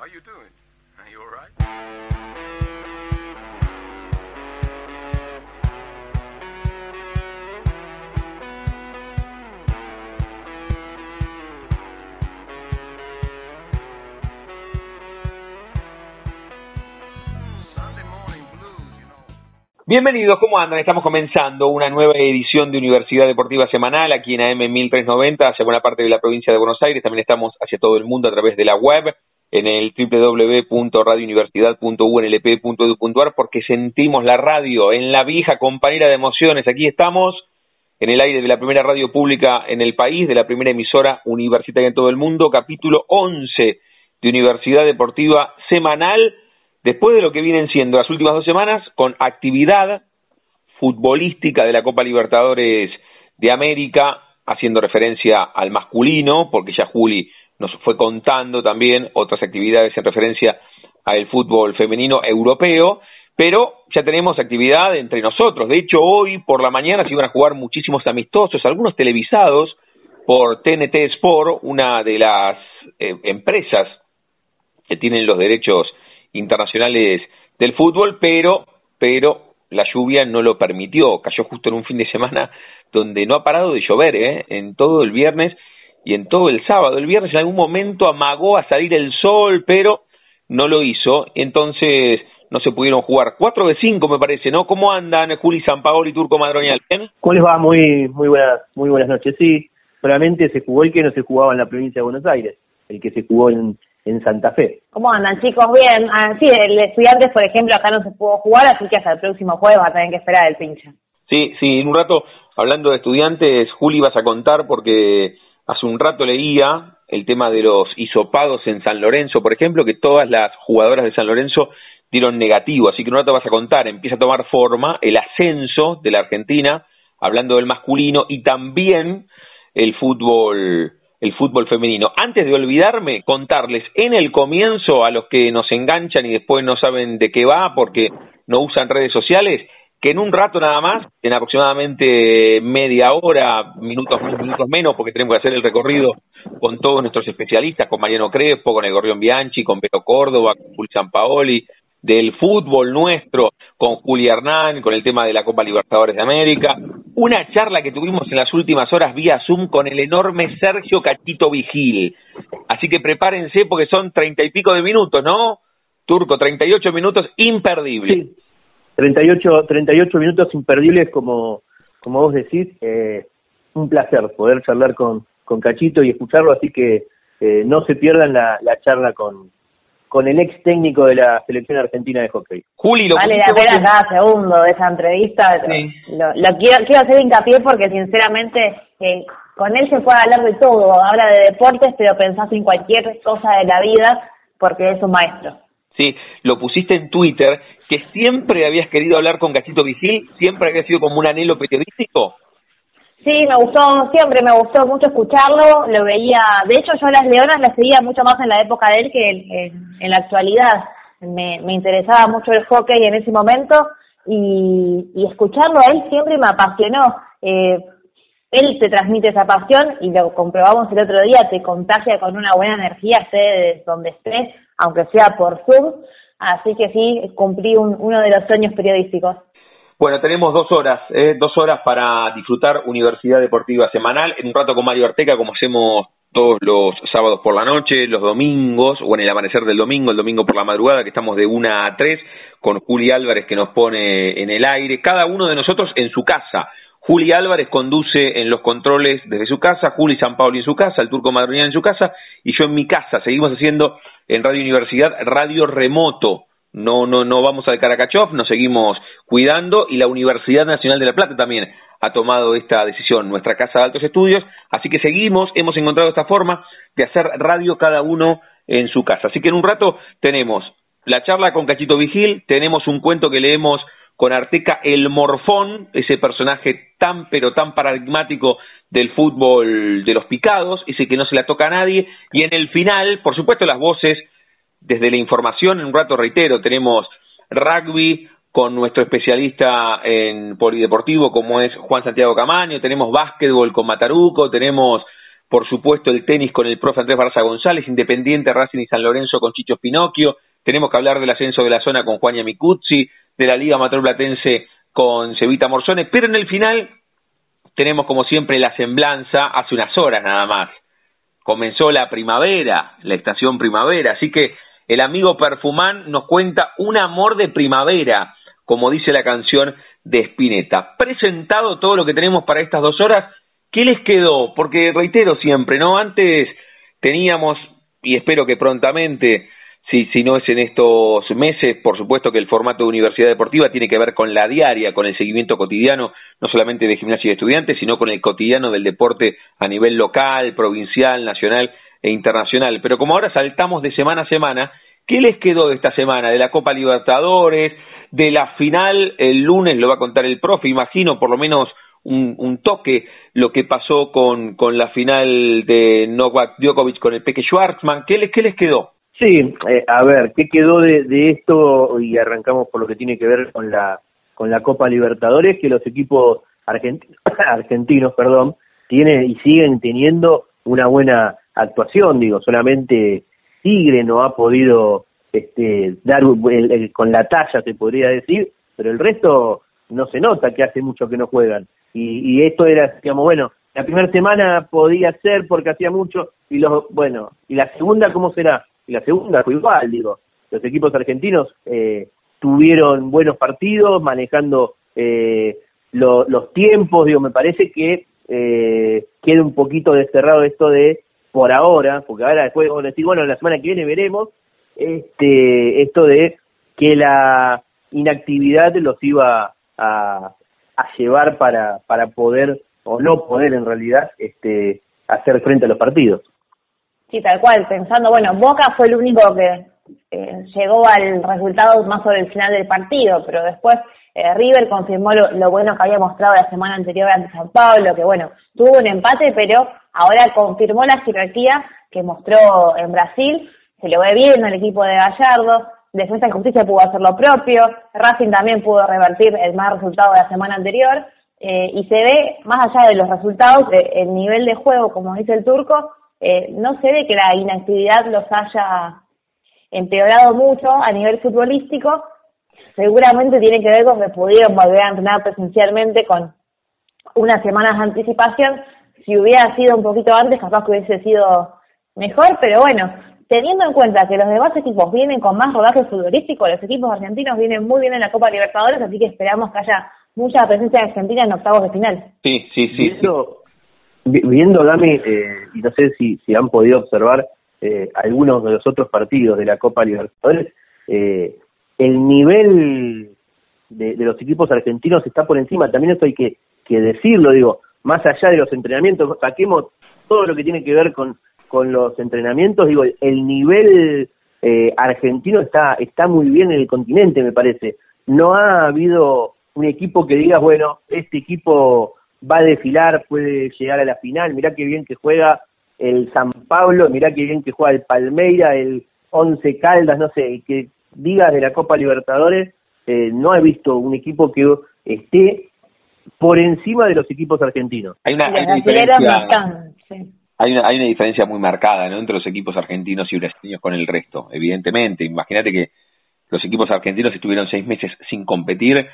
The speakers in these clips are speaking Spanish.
How you doing? Are you. Bienvenidos, ¿cómo andan? Estamos comenzando una nueva edición de Universidad Deportiva Semanal aquí en AM 1390, hacia buena parte de la provincia de Buenos Aires. También estamos hacia todo el mundo a través de la web en el www.radiouniversidad.unlp.edu.ar porque sentimos la radio en la vieja compañera de emociones. Aquí estamos en el aire de la primera radio pública en el país, de la primera emisora universitaria en todo el mundo, capítulo 11 de Universidad Deportiva Semanal después de lo que vienen siendo las últimas dos semanas con actividad futbolística de la Copa Libertadores de América, haciendo referencia al masculino, porque ya Juli nos fue contando también otras actividades en referencia al fútbol femenino europeo, pero ya tenemos actividad entre nosotros. De hecho, hoy por la mañana se iban a jugar muchísimos amistosos, algunos televisados por TNT Sport, una de las eh, empresas que tienen los derechos internacionales del fútbol, pero, pero la lluvia no lo permitió. Cayó justo en un fin de semana donde no ha parado de llover, ¿eh? en todo el viernes y en todo el sábado. El viernes en algún momento amagó a salir el sol, pero no lo hizo. Entonces no se pudieron jugar. Cuatro de cinco me parece, ¿no? ¿Cómo andan Juli Sampaoli y Turco Madronial? ¿Bien? ¿Cómo les va? Muy, muy, buenas, muy buenas noches. Sí, solamente se jugó el que no se jugaba en la provincia de Buenos Aires, el que se jugó en, en Santa Fe. ¿Cómo andan, chicos? Bien. Ah, sí, el de estudiantes, por ejemplo, acá no se pudo jugar, así que hasta el próximo jueves va a tener que esperar el pinche. Sí, sí, en un rato, hablando de estudiantes, Juli vas a contar porque hace un rato leía el tema de los hisopados en San Lorenzo, por ejemplo, que todas las jugadoras de San Lorenzo dieron negativo, así que un rato vas a contar, empieza a tomar forma el ascenso de la Argentina, hablando del masculino, y también el fútbol el fútbol femenino. Antes de olvidarme, contarles en el comienzo a los que nos enganchan y después no saben de qué va porque no usan redes sociales, que en un rato nada más, en aproximadamente media hora, minutos minutos menos, porque tenemos que hacer el recorrido con todos nuestros especialistas, con Mariano Crespo, con el Gorrión Bianchi, con Pedro Córdoba, con Juli Sampaoli, del fútbol nuestro, con Juli Hernán, con el tema de la Copa Libertadores de América, una charla que tuvimos en las últimas horas vía Zoom con el enorme Sergio Cachito Vigil. Así que prepárense porque son treinta y pico de minutos, ¿no? Turco, treinta y ocho minutos imperdibles. Sí, 38, 38 minutos imperdibles como, como vos decís. Eh, un placer poder charlar con, con Cachito y escucharlo, así que eh, no se pierdan la, la charla con, con el ex técnico de la selección argentina de hockey. Juli, lo Vale la pena cada segundo de esa entrevista. Sí. Lo, lo quiero, quiero hacer hincapié porque, sinceramente, eh, con él se puede hablar de todo. Habla de deportes, pero pensás en cualquier cosa de la vida porque es un maestro. Sí, lo pusiste en Twitter, que siempre habías querido hablar con Cachito Vigil, siempre había sido como un anhelo periodístico. Sí, me gustó, siempre me gustó mucho escucharlo, lo veía, de hecho yo las Leonas las seguía mucho más en la época de él que en la actualidad, me, me interesaba mucho el hockey en ese momento y, y escucharlo a él siempre me apasionó, eh, él te transmite esa pasión y lo comprobamos el otro día, te contagia con una buena energía, esté donde estés, aunque sea por Zoom, así que sí, cumplí un- uno de los sueños periodísticos. Bueno, tenemos dos horas, ¿eh? dos horas para disfrutar Universidad Deportiva Semanal, en un rato con Mario Arteca, como hacemos todos los sábados por la noche, los domingos, o en el amanecer del domingo, el domingo por la madrugada, que estamos de una a tres, con Juli Álvarez que nos pone en el aire, cada uno de nosotros en su casa. Juli Álvarez conduce en los controles desde su casa, Juli San Pauli en su casa, el Turco Madronian en su casa, y yo en mi casa. Seguimos haciendo en Radio Universidad radio remoto. No, no, no vamos al Caracachov, nos seguimos cuidando y la Universidad Nacional de La Plata también ha tomado esta decisión, nuestra casa de altos estudios, así que seguimos, hemos encontrado esta forma de hacer radio cada uno en su casa. Así que en un rato tenemos la charla con Cachito Vigil, tenemos un cuento que leemos con Arteca El Morfón, ese personaje tan pero tan paradigmático del fútbol de los picados, ese que no se la toca a nadie, y en el final, por supuesto, las voces desde la información, en un rato reitero, tenemos rugby con nuestro especialista en polideportivo como es Juan Santiago Camaño, tenemos básquetbol con Mataruco, tenemos por supuesto el tenis con el profe Andrés Barza González, Independiente, Racing y San Lorenzo con Chicho Pinocchio, tenemos que hablar del ascenso de la zona con Juan Yamicuzzi, de la Liga Amateur Platense con Cevita Morzones, pero en el final tenemos como siempre la semblanza hace unas horas nada más. Comenzó la primavera, la estación primavera, así que el amigo Perfumán nos cuenta un amor de primavera, como dice la canción de Spinetta. Presentado todo lo que tenemos para estas dos horas, ¿qué les quedó? Porque reitero siempre, ¿no? Antes teníamos, y espero que prontamente, si, si no es en estos meses, por supuesto que el formato de universidad deportiva tiene que ver con la diaria, con el seguimiento cotidiano, no solamente de gimnasia y estudiantes, sino con el cotidiano del deporte a nivel local, provincial, nacional e internacional. Pero como ahora saltamos de semana a semana, ¿qué les quedó de esta semana? De la Copa Libertadores, de la final, el lunes lo va a contar el profe, imagino por lo menos un, un toque lo que pasó con, con la final de Novak Djokovic con el Peque Schwartzman. ¿Qué les, qué les quedó? Sí, eh, a ver, ¿qué quedó de, de, esto? Y arrancamos por lo que tiene que ver con la con la Copa Libertadores, que los equipos argentinos, argentinos perdón, tienen y siguen teniendo una buena actuación, digo, solamente Tigre no ha podido este, dar con la talla, se podría decir, pero el resto no se nota que hace mucho que no juegan. Y, y esto era, digamos, bueno, la primera semana podía ser porque hacía mucho, y los, bueno, y la segunda, ¿cómo será? Y la segunda fue igual, digo, los equipos argentinos eh, tuvieron buenos partidos, manejando eh, lo, los tiempos, digo, me parece que eh, queda un poquito desterrado esto de por ahora, porque ahora después vamos a decir, bueno, la semana que viene veremos, este, esto de que la inactividad los iba a, a llevar para, para poder, o no poder en realidad, este, hacer frente a los partidos. Sí, tal cual, pensando, bueno, Boca fue el único que eh, llegó al resultado más sobre el final del partido, pero después eh, River confirmó lo, bueno que había mostrado la semana anterior ante San Pablo, que bueno, tuvo un empate, pero ahora confirmó la jerarquía que mostró en Brasil, se lo ve bien el equipo de Gallardo, Defensa y Justicia pudo hacer lo propio, Racing también pudo revertir el mal resultado de la semana anterior, eh, y se ve, más allá de los resultados, el nivel de juego, como dice el turco, eh, no se ve que la inactividad los haya empeorado mucho a nivel futbolístico, seguramente tiene que ver con que pudieron volver a entrenar presencialmente con unas semanas de anticipación, si hubiera sido un poquito antes, capaz que hubiese sido mejor, pero bueno, teniendo en cuenta que los demás equipos vienen con más rodaje futbolístico, los equipos argentinos vienen muy bien en la Copa Libertadores, así que esperamos que haya mucha presencia de Argentina en octavos de final. Sí, sí, sí. Viendo, viendo Dami, eh, y no sé si, si han podido observar eh, algunos de los otros partidos de la Copa Libertadores, eh, el nivel de, de, los equipos argentinos está por encima, también esto hay que, que decirlo, digo, más allá de los entrenamientos, saquemos todo lo que tiene que ver con con los entrenamientos, digo, el nivel eh, argentino está, está muy bien en el continente, me parece. No ha habido un equipo que diga, bueno, este equipo va a desfilar, puede llegar a la final, mirá qué bien que juega el San Pablo, mirá qué bien que juega el Palmeira, el Once Caldas, no sé, que digas de la Copa Libertadores, eh, no he visto un equipo que esté por encima de los equipos argentinos. Hay una, hay una diferencia, sí hay una, hay una diferencia muy marcada ¿no? entre los equipos argentinos y brasileños con el resto, evidentemente. Imagínate que los equipos argentinos estuvieron seis meses sin competir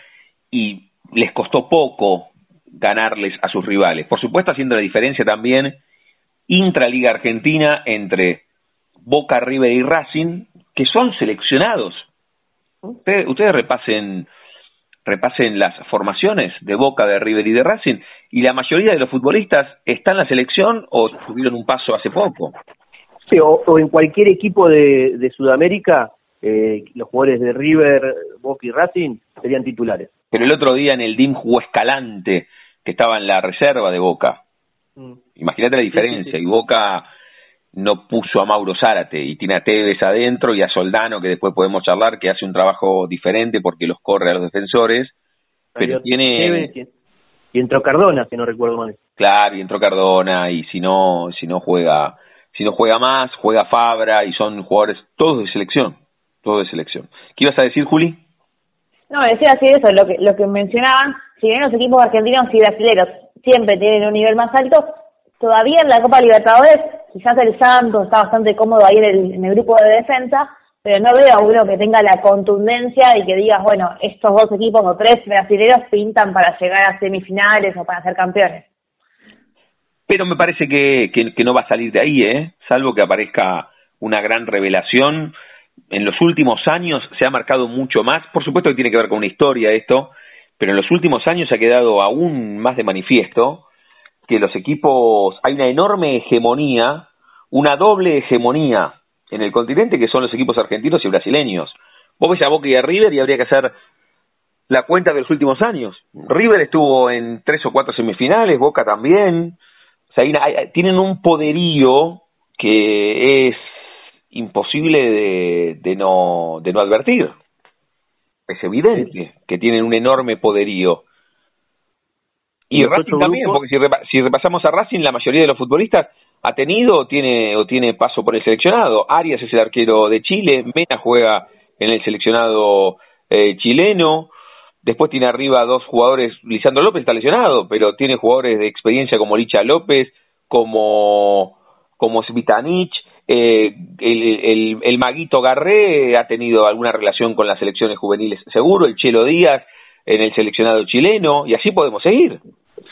y les costó poco ganarles a sus rivales. Por supuesto, haciendo la diferencia también intraliga argentina entre Boca, River y Racing, que son seleccionados. Ustedes, ustedes repasen repasen las formaciones de Boca, de River y de Racing, y la mayoría de los futbolistas están en la selección o tuvieron un paso hace poco. Sí, o, o en cualquier equipo de, de Sudamérica, eh, los jugadores de River, Boca y Racing serían titulares. Pero el otro día en el DIM jugó Escalante, que estaba en la reserva de Boca. Mm. Imagínate la diferencia, sí, sí, sí. y Boca no puso a Mauro Zárate y tiene a Tevez adentro y a Soldano, que después podemos charlar, que hace un trabajo diferente porque los corre a los defensores, pero, pero tiene... Tevez, y entró Cardona, si no recuerdo mal. Claro, y entró Cardona, y si no, si no juega, si no juega más, juega Fabra, y son jugadores todos de selección, todos de selección. ¿Qué ibas a decir, Juli? No, decía así eso, lo que, lo que mencionaban, si bien los equipos argentinos y brasileños siempre tienen un nivel más alto, todavía en la Copa Libertadores, quizás el Santos está bastante cómodo ahí en el, grupo de defensa, pero no veo a uno que tenga la contundencia y que digas, bueno, estos dos equipos o tres brasileños pintan para llegar a semifinales o para ser campeones. Pero me parece que, que, que no va a salir de ahí, ¿eh? Salvo que aparezca una gran revelación. En los últimos años se ha marcado mucho más. Por supuesto que tiene que ver con una historia esto, pero en los últimos años ha quedado aún más de manifiesto que los equipos, hay una enorme hegemonía, una doble hegemonía en el continente que son los equipos argentinos y brasileños. Vos ves a Boca y a River y habría que hacer la cuenta de los últimos años. River estuvo en tres o cuatro semifinales, Boca también. O sea, hay, tienen un poderío que es imposible de, de, no, de no advertir. Es evidente que tienen un enorme poderío. Y Racing también, porque si, repa si repasamos a Racing, la mayoría de los futbolistas ha tenido o tiene, o tiene paso por el seleccionado. Arias es el arquero de Chile, Mena juega en el seleccionado eh, chileno. Después tiene arriba dos jugadores, Lisandro López está lesionado, pero tiene jugadores de experiencia como Licha López, como, como Svitanich, eh, el, el, Maguito Garré ha tenido alguna relación con las selecciones juveniles, seguro, el Chelo Díaz en el seleccionado chileno, y así podemos seguir.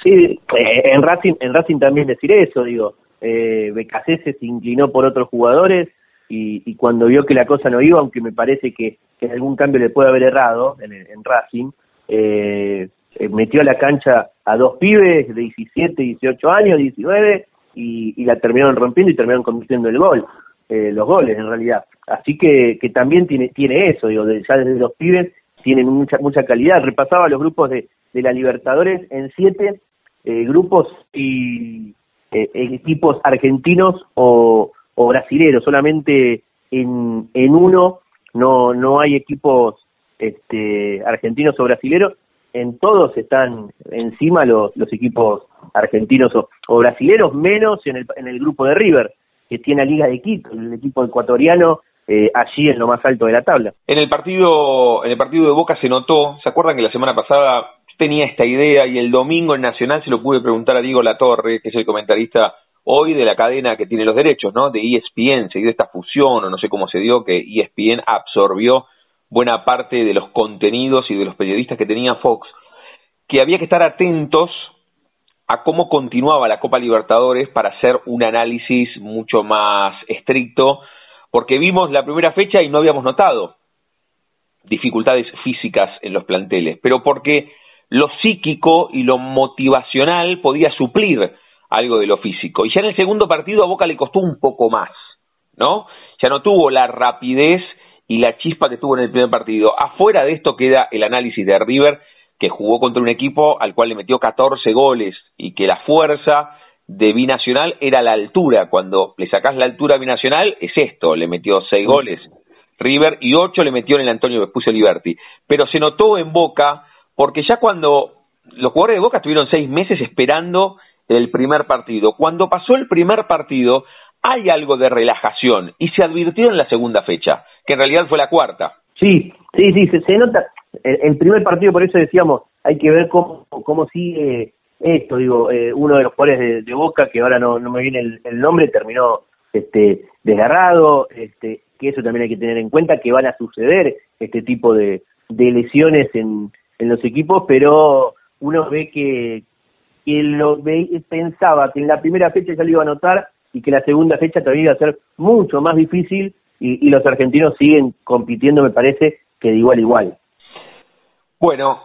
Sí, eh, en Racing, en Racing también decir eso, digo, eh, se inclinó por otros jugadores y, y, cuando vio que la cosa no iba, aunque me parece que, que algún cambio le puede haber errado en, en Racing, eh, metió a la cancha a dos pibes de 17, 18 años, 19, y, y la terminaron rompiendo y terminaron convirtiendo el gol, eh, los goles en realidad. Así que, que también tiene, tiene eso, digo, de, ya desde los pibes tienen mucha, mucha calidad. Repasaba los grupos de, de la Libertadores en siete eh, grupos y eh, equipos argentinos o, o brasileros, solamente en, en uno no, no hay equipos este, argentinos o brasileros, en todos están encima los, los equipos argentinos o, o brasileros, menos en el, en el grupo de River, que tiene a Liga de Quito, el equipo ecuatoriano eh, allí en lo más alto de la tabla. En el partido, en el partido de Boca se notó, ¿se acuerdan que la semana pasada tenía esta idea y el domingo en Nacional se lo pude preguntar a Diego Latorre, que es el comentarista hoy de la cadena que tiene los derechos, ¿no? De ESPN, se dio esta fusión o no sé cómo se dio que ESPN absorbió buena parte de los contenidos y de los periodistas que tenía Fox, que había que estar atentos a cómo continuaba la Copa Libertadores para hacer un análisis mucho más estricto porque vimos la primera fecha y no habíamos notado dificultades físicas en los planteles, pero porque lo psíquico y lo motivacional podía suplir algo de lo físico. Y ya en el segundo partido a Boca le costó un poco más, ¿no? Ya no tuvo la rapidez y la chispa que tuvo en el primer partido. Afuera de esto queda el análisis de River, que jugó contra un equipo al cual le metió 14 goles y que la fuerza de Binacional era la altura. Cuando le sacás la altura a Binacional, es esto, le metió seis goles River y ocho le metió en el Antonio Vespucio Liberti. Pero se notó en Boca, porque ya cuando los jugadores de Boca estuvieron seis meses esperando el primer partido, cuando pasó el primer partido, hay algo de relajación y se advirtió en la segunda fecha, que en realidad fue la cuarta. Sí, sí, sí, se, se nota. El, el, primer partido, por eso decíamos, hay que ver cómo, cómo sigue esto, digo, eh, uno de los jugadores de, de, Boca, que ahora no, no me viene el, nombre, terminó este desgarrado, este, que eso también hay que tener en cuenta, que van a suceder este tipo de, de lesiones en, en los equipos, pero uno ve que, que lo ve, pensaba que en la primera fecha ya lo iba a notar y que la segunda fecha todavía iba a ser mucho más difícil y, y los argentinos siguen compitiendo, me parece, que de igual a igual. Bueno,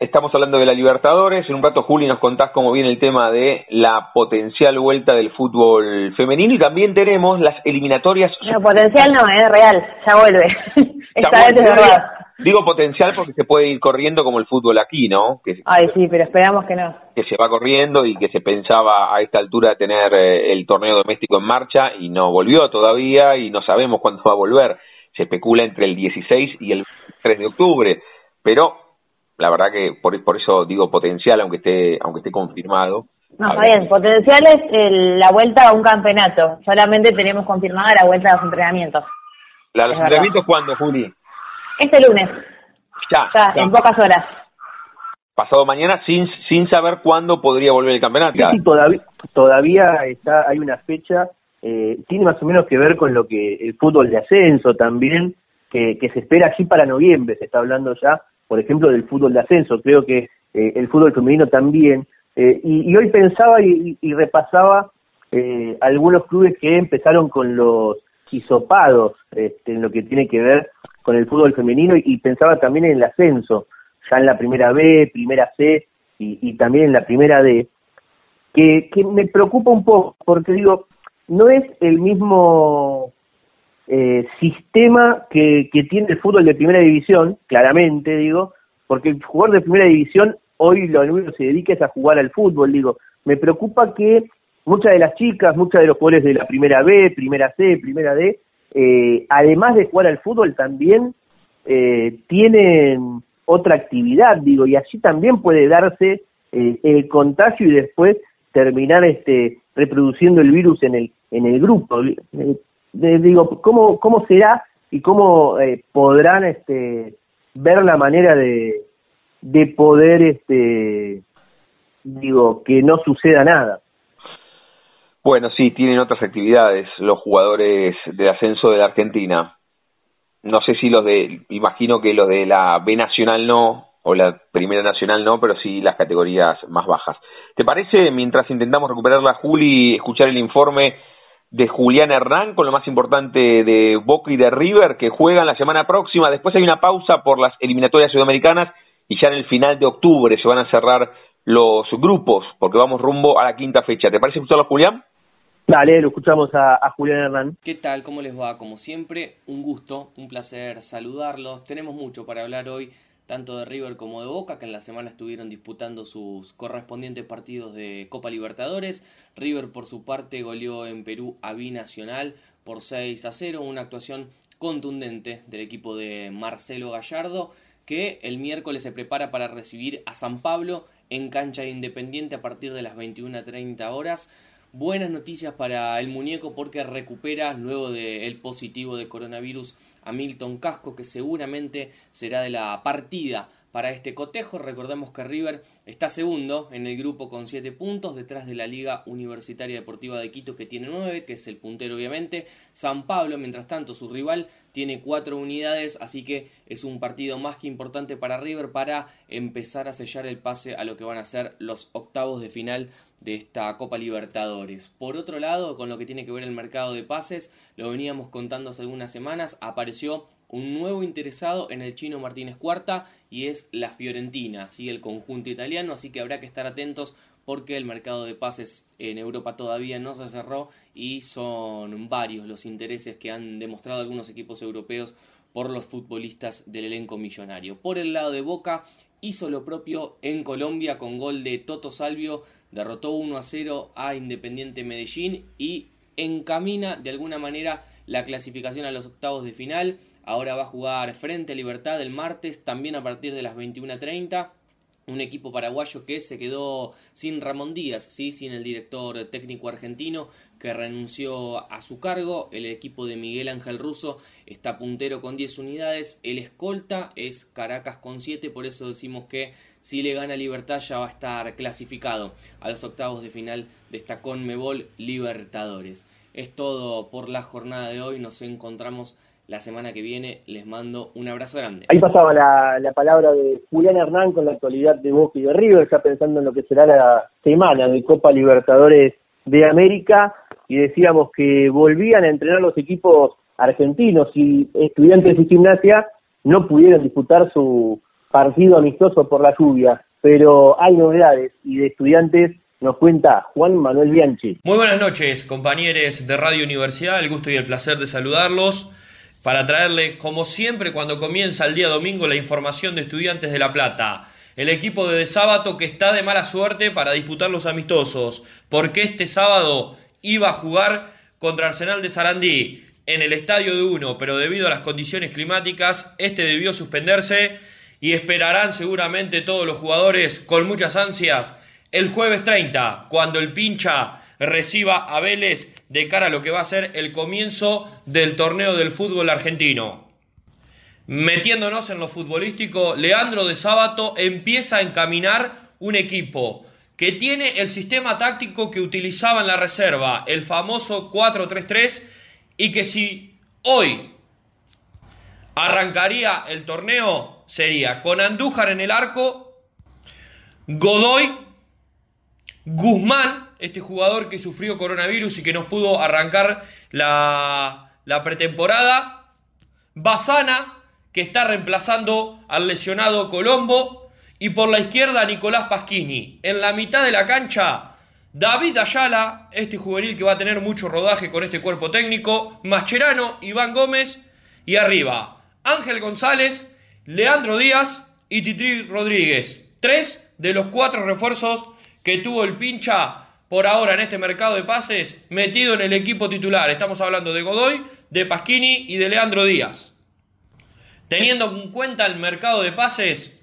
Estamos hablando de la Libertadores. En un rato, Juli, nos contás cómo viene el tema de la potencial vuelta del fútbol femenino y también tenemos las eliminatorias. No, potencial no, es real, ya vuelve. Esta vez es verdad. Digo potencial porque se puede ir corriendo como el fútbol aquí, ¿no? Que, Ay, sí, pero esperamos que no. Que se va corriendo y que se pensaba a esta altura tener eh, el torneo doméstico en marcha y no volvió todavía y no sabemos cuándo va a volver. Se especula entre el 16 y el 3 de octubre, pero la verdad que por, por eso digo potencial, aunque esté, aunque esté confirmado. No, está bien, potencial es el, la vuelta a un campeonato, solamente tenemos confirmada la vuelta a los entrenamientos. ¿La, ¿Los entrenamientos cuándo, Juli? Este lunes. Ya, ya, ya, en pocas horas. pasado mañana sin, sin saber cuándo podría volver el campeonato. Sí, todavía, todavía está, hay una fecha, eh, tiene más o menos que ver con lo que el fútbol de ascenso también, que, que se espera aquí para noviembre, se está hablando ya, por ejemplo, del fútbol de ascenso, creo que eh, el fútbol femenino también, eh, y, y, hoy pensaba y, y repasaba eh, algunos clubes que empezaron con los hisopados este, en lo que tiene que ver con el fútbol femenino y, pensaba también en el ascenso, ya en la primera B, primera C y, también en la primera D, que me preocupa un poco, porque digo, no es el mismo eh, sistema que, tiene el fútbol de primera división, claramente digo, porque el jugador de primera división hoy lo único que se dedica es a jugar al fútbol, digo, me preocupa que muchas de las chicas, muchas de los jugadores de la primera B, primera C, primera D, eh, además de jugar al fútbol también eh, tienen otra actividad, digo, y así también puede darse eh, el contagio y después terminar este reproduciendo el virus en el en el grupo. Eh, digo, ¿cómo cómo será y cómo eh, podrán este ver la manera de de poder este digo que no suceda nada? Bueno, sí, tienen otras actividades los jugadores de ascenso de la Argentina. No sé si los de, imagino que los de la B Nacional no, o la Primera Nacional no, pero sí las categorías más bajas. ¿Te parece, mientras intentamos recuperar la Juli, escuchar el informe de Julián Hernán con lo más importante de Boca y de River que juegan la semana próxima? Después hay una pausa por las eliminatorias sudamericanas y ya en el final de octubre se van a cerrar los grupos porque vamos rumbo a la quinta fecha. ¿Te parece escucharlo, Julián? Dale, lo escuchamos a, a, Julián Hernán. ¿Qué tal? ¿Cómo les va? Como siempre, un gusto, un placer saludarlos. Tenemos mucho para hablar hoy, tanto de River como de Boca, que en la semana estuvieron disputando sus correspondientes partidos de Copa Libertadores. River, por su parte, goleó en Perú a Binacional por 6 a 0, una actuación contundente del equipo de Marcelo Gallardo, que el miércoles se prepara para recibir a San Pablo en cancha de Independiente a partir de las 21.30 horas. Buenas noticias para el muñeco porque recupera luego del positivo de coronavirus a Milton Casco que seguramente será de la partida para este cotejo. Recordemos que River está segundo en el grupo con 7 puntos, detrás de la Liga Universitaria Deportiva de Quito que tiene 9, que es el puntero obviamente. San Pablo, mientras tanto, su rival tiene 4 unidades, así que es un partido más que importante para River para empezar a sellar el pase a lo que van a ser los octavos de final de esta Copa Libertadores. Por otro lado, con lo que tiene que ver el mercado de pases, lo veníamos contando hace algunas semanas, apareció un nuevo interesado en el chino Martínez Cuarta y es la Fiorentina, ¿sí? el conjunto italiano, así que habrá que estar atentos porque el mercado de pases en Europa todavía no se cerró y son varios los intereses que han demostrado algunos equipos europeos por los futbolistas del elenco millonario. Por el lado de Boca, hizo lo propio en Colombia con gol de Toto Salvio, derrotó 1 a 0 a Independiente Medellín y encamina de alguna manera la clasificación a los octavos de final. Ahora va a jugar frente a Libertad el martes, también a partir de las 21.30. Un equipo paraguayo que se quedó sin Ramón Díaz, ¿sí? sin el director técnico argentino que renunció a su cargo. El equipo de Miguel Ángel Russo está puntero con 10 unidades. El escolta es Caracas con 7, por eso decimos que si le gana Libertad ya va a estar clasificado a los octavos de final de esta Conmebol Libertadores. Es todo por la jornada de hoy. Nos encontramos la semana que viene. Les mando un abrazo grande. Ahí pasaba la, la palabra de Julián Hernán con la actualidad de Boca y de River, ya pensando en lo que será la semana de Copa Libertadores de América. Y decíamos que volvían a entrenar los equipos argentinos y estudiantes de gimnasia no pudieron disputar su partido amistoso por la lluvia. Pero hay novedades y de estudiantes nos cuenta Juan Manuel Bianchi. Muy buenas noches, compañeros de Radio Universidad. El gusto y el placer de saludarlos para traerle, como siempre, cuando comienza el día domingo, la información de Estudiantes de La Plata. El equipo de, de sábado que está de mala suerte para disputar los amistosos, porque este sábado iba a jugar contra Arsenal de Sarandí en el estadio de uno, pero debido a las condiciones climáticas, este debió suspenderse y esperarán seguramente todos los jugadores con muchas ansias el jueves 30, cuando el pincha reciba a Vélez de cara a lo que va a ser el comienzo del torneo del fútbol argentino. metiéndonos en lo futbolístico, Leandro de Sábato empieza a encaminar un equipo que tiene el sistema táctico que utilizaba en la reserva, el famoso 4-3-3, y que si hoy arrancaría el torneo, sería con Andújar en el arco, Godoy, Guzmán, este jugador que sufrió coronavirus y que nos pudo arrancar la, la pretemporada, Basana, que está reemplazando al lesionado Colombo, y por la izquierda Nicolás Pasquini. En la mitad de la cancha, David Ayala, este juvenil que va a tener mucho rodaje con este cuerpo técnico, Mascherano, Iván Gómez, y arriba, Ángel González, Leandro Díaz y Titri Rodríguez. Tres de los cuatro refuerzos que tuvo el pincha por ahora en este mercado de pases metido en el equipo titular. Estamos hablando de Godoy, de Pasquini y de Leandro Díaz. Teniendo en cuenta el mercado de pases,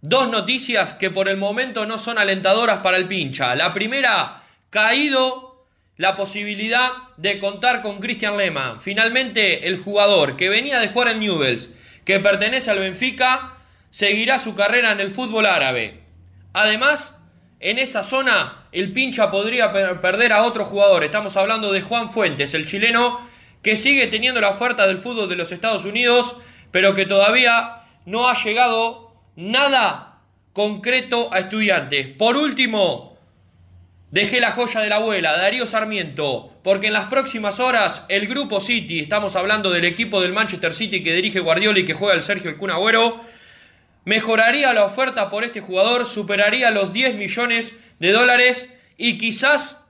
dos noticias que por el momento no son alentadoras para el pincha. La primera, caído la posibilidad de contar con Christian Lehmann. Finalmente, el jugador que venía de jugar en Newells, que pertenece al Benfica, seguirá su carrera en el fútbol árabe. Además, en esa zona el pincha podría perder a otro jugador. Estamos hablando de Juan Fuentes, el chileno que sigue teniendo la oferta del fútbol de los Estados Unidos pero que todavía no ha llegado nada concreto a estudiantes. Por último, dejé la joya de la abuela, Darío Sarmiento, porque en las próximas horas el grupo City, estamos hablando del equipo del Manchester City que dirige Guardiola y que juega el Sergio El Kun Agüero, mejoraría la oferta por este jugador, superaría los 10 millones de dólares y quizás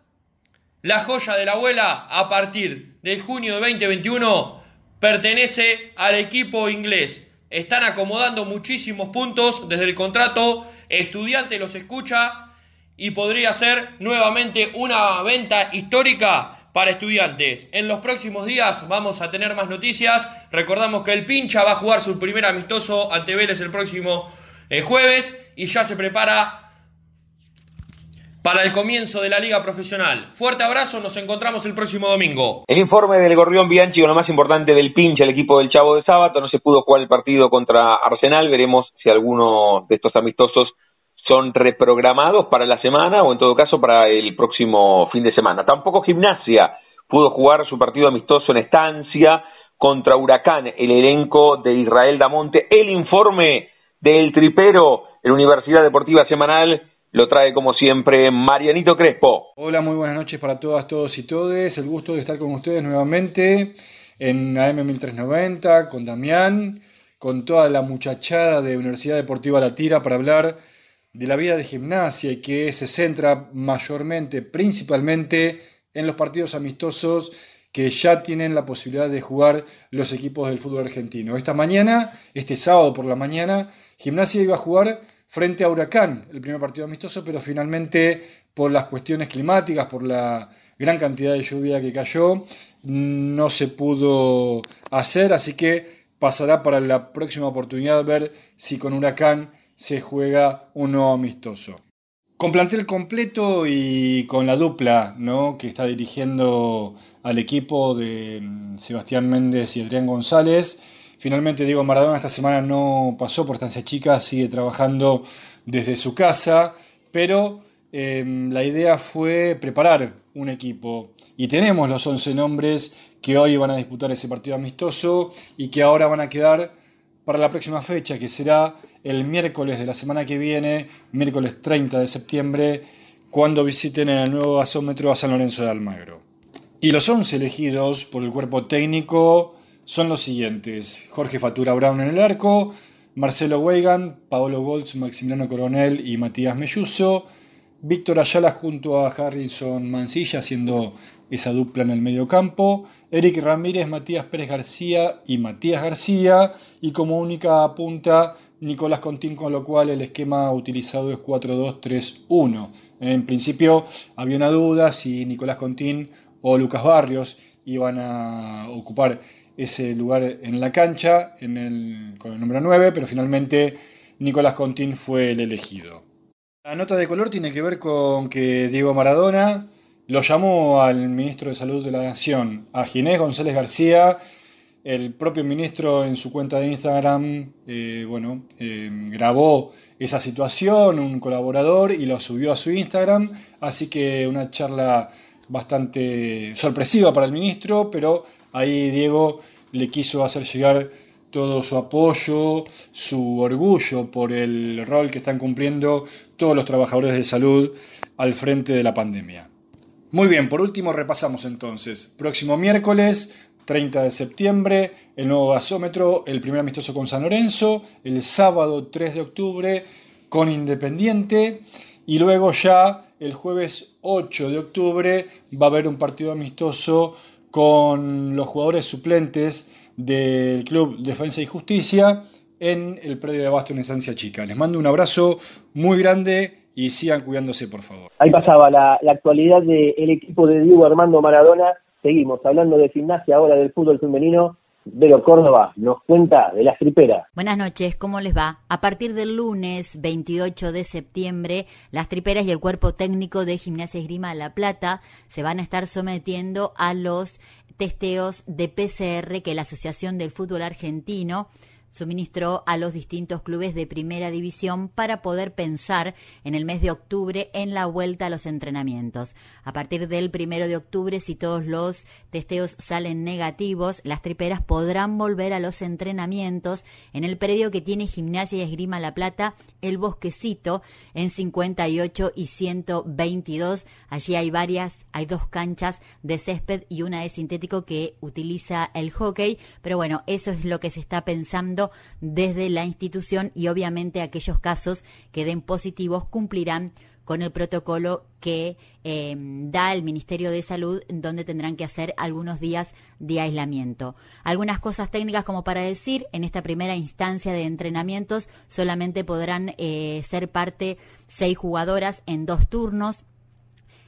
la joya de la abuela a partir de junio de 2021 pertenece al equipo inglés. Están acomodando muchísimos puntos desde el contrato. Estudiante los escucha y podría ser nuevamente una venta histórica para estudiantes. En los próximos días vamos a tener más noticias. Recordamos que el pincha va a jugar su primer amistoso ante Vélez el próximo eh, jueves y ya se prepara para el comienzo de la liga profesional. Fuerte abrazo, nos encontramos el próximo domingo. El informe del Gorrión Bianchi lo más importante del pinche, el equipo del Chavo de Sábado, no se pudo jugar el partido contra Arsenal, veremos si alguno de estos amistosos son reprogramados para la semana o en todo caso para el próximo fin de semana. Tampoco Gimnasia pudo jugar su partido amistoso en estancia contra Huracán, el elenco de Israel Damonte. El informe del tripero en Universidad Deportiva Semanal lo trae como siempre Marianito Crespo. Hola, muy buenas noches para todas, todos y todes. El gusto de estar con ustedes nuevamente en AM 1390 con Damián, con toda la muchachada de Universidad Deportiva La Tira para hablar de la vida de gimnasia y que se centra mayormente, principalmente en los partidos amistosos que ya tienen la posibilidad de jugar los equipos del fútbol argentino. Esta mañana, este sábado por la mañana, Gimnasia iba a jugar frente a Huracán, el primer partido amistoso, pero finalmente por las cuestiones climáticas, por la gran cantidad de lluvia que cayó, no se pudo hacer, así que pasará para la próxima oportunidad ver si con Huracán se juega un nuevo amistoso. Con plantel completo y con la dupla ¿no? que está dirigiendo al equipo de mm, Sebastián Méndez y Adrián González, Finalmente Diego Maradona esta semana no pasó por estancia chica, sigue trabajando desde su casa, pero em, la idea fue preparar un equipo y tenemos los 11 nombres que hoy van a disputar ese partido amistoso y que ahora van a quedar para la próxima fecha, que será el miércoles de la semana que viene, miércoles 30 de septiembre, cuando visiten el nuevo gasómetro a San Lorenzo de Almagro. Y los 11 elegidos por el cuerpo técnico son los siguientes. Jorge Fatura Brown en el arco, Marcelo Weigan, Paolo Goltz, Maximiliano Coronel y Matías Melluso. Víctor Ayala junto a Harrison Mancilla haciendo esa dupla en el medio campo. Eric Ramírez, Matías Pérez García y Matías García. Y como única punta, Nicolás Contín, con lo cual el esquema utilizado es 4-2-3-1. En principio había una duda si Nicolás Contín o Lucas Barrios iban a ocupar ese lugar en la cancha en el, con el número 9, pero finalmente Nicolás Contín fue el elegido. La nota de color tiene que ver con que Diego Maradona lo llamó al ministro de Salud de la Nación, a Ginés González García, El propio ministro en su cuenta de Instagram, eh, bueno, eh, grabó esa situación, un colaborador, y lo subió a su Instagram. Así que una charla bastante sorpresiva para el ministro, pero ahí Diego le quiso hacer llegar todo su apoyo, su orgullo por el rol que están cumpliendo todos los trabajadores de salud al frente de la pandemia. Muy bien, por último repasamos entonces. Próximo miércoles 30 de septiembre, el nuevo gasómetro, el primer amistoso con San Lorenzo, el sábado 3 de octubre con Independiente y luego ya el jueves 8 de octubre va a haber un partido amistoso con los jugadores suplentes del Club Defensa y Justicia en el predio de Abasto en Esencia Chica. Les mando un abrazo muy grande y sigan cuidándose, por favor. Ahí pasaba la, actualidad del equipo de Diego Armando Maradona. Seguimos hablando de gimnasia ahora del fútbol femenino. Vero Córdoba nos cuenta de la triperas. Buenas noches, ¿cómo les va? A partir del lunes 28 de septiembre, las triperas y el cuerpo técnico de Gimnasia Esgrima La Plata se van a estar sometiendo a los testeos de PCR que la Asociación del Fútbol Argentino suministró a los distintos clubes de primera división para poder pensar en el mes de octubre en la vuelta a los entrenamientos. A partir del primero de octubre, si todos los testeos salen negativos, las triperas podrán volver a los entrenamientos en el predio que tiene Gimnasia y Esgrima La Plata, El Bosquecito, en 58 y 122. Allí hay varias, hay dos canchas de césped y una de sintético que utiliza el hockey, pero bueno, eso es lo que se está pensando desde la institución y obviamente aquellos casos que den positivos cumplirán con el protocolo que eh, da el Ministerio de Salud, donde tendrán que hacer algunos días de aislamiento. Algunas cosas técnicas como para decir, en esta primera instancia de entrenamientos solamente podrán eh, ser parte seis jugadoras en dos turnos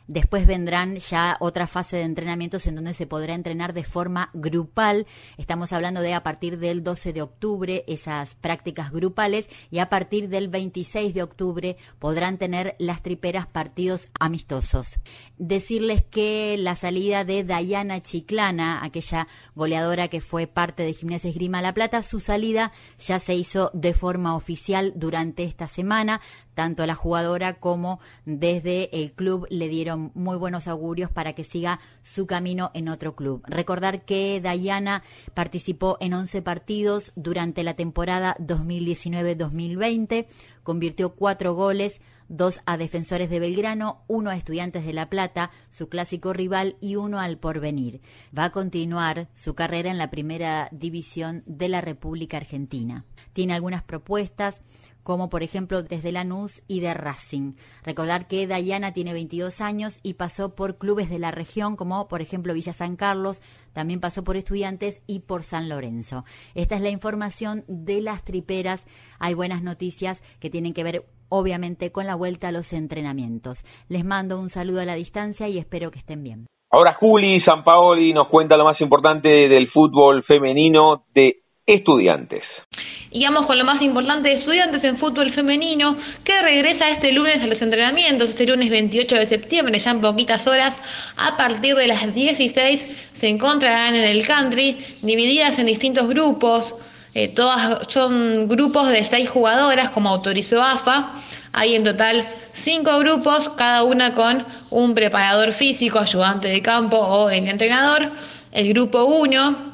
Después vendrán ya otra fase de entrenamientos en donde se podrá entrenar de forma grupal. Estamos hablando de a partir del 12 de octubre esas prácticas grupales y a partir del 26 de octubre podrán tener las triperas partidos amistosos. Decirles que la salida de Dayana Chiclana, aquella goleadora que fue parte de Gimnasia Esgrima La Plata, su salida ya se hizo de forma oficial durante esta semana. Tanto la jugadora como desde el club le dieron muy buenos augurios para que siga su camino en otro club. Recordar que Dayana participó en 11 partidos durante la temporada 2019-2020, convirtió cuatro goles, dos a Defensores de Belgrano, uno a Estudiantes de La Plata, su clásico rival, y uno al Porvenir. Va a continuar su carrera en la primera división de la República Argentina. Tiene algunas propuestas como por ejemplo desde Lanús y de Racing. Recordar que Dayana tiene 22 años y pasó por clubes de la región como por ejemplo Villa San Carlos, también pasó por Estudiantes y por San Lorenzo. Esta es la información de las triperas. Hay buenas noticias que tienen que ver obviamente con la vuelta a los entrenamientos. Les mando un saludo a la distancia y espero que estén bien. Ahora Juli Sampaoli nos cuenta lo más importante del fútbol femenino de estudiantes. Y vamos con lo más importante de estudiantes en fútbol femenino, que regresa este lunes a los entrenamientos, este lunes 28 de septiembre, ya en poquitas horas, a partir de las 16 se encontrarán en el country, divididas en distintos grupos, eh, todas son grupos de seis jugadoras, como autorizó AFA. Hay en total cinco grupos, cada una con un preparador físico, ayudante de campo o el entrenador. El grupo 1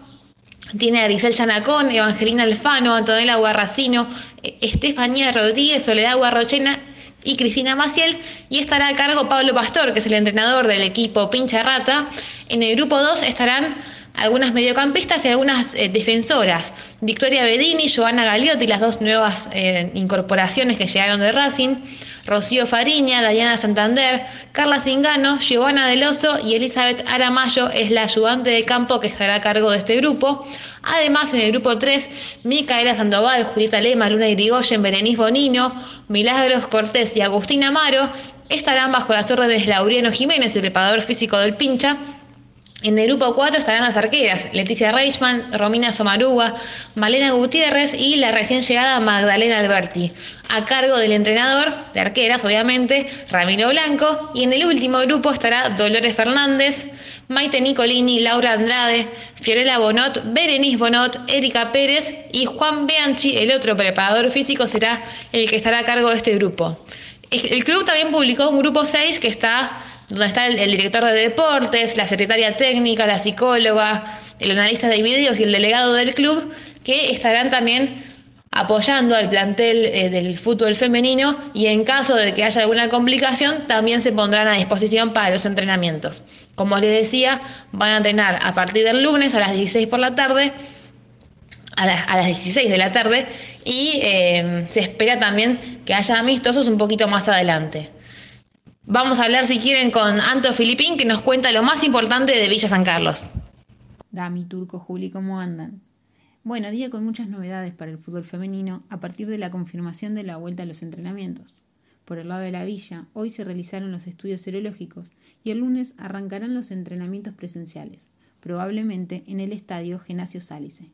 tiene a Grisel Yanacón, Evangelina Alfano, Antonella Guarracino, eh, Estefanía Rodríguez, Soledad Guarrochena y Cristina Maciel. Y estará a cargo Pablo Pastor, que es el entrenador del equipo Pincha Rata. En el grupo 2 estarán algunas mediocampistas y algunas eh, defensoras. Victoria Bedini, Joana Galiotti, las dos nuevas eh, incorporaciones que llegaron de Racing. Rocío Fariña, Dayana Santander, Carla Zingano, Giovanna Deloso y Elizabeth Aramayo es la ayudante de campo que estará a cargo de este grupo. Además, en el grupo 3, Micaela Sandoval, Julieta Lema, Luna Irigoyen, Berenice Bonino, Milagros Cortés y Agustín Amaro estarán bajo las órdenes de Lauriano Jiménez, el preparador físico del pincha. En el grupo 4 estarán las arqueras, Leticia Reichman, Romina Somarúa, Malena Gutiérrez y la recién llegada Magdalena Alberti, a cargo del entrenador de arqueras, obviamente, Ramiro Blanco. Y en el último grupo estará Dolores Fernández, Maite Nicolini, Laura Andrade, Fiorella Bonot, Berenice Bonot, Erika Pérez y Juan Bianchi, el otro preparador físico, será el que estará a cargo de este grupo. El club también publicó un grupo 6 que está donde está el, director de deportes, la secretaria técnica, la psicóloga, el analista de videos y el delegado del club, que estarán también apoyando al plantel eh, del fútbol femenino y en caso de que haya alguna complicación también se pondrán a disposición para los entrenamientos. Como les decía, van a entrenar a partir del lunes a las 16 por la tarde, a, la, a las 16 de la tarde y eh, se espera también que haya amistosos un poquito más adelante. Vamos a hablar, si quieren, con Anto Filipín, que nos cuenta lo más importante de Villa San Carlos. Dami, Turco, Juli, ¿cómo andan? Bueno, día con muchas novedades para el fútbol femenino a partir de la confirmación de la vuelta a los entrenamientos. Por el lado de la villa, hoy se realizaron los estudios serológicos y el lunes arrancarán los entrenamientos presenciales, probablemente en el estadio Genasio Sálice.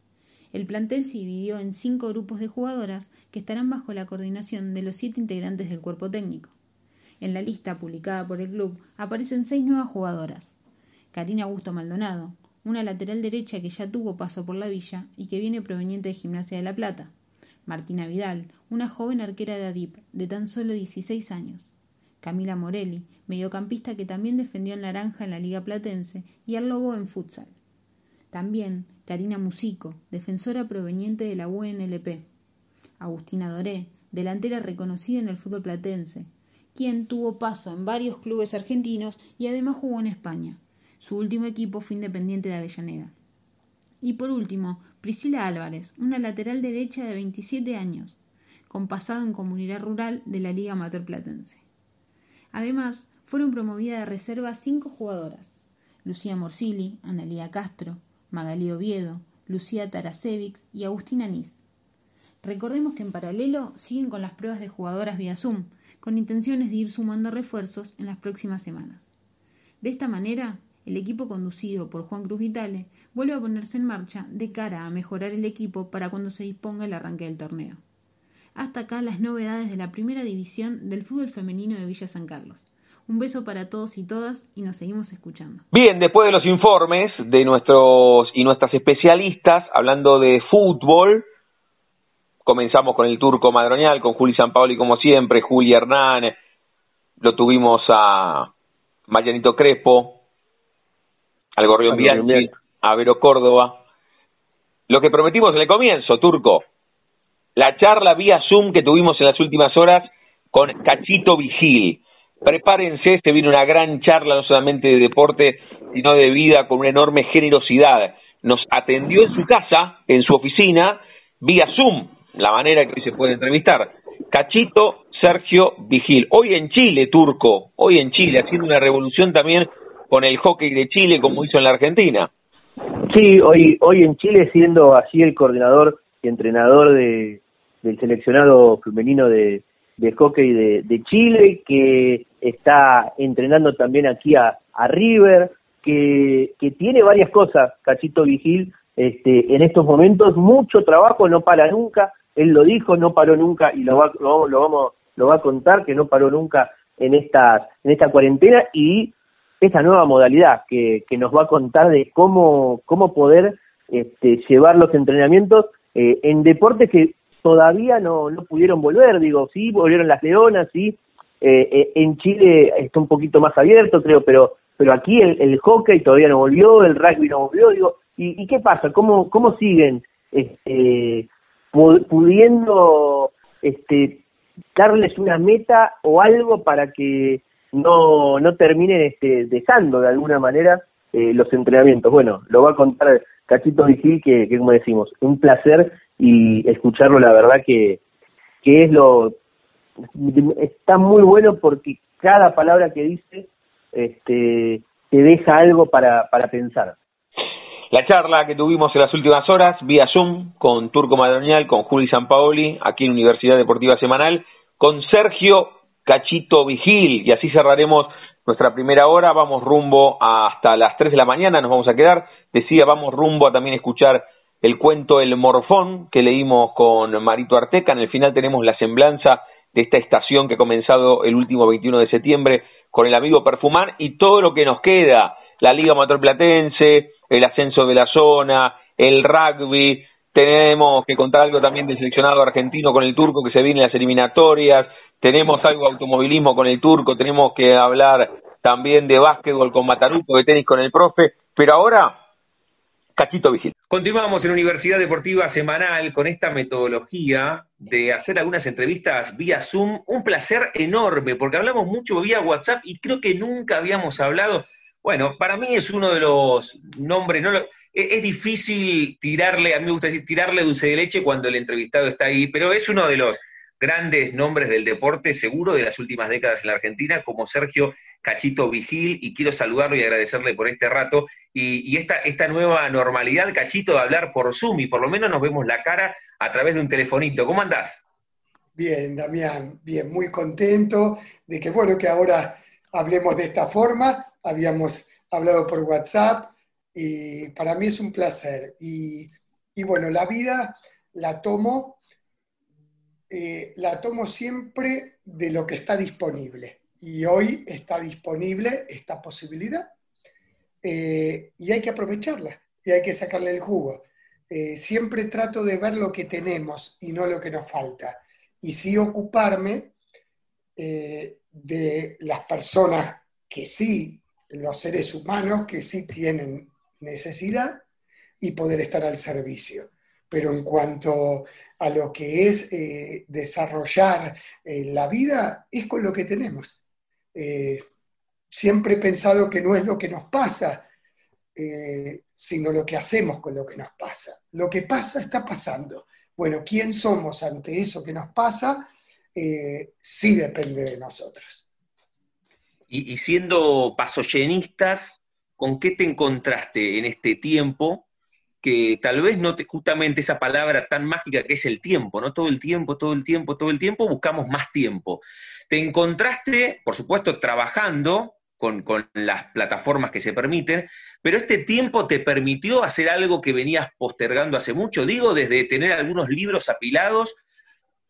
El plantel se dividió en cinco grupos de jugadoras que estarán bajo la coordinación de los siete integrantes del cuerpo técnico. En la lista publicada por el club aparecen seis nuevas jugadoras. Karina Augusto Maldonado, una lateral derecha que ya tuvo paso por la villa y que viene proveniente de Gimnasia de La Plata. Martina Vidal, una joven arquera de Adip de tan solo 16 años. Camila Morelli, mediocampista que también defendió en Naranja en la Liga Platense y al Lobo en futsal. También Karina Musico, defensora proveniente de la UNLP. Agustina Doré, delantera reconocida en el fútbol platense, quien tuvo paso en varios clubes argentinos y además jugó en España. Su último equipo fue Independiente de Avellaneda. Y por último, Priscila Álvarez, una lateral derecha de 27 años, con pasado en comunidad rural de la Liga Amateur Platense. Además, fueron promovidas de reserva cinco jugadoras: Lucía Morsili, Analía Castro, Magalí Oviedo, Lucía Tarasevics y Agustina Anís. Recordemos que en paralelo siguen con las pruebas de jugadoras vía Zoom, con intenciones de ir sumando refuerzos en las próximas semanas. De esta manera, el equipo conducido por Juan Cruz Vitale vuelve a ponerse en marcha de cara a mejorar el equipo para cuando se disponga el arranque del torneo. Hasta acá las novedades de la primera división del fútbol femenino de Villa San Carlos. Un beso para todos y todas y nos seguimos escuchando. Bien, después de los informes de nuestros y nuestras especialistas hablando de fútbol, comenzamos con el turco Madroñal, con Juli Sampaoli como siempre, Juli Hernán, lo tuvimos a Marianito Crespo, al Gorrión Bianchi, a Vero Córdoba. Lo que prometimos en el comienzo, turco, la charla vía Zoom que tuvimos en las últimas horas con Cachito Vigil. Prepárense, se viene una gran charla, no solamente de deporte, sino de vida, con una enorme generosidad. Nos atendió en su casa, en su oficina, vía Zoom, la manera que hoy se puede entrevistar. Cachito Sergio Vigil. Hoy en Chile, Turco, hoy en Chile, haciendo una revolución también con el hockey de Chile como hizo en la Argentina. Sí, hoy, hoy en Chile siendo así el coordinador y entrenador de, del seleccionado femenino de, de hockey de, Chile, que está entrenando también aquí a, a River, que, que tiene varias cosas, Cachito Vigil, este, en estos momentos, mucho trabajo, no para nunca, él lo dijo, no paró nunca y lo va, lo, lo vamos, lo va a contar que no paró nunca en esta, en esta cuarentena y esta nueva modalidad que, que nos va a contar de cómo, cómo poder este, llevar los entrenamientos eh, en deportes que todavía no, no pudieron volver, digo, sí, volvieron las leonas, sí, eh, eh, en Chile está un poquito más abierto, creo, pero pero aquí el, hockey todavía no volvió, el rugby no volvió, digo, ¿y, y qué pasa? ¿Cómo, cómo siguen este, pudiendo este, darles una meta o algo para que no, no terminen este, dejando de alguna manera eh, los entrenamientos. Bueno, lo va a contar Cachito Vigil, que, que como decimos, un placer y escucharlo, la verdad que, que es lo, está muy bueno porque cada palabra que dice este, te deja algo para, para pensar. La charla que tuvimos en las últimas horas, vía Zoom, con Turco Madroñal, con Juli Sampaoli, aquí en Universidad Deportiva Semanal, con Sergio Cachito Vigil, y así cerraremos nuestra primera hora, vamos rumbo hasta las 3 de la mañana, nos vamos a quedar, decía, vamos rumbo a también escuchar el cuento El Morfón que leímos con Marito Arteca, en el final tenemos la semblanza de esta estación que ha comenzado el último 21 de septiembre con el amigo Perfumán y todo lo que nos queda, la Liga Amateur Platense, el ascenso de la zona, el rugby, tenemos que contar algo también del seleccionado argentino con el turco que se viene en las eliminatorias, tenemos algo de automovilismo con el turco, tenemos que hablar también de básquetbol con Mataruco, de tenis con el profe, pero ahora, Cachito Vigil. Continuamos en Universidad Deportiva Semanal con esta metodología de hacer algunas entrevistas vía Zoom. Un placer enorme, porque hablamos mucho vía WhatsApp y creo que nunca habíamos hablado. Bueno, para mí es uno de los nombres, no es, es difícil tirarle, a mí me gusta decir, tirarle dulce de leche cuando el entrevistado está ahí, pero es uno de los grandes nombres del deporte, seguro, de las últimas décadas en la Argentina, como Sergio Cachito Vigil, y quiero saludarlo y agradecerle por este rato. Y, esta, esta nueva normalidad, Cachito, de hablar por Zoom, y por lo menos nos vemos la cara a través de un telefonito. ¿Cómo andás? Bien, Damián, bien, muy contento de que, bueno, que ahora hablemos de esta forma. Habíamos hablado por WhatsApp, y para mí es un placer. Y, y bueno, la vida la tomo eh, la tomo siempre de lo que está disponible. Y hoy está disponible esta posibilidad. Eh, y hay que aprovecharla y hay que sacarle el jugo. Eh, siempre trato de ver lo que tenemos y no lo que nos falta. Y sí ocuparme de las personas que sí, los seres humanos que sí tienen necesidad y poder estar al servicio. Pero en cuanto a lo que es eh, desarrollar eh, la vida, es con lo que tenemos. Eh, siempre he pensado que no es lo que nos pasa, sino lo que hacemos con lo que nos pasa. Lo que pasa está pasando. Bueno, ¿quién somos ante eso que nos pasa? sí depende de nosotros. Y, siendo pasoyenistas, ¿con qué te encontraste en este tiempo que tal vez no te, justamente esa palabra tan mágica que es el tiempo, ¿no? Todo el tiempo, todo el tiempo, todo el tiempo, buscamos más tiempo. Te encontraste, por supuesto, trabajando con, las plataformas que se permiten, pero este tiempo te permitió hacer algo que venías postergando hace mucho, digo, desde tener algunos libros apilados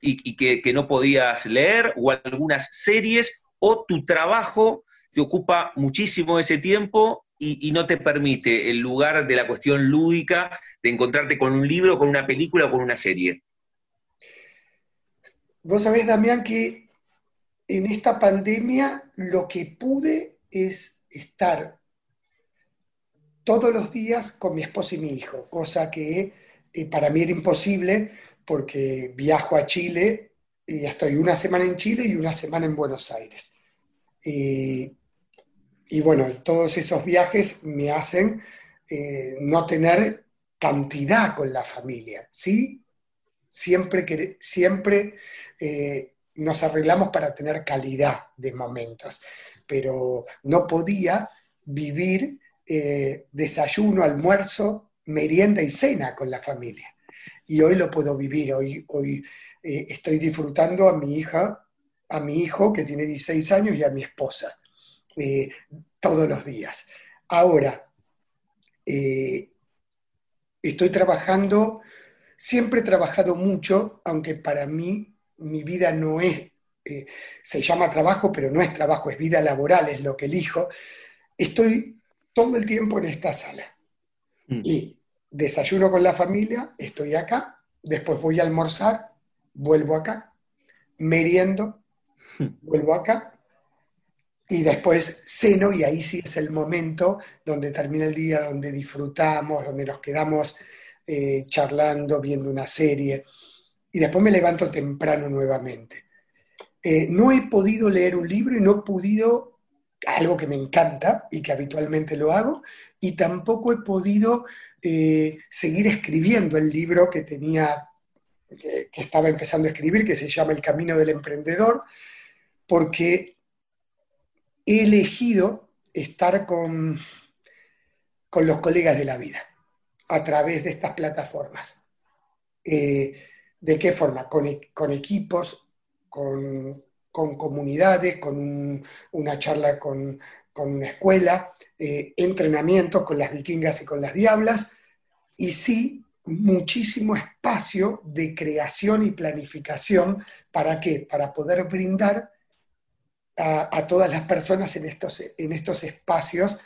y, que no podías leer, o algunas series, o tu trabajo te ocupa muchísimo ese tiempo y, no te permite el lugar de la cuestión lúdica de encontrarte con un libro, con una película o con una serie. Vos sabés, Damián, que en esta pandemia lo que pude es estar todos los días con mi esposa y mi hijo, cosa que eh, para mí era imposible porque viajo a Chile y estoy una semana en Chile y una semana en Buenos Aires. Eh, y bueno, todos esos viajes me hacen eh, no tener cantidad con la familia, ¿sí? Siempre, siempre eh, nos arreglamos para tener calidad de momentos, pero no podía vivir eh, desayuno, almuerzo, merienda y cena con la familia. Y hoy lo puedo vivir, hoy, hoy estoy disfrutando a mi hija, a mi hijo que tiene 16 años y a mi esposa. Eh, todos los días. Ahora, eh, estoy trabajando, siempre he trabajado mucho, aunque para mí mi vida no es, eh, se llama trabajo, pero no es trabajo, es vida laboral, es lo que elijo. Estoy todo el tiempo en esta sala. Mm. Y desayuno con la familia, estoy acá, después voy a almorzar, vuelvo acá, meriendo, vuelvo acá, y después ceno y ahí sí es el momento donde termina el día, donde disfrutamos, donde nos quedamos eh, charlando, viendo una serie. Y después me levanto temprano nuevamente. Eh, no he podido leer un libro y no he podido, algo que me encanta y que habitualmente lo hago, y tampoco he podido eh, seguir escribiendo el libro que tenía, que estaba empezando a escribir, que se llama El Camino del Emprendedor, porque he elegido estar con, con los colegas de la vida a través de estas plataformas. Eh, ¿De qué forma? Con, e, equipos, con, con comunidades, con un- una charla con, con una escuela, eh, entrenamientos con las vikingas y con las diablas, y sí muchísimo espacio de creación y planificación. ¿Para qué? Para poder brindar a, todas las personas en estos, en estos espacios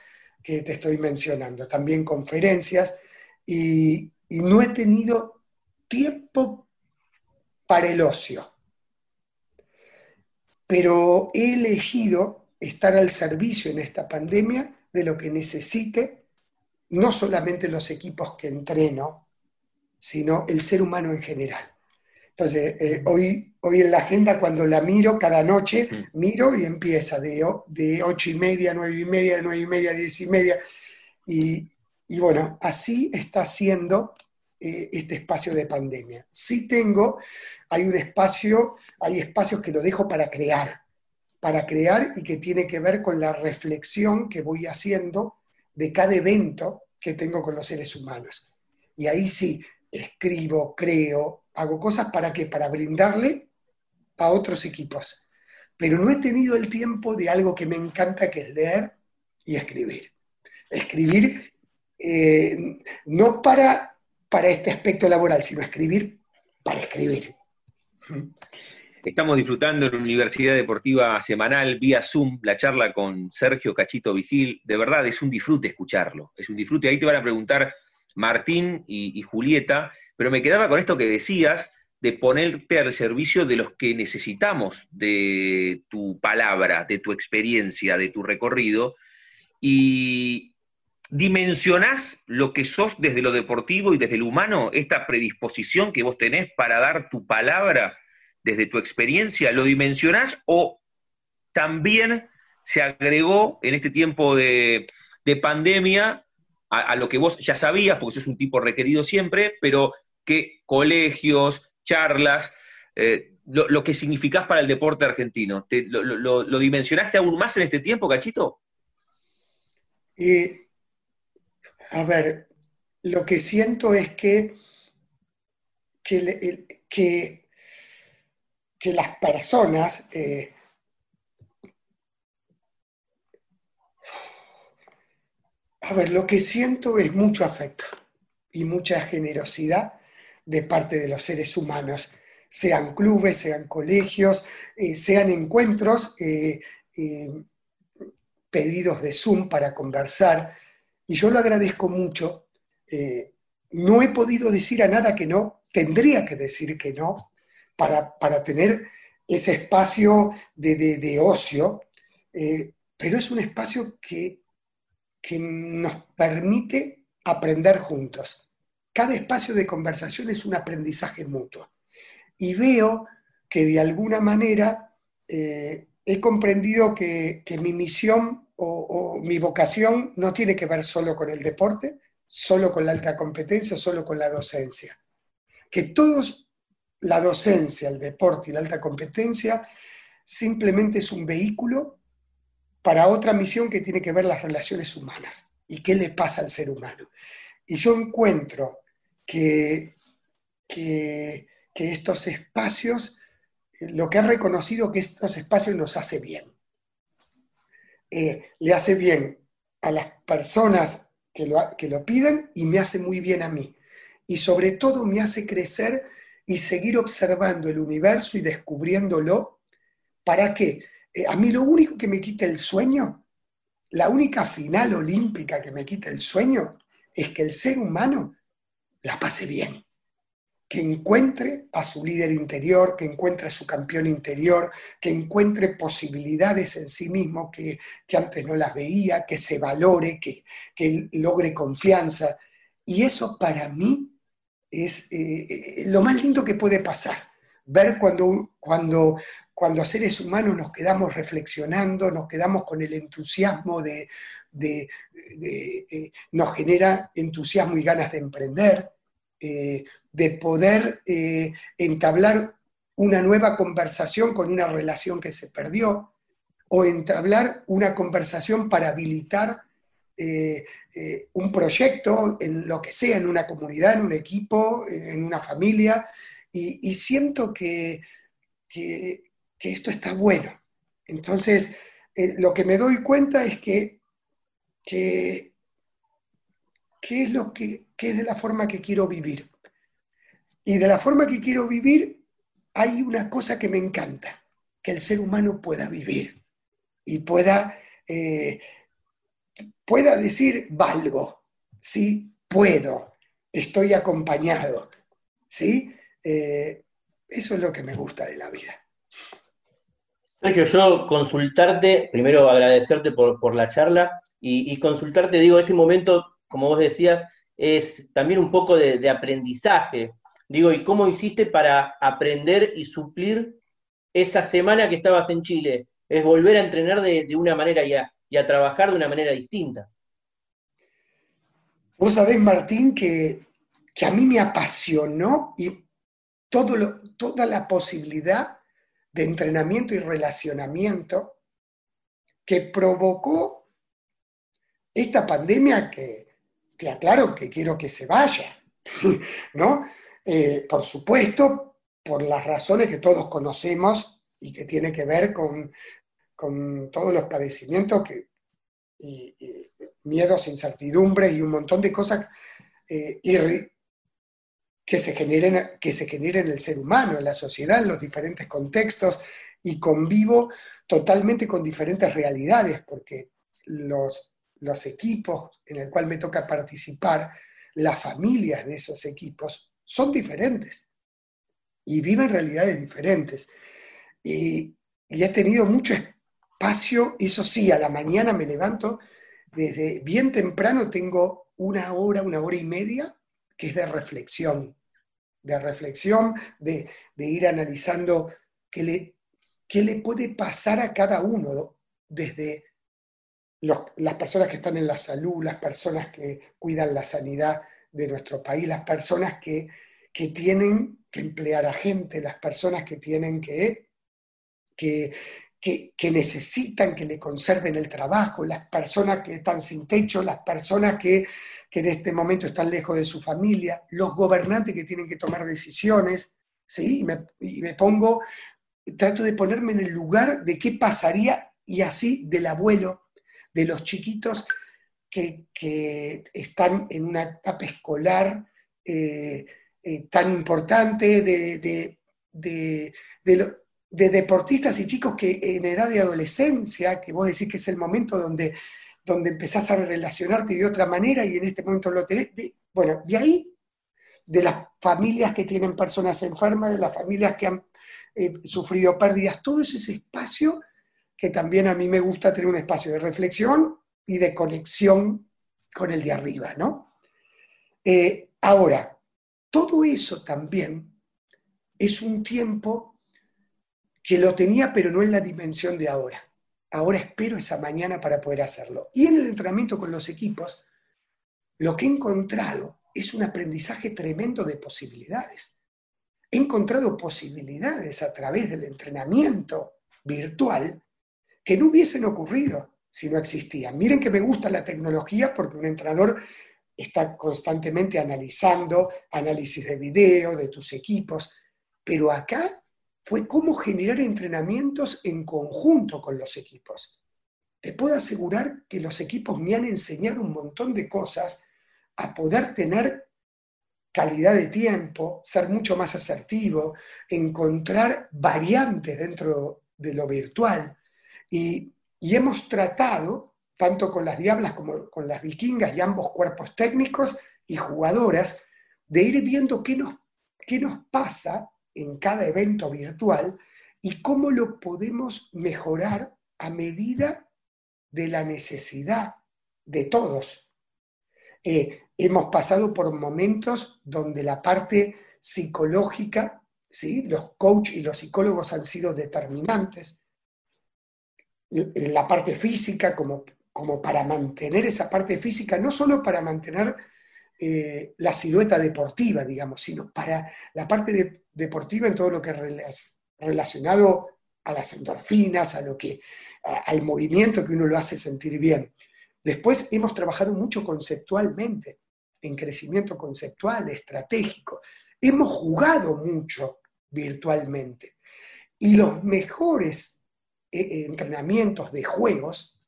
que te estoy mencionando. También conferencias y no he tenido tiempo para el ocio. Pero he elegido estar al servicio en esta pandemia de lo que necesite, no solamente los equipos que entreno, sino el ser humano en general. Entonces, eh, hoy, hoy en la agenda, cuando la miro cada noche, miro y empieza de, de ocho y media, nueve y media, de nueve y media, diez y media. Y, y bueno, así está siendo eh, este espacio de pandemia. Sí tengo, hay un espacio, hay espacios que lo dejo para crear, para crear y que tiene que ver con la reflexión que voy haciendo de cada evento que tengo con los seres humanos. Y ahí sí, escribo, creo, hago cosas para que para brindarle a otros equipos. Pero no he tenido el tiempo de algo que me encanta, que es leer y escribir. Escribir eh, no para, para este aspecto laboral, sino escribir para escribir. Estamos disfrutando en Universidad Deportiva Semanal vía Zoom la charla con Sergio Cachito Vigil. De verdad es un disfrute escucharlo, es un disfrute. Ahí te van a preguntar Martín y, Julieta, pero me quedaba con esto que decías de ponerte al servicio de los que necesitamos de tu palabra, de tu experiencia, de tu recorrido, y dimensionás lo que sos desde lo deportivo y desde lo humano, esta predisposición que vos tenés para dar tu palabra desde tu experiencia, ¿lo dimensionás o también se agregó en este tiempo de pandemia a, lo que vos ya sabías, porque sos un tipo requerido siempre, pero que colegios, charlas, eh, lo, lo, que significás para el deporte argentino, ¿Te, lo, lo, dimensionaste aún más en este tiempo, Cachito? Eh, a ver, lo que siento es que, que, que, que las personas eh, A ver, lo que siento es mucho afecto y mucha generosidad de parte de los seres humanos, sean clubes, sean colegios, eh, sean encuentros, eh, eh, pedidos de Zoom para conversar. Y yo lo agradezco mucho. no he podido decir a nada que no, tendría que decir que no, para, para tener ese espacio de, de, de ocio, pero es un espacio que que nos permite aprender juntos. Cada espacio de conversación es un aprendizaje mutuo. Y veo que de alguna manera eh, he comprendido que, que mi misión o, o, mi vocación no tiene que ver solo con el deporte, solo con la alta competencia, solo con la docencia. Que todos, la docencia, el deporte y la alta competencia, simplemente es un vehículo para otra misión que tiene que ver las relaciones humanas y qué le pasa al ser humano. Y yo encuentro que, que, estos espacios, lo que he reconocido que estos espacios nos hace bien. Eh, le hace bien a las personas que lo, que lo piden y me hace muy bien a mí. Y sobre todo me hace crecer y seguir observando el universo y descubriéndolo. ¿Para qué? Eh, a mí lo único que me quita el sueño, la única final olímpica que me quita el sueño, es que el ser humano la pase bien, que encuentre a su líder interior, que encuentre a su campeón interior, que encuentre posibilidades en sí mismo que, que antes no las veía, que se valore, que, que logre confianza. Y eso para mí es eh, lo más lindo que puede pasar ver cuando, cuando, cuando seres humanos nos quedamos reflexionando, nos quedamos con el entusiasmo de, eh, nos genera entusiasmo y ganas de emprender, eh, de poder eh, entablar una nueva conversación con una relación que se perdió, o entablar una conversación para habilitar un proyecto en lo que sea, en una comunidad, en un equipo, en una familia, y, siento que, que esto está bueno. Entonces, eh, lo que me doy cuenta es que, que, es lo que es de la forma que quiero vivir. Y de la forma que quiero vivir, hay una cosa que me encanta, que el ser humano pueda vivir y pueda, eh, pueda decir, valgo, ¿sí? Puedo, estoy acompañado, ¿sí? Eh, eso es lo que me gusta de la vida. Sergio, yo consultarte, primero agradecerte por, la charla y, consultarte, digo, este momento, como vos decías, es también un poco de, aprendizaje. Digo, ¿y cómo hiciste para aprender y suplir esa semana que estabas en Chile? Es volver a entrenar de, una manera y a, y a, trabajar de una manera distinta. Vos sabés, Martín, que, que a mí me apasionó y todo lo, toda la posibilidad de entrenamiento y relacionamiento que provocó esta pandemia que te aclaro que quiero que se vaya, ¿no? Eh, por supuesto, por las razones que todos conocemos y que tiene que ver con, todos los padecimientos que, y, miedos, incertidumbres y un montón de cosas eh, que se, generen, que se generen en el ser humano, en la sociedad, en los diferentes contextos, y convivo totalmente con diferentes realidades, porque los, los equipos en el cual me toca participar, las familias de esos equipos, son diferentes y viven realidades diferentes. Y he tenido mucho espacio, eso sí, a la mañana me levanto, desde bien temprano tengo una hora, una hora y media, que es de reflexión de reflexión, de, ir analizando qué le, qué le puede pasar a cada uno, desde las personas que están en la salud, las personas que cuidan la sanidad de nuestro país, las personas que, tienen que emplear a gente, las personas que tienen que, que, que, necesitan que le conserven el trabajo, las personas que están sin techo, las personas que que en este momento están lejos de su familia, los gobernantes que tienen que tomar decisiones, ¿sí? Y me, pongo, trato de ponerme en el lugar de qué pasaría y así del abuelo, de los chiquitos que, están en una etapa escolar eh, eh, tan importante, de, de, deportistas y chicos que en edad de adolescencia, que vos decís que es el momento donde donde empezás a relacionarte de otra manera y en este momento lo tenés. bueno, de ahí, de las familias que tienen personas enfermas, de las familias que han eh, sufrido pérdidas, todo ese espacio que también a mí me gusta tener un espacio de reflexión y de conexión con el de arriba, ¿no? Eh, ahora, todo eso también es un tiempo que lo tenía, pero no en la dimensión de ahora ahora espero esa mañana para poder hacerlo. Y en el entrenamiento con los equipos, lo que he encontrado es un aprendizaje tremendo de posibilidades. He encontrado posibilidades a través del entrenamiento virtual que no hubiesen ocurrido si no existían. Miren que me gusta la tecnología porque un entrenador está constantemente analizando análisis de video de tus equipos, pero acá fue cómo generar entrenamientos en conjunto con los equipos. Te puedo asegurar que los equipos me han enseñado un montón de cosas a poder tener calidad de tiempo, ser mucho más asertivo, encontrar variantes dentro de lo virtual. Y, hemos tratado, tanto con las diablas como con las vikingas y ambos cuerpos técnicos y jugadoras, de ir viendo qué nos, qué nos pasa en cada evento virtual y cómo lo podemos mejorar a medida de la necesidad de todos. Eh, hemos pasado por momentos donde la parte psicológica, ¿sí? los coaches y los psicólogos han sido determinantes, la parte física como, como para mantener esa parte física, no solo para mantener eh, la silueta deportiva, digamos, sino para la parte deportiva en todo lo que es relacionado a las endorfinas, a lo que, al movimiento que uno lo hace sentir bien. Después hemos trabajado mucho conceptualmente, en crecimiento conceptual, estratégico. Hemos jugado mucho virtualmente. Y los mejores eh, eh, entrenamientos de juegos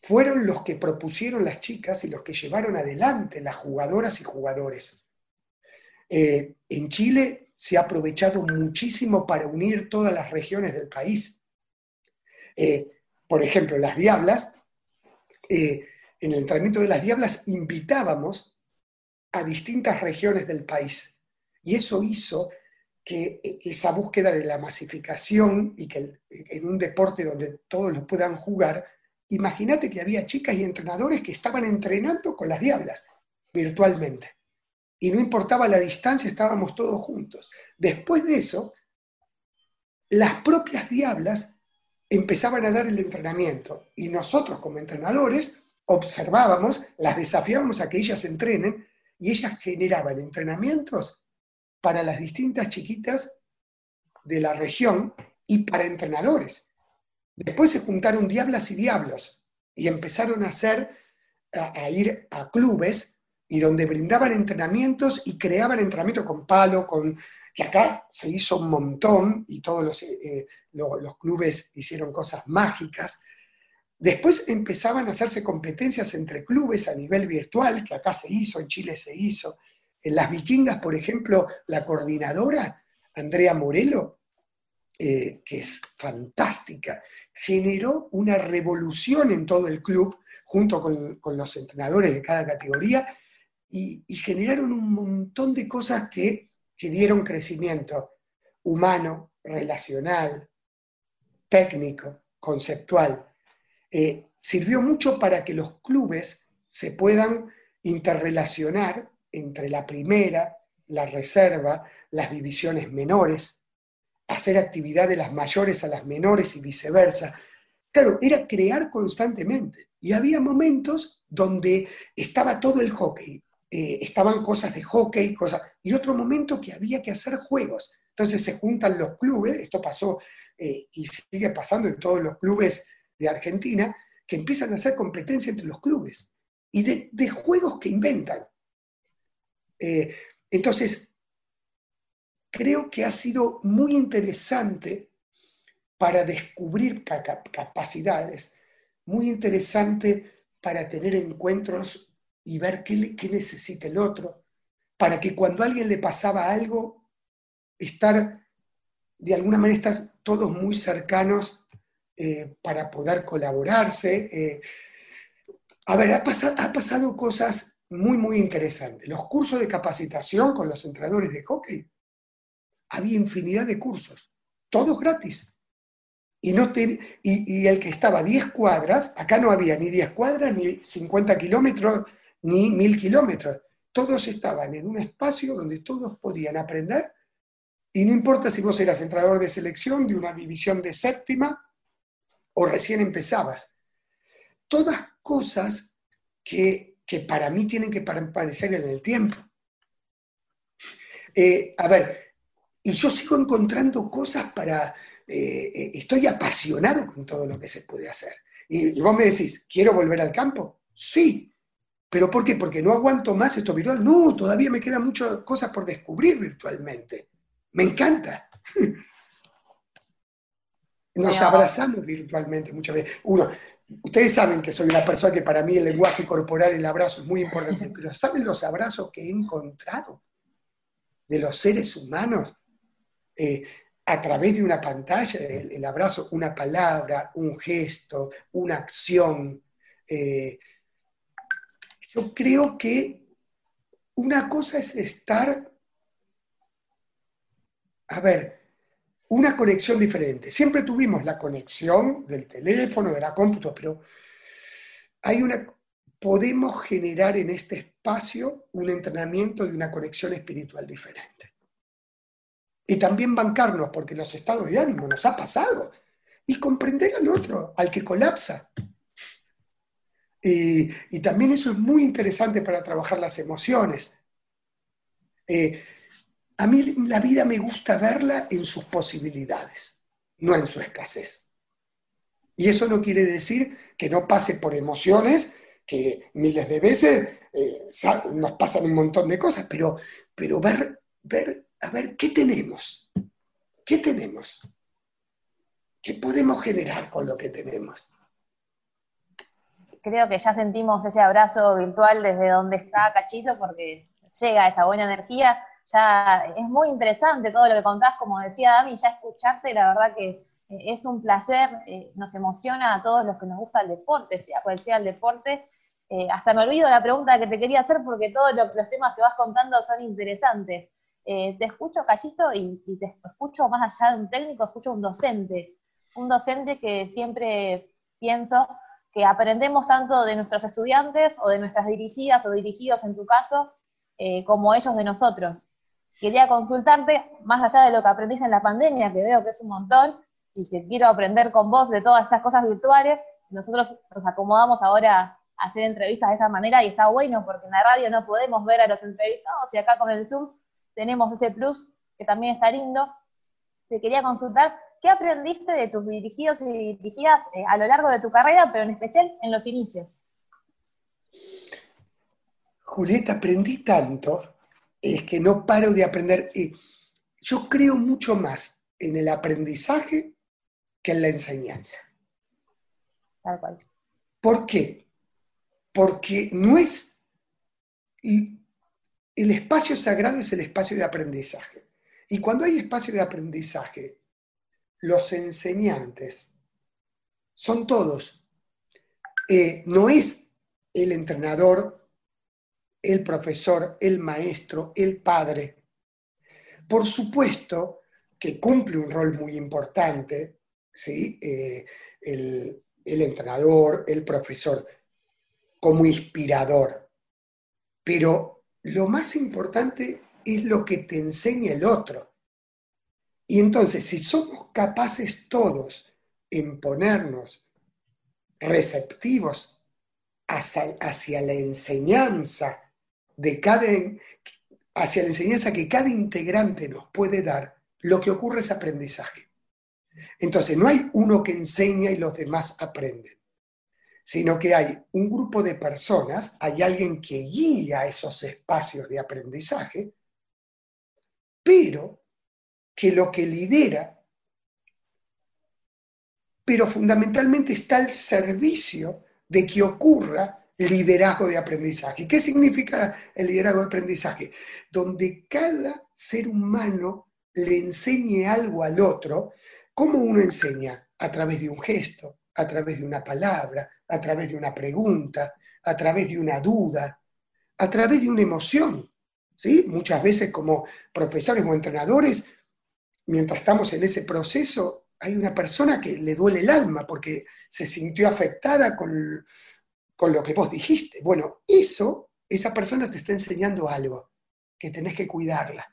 fueron los que propusieron las chicas y los que llevaron adelante las jugadoras y jugadores. Eh, en Chile se ha aprovechado muchísimo para unir todas las regiones del país. por ejemplo, las Diablas, en el entrenamiento de las Diablas invitábamos a distintas regiones del país. Y eso hizo que esa búsqueda de la masificación y que en un deporte donde todos lo puedan jugar, imagínate que había chicas y entrenadores que estaban entrenando con las diablas virtualmente. Y no importaba la distancia, estábamos todos juntos. Después de eso, las propias diablas empezaban a dar el entrenamiento y nosotros como entrenadores observábamos, las desafiábamos a que ellas entrenen y ellas generaban entrenamientos para las distintas chiquitas de la región y para entrenadores. Después se juntaron diablas y diablos y empezaron a hacer, a, ir a clubes y donde brindaban entrenamientos y creaban entrenamiento con palo, con que acá se hizo un montón y todos los, eh, los clubes hicieron cosas mágicas. Después empezaban a hacerse competencias entre clubes a nivel virtual, que acá se hizo, en Chile se hizo. En las vikingas, por ejemplo, la coordinadora, Andrea Morelo, eh, que es fantástica, generó una revolución en todo el club, junto con, los entrenadores de cada categoría, y, generaron un montón de cosas que, que dieron crecimiento humano, relacional, técnico, conceptual. Eh, sirvió mucho para que los clubes se puedan interrelacionar entre la primera, la reserva, las divisiones menores, hacer actividad de las mayores a las menores y viceversa. Claro, era crear constantemente. Y había momentos donde estaba todo el hockey, eh, estaban cosas de hockey, cosas, y otro momento que había que hacer juegos. Entonces se juntan los clubes, esto pasó eh, y sigue pasando en todos los clubes de Argentina, que empiezan a hacer competencia entre los clubes y de, juegos que inventan. Eh, entonces, creo que ha sido muy interesante para descubrir capacidades, muy interesante para tener encuentros y ver qué, qué necesita el otro, para que cuando a alguien le pasaba algo, estar, de alguna manera, estar todos muy cercanos eh, para poder colaborarse. Eh, a ver, ha, ha pasado cosas muy, muy interesantes. Los cursos de capacitación con los entrenadores de hockey, había infinidad de cursos, todos gratis. Y, no y, el que estaba 10 cuadras, acá no había ni 10 cuadras, ni 50 kilómetros, ni 1000 kilómetros. Todos estaban en un espacio donde todos podían aprender. Y no importa si vos eras entrenador de selección de una división de séptima o recién empezabas. Todas cosas que, para mí tienen que permanecer en el tiempo. Eh, a ver, y yo sigo encontrando cosas para... Eh, eh, estoy apasionado con todo lo que se puede hacer. Y, vos me decís, ¿quiero volver al campo? Sí. ¿Pero por qué? Porque no aguanto más esto virtual. No, todavía me quedan muchas cosas por descubrir virtualmente. Me encanta. Nos abrazamos virtualmente muchas veces. Uno, ustedes saben que soy una persona que para mí el lenguaje corporal, el abrazo es muy importante, pero ¿saben los abrazos que he encontrado de los seres humanos eh, a través de una pantalla? El, abrazo, una palabra, un gesto, una acción. Eh, yo creo que una cosa es estar, a ver, una conexión diferente. Siempre tuvimos la conexión del teléfono, de la cómputo, pero hay una, podemos generar en este espacio un entrenamiento de una conexión espiritual diferente. Y también bancarnos, porque los estados de ánimo nos ha pasado. Y comprender al otro, al que colapsa. Y, también eso es muy interesante para trabajar las emociones. Eh, a mí la vida me gusta verla en sus posibilidades, no en su escasez. Y eso no quiere decir que no pase por emociones, que miles de veces eh, nos pasan un montón de cosas, pero, pero ver, ver, a ver, ¿qué tenemos? ¿qué tenemos? ¿Qué podemos generar con lo que tenemos? Creo que ya sentimos ese abrazo virtual desde donde está Cachito porque llega esa buena energía. Ya es muy interesante todo lo que contás, como decía Dami, ya escucharte, la verdad que eh, es un placer, eh, nos emociona a todos los que nos gusta el deporte, sea cual sea el deporte. Eh, hasta me olvido la pregunta que te quería hacer porque todos los temas que vas contando son interesantes. te escucho, Cachito, y, y, te escucho más allá de un técnico, escucho un docente. Un docente que siempre pienso que aprendemos tanto de nuestros estudiantes o de nuestras dirigidas o dirigidos en tu caso, eh, como ellos de nosotros. Quería consultarte, más allá de lo que aprendiste en la pandemia, que veo que es un montón, y que quiero aprender con vos de todas estas cosas virtuales, nosotros nos acomodamos ahora a hacer entrevistas de esta manera y está bueno porque en la radio no podemos ver a los entrevistados y acá con el Zoom tenemos ese plus que también está lindo. Te quería consultar, ¿qué aprendiste de tus dirigidos y dirigidas eh, a lo largo de tu carrera, pero en especial en los inicios? Julieta, aprendí tanto, es que no paro de aprender. Yo creo mucho más en el aprendizaje que en la enseñanza. Tal cual. ¿Por qué? Porque no es... El espacio sagrado es el espacio de aprendizaje. Y cuando hay espacio de aprendizaje, los enseñantes son todos. Eh, no es el entrenador el profesor, el maestro, el padre. Por supuesto que cumple un rol muy importante, ¿sí? Eh, el, el entrenador, el profesor, como inspirador. Pero lo más importante es lo que te enseña el otro. Y entonces, si somos capaces todos en ponernos receptivos hacia, hacia la enseñanza de cada, hacia la enseñanza que cada integrante nos puede dar, lo que ocurre es aprendizaje. Entonces, no hay uno que enseña y los demás aprenden, sino que hay un grupo de personas, hay alguien que guía esos espacios de aprendizaje, pero que lo que lidera, pero fundamentalmente está al servicio de que ocurra liderazgo de aprendizaje. ¿Qué significa el liderazgo de aprendizaje? Donde cada ser humano le enseñe algo al otro, ¿cómo uno enseña? A través de un gesto, a través de una palabra, a través de una pregunta, a través de una duda, a través de una emoción. ¿sí? Muchas veces como profesores o entrenadores, mientras estamos en ese proceso, hay una persona que le duele el alma porque se sintió afectada con con lo que vos dijiste. Bueno, eso, esa persona te está enseñando algo, que tenés que cuidarla,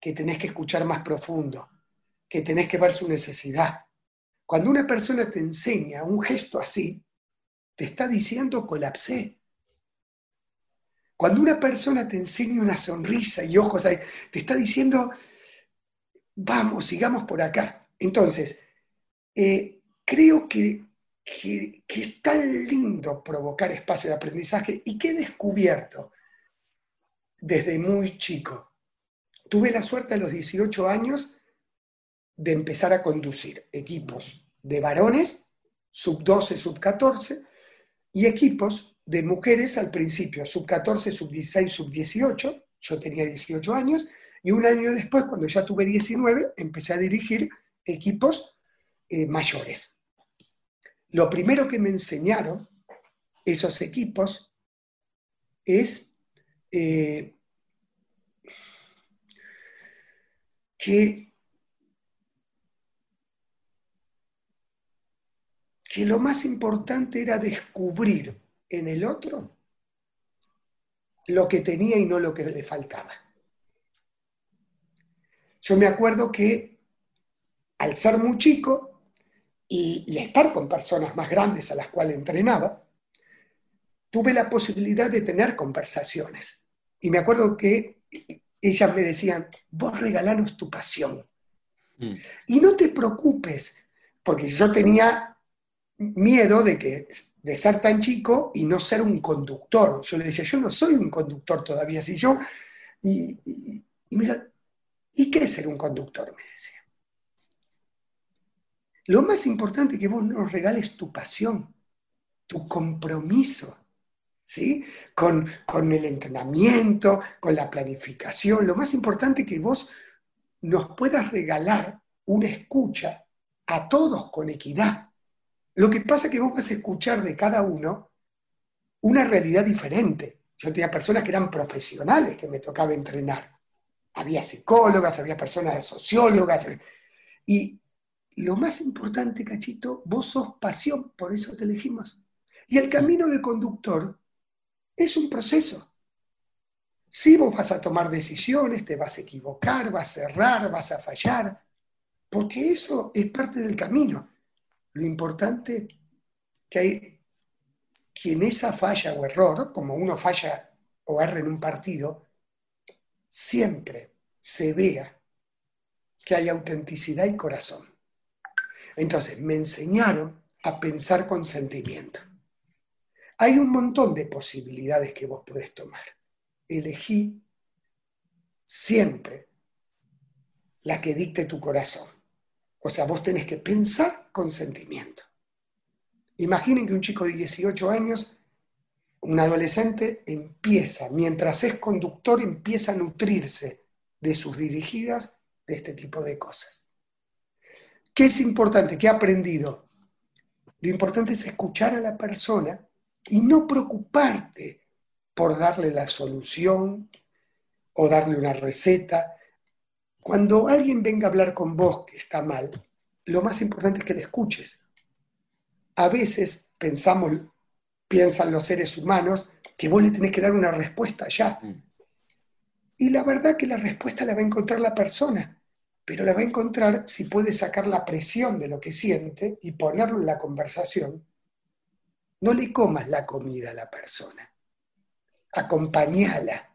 que tenés que escuchar más profundo, que tenés que ver su necesidad. Cuando una persona te enseña un gesto así, te está diciendo colapsé. Cuando una persona te enseña una sonrisa y ojos te está diciendo, vamos, sigamos por acá. Entonces, eh, creo que que, es tan lindo provocar espacio de aprendizaje y que he descubierto desde muy chico. Tuve la suerte a los 18 años de empezar a conducir equipos de varones, sub 12, sub 14, y equipos de mujeres al principio, sub 14, sub 16, sub 18, yo tenía 18 años, y un año después, cuando ya tuve 19, empecé a dirigir equipos eh, mayores. Lo primero que me enseñaron esos equipos es eh, que, que lo más importante era descubrir en el otro lo que tenía y no lo que le faltaba. Yo me acuerdo que al ser muy chico, y, estar con personas más grandes a las cuales entrenaba, tuve la posibilidad de tener conversaciones. Y me acuerdo que ellas me decían, vos regalanos tu pasión. Mm. Y no te preocupes, porque yo tenía miedo de, que, de ser tan chico y no ser un conductor. Yo le decía, yo no soy un conductor todavía. Si yo, y, y, ¿y qué es ser un conductor? Me decía. Lo más importante es que vos nos regales tu pasión, tu compromiso, ¿sí? Con, con el entrenamiento, con la planificación. Lo más importante es que vos nos puedas regalar una escucha a todos con equidad. Lo que pasa es que vos vas a escuchar de cada uno una realidad diferente. Yo tenía personas que eran profesionales que me tocaba entrenar. Había psicólogas, había personas sociólogas. Y lo más importante, cachito, vos sos pasión, por eso te elegimos. Y el camino de conductor es un proceso. Si vos vas a tomar decisiones, te vas a equivocar, vas a errar, vas a fallar, porque eso es parte del camino. Lo importante que hay que en esa falla o error, como uno falla o erra en un partido, siempre se vea que hay autenticidad y corazón. Entonces, me enseñaron a pensar con sentimiento. Hay un montón de posibilidades que vos podés tomar. Elegí siempre la que dicte tu corazón. O sea, vos tenés que pensar con sentimiento. Imaginen que un chico de 18 años, un adolescente, empieza, mientras es conductor, empieza a nutrirse de sus dirigidas de este tipo de cosas. ¿Qué es importante? ¿Qué ha aprendido? Lo importante es escuchar a la persona y no preocuparte por darle la solución o darle una receta. Cuando alguien venga a hablar con vos que está mal, lo más importante es que le escuches. A veces pensamos, piensan los seres humanos, que vos le tenés que dar una respuesta ya. Mm. Y la verdad que la respuesta la va a encontrar la persona, pero la va a encontrar si puede sacar la presión de lo que siente y ponerlo en la conversación no le comas la comida a la persona. Acompañala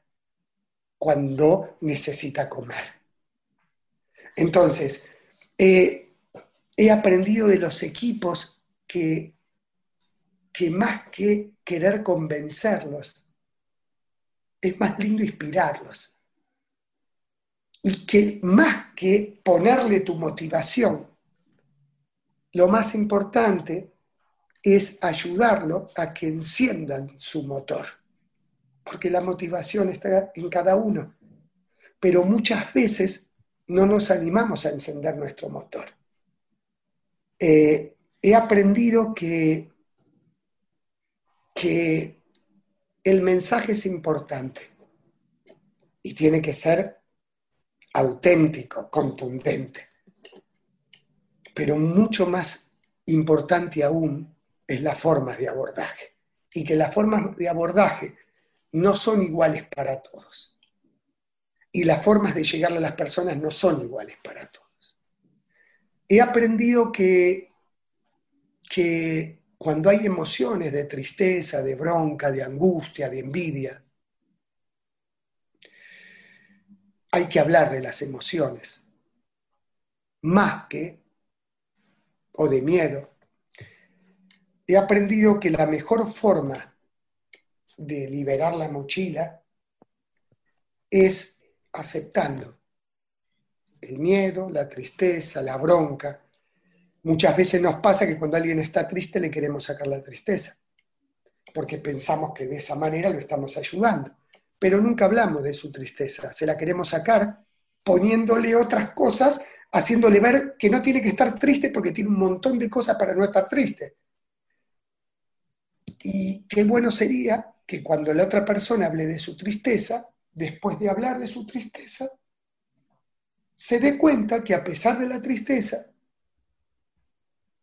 cuando necesita comer. Entonces, he aprendido de los equipos que, que más que querer convencerlos, es más lindo inspirarlos. Y que más que ponerle tu motivación, lo más importante es ayudarlo a que enciendan su motor, porque la motivación está en cada uno, pero muchas veces no nos animamos a encender nuestro motor. Eh, he aprendido que, que el mensaje es importante y tiene que ser auténtico, contundente, pero mucho más importante aún es la forma de abordaje. Y que las formas de abordaje no son iguales para todos. Y las formas de llegarle a las personas no son iguales para todos. He aprendido que, que cuando hay emociones de tristeza, de bronca, de angustia, de envidia, hay que hablar de las emociones, más que, o de miedo, he aprendido que la mejor forma de liberar la mochila es aceptando el miedo, la tristeza, la bronca. Muchas veces nos pasa que cuando alguien está triste le queremos sacar la tristeza, porque pensamos que de esa manera lo estamos ayudando. Pero nunca hablamos de su tristeza, se la queremos sacar poniéndole otras cosas, haciéndole ver que no tiene que estar triste porque tiene un montón de cosas para no estar triste. Y qué bueno sería que cuando la otra persona hable de su tristeza, después de hablar de su tristeza, se dé cuenta que a pesar de la tristeza,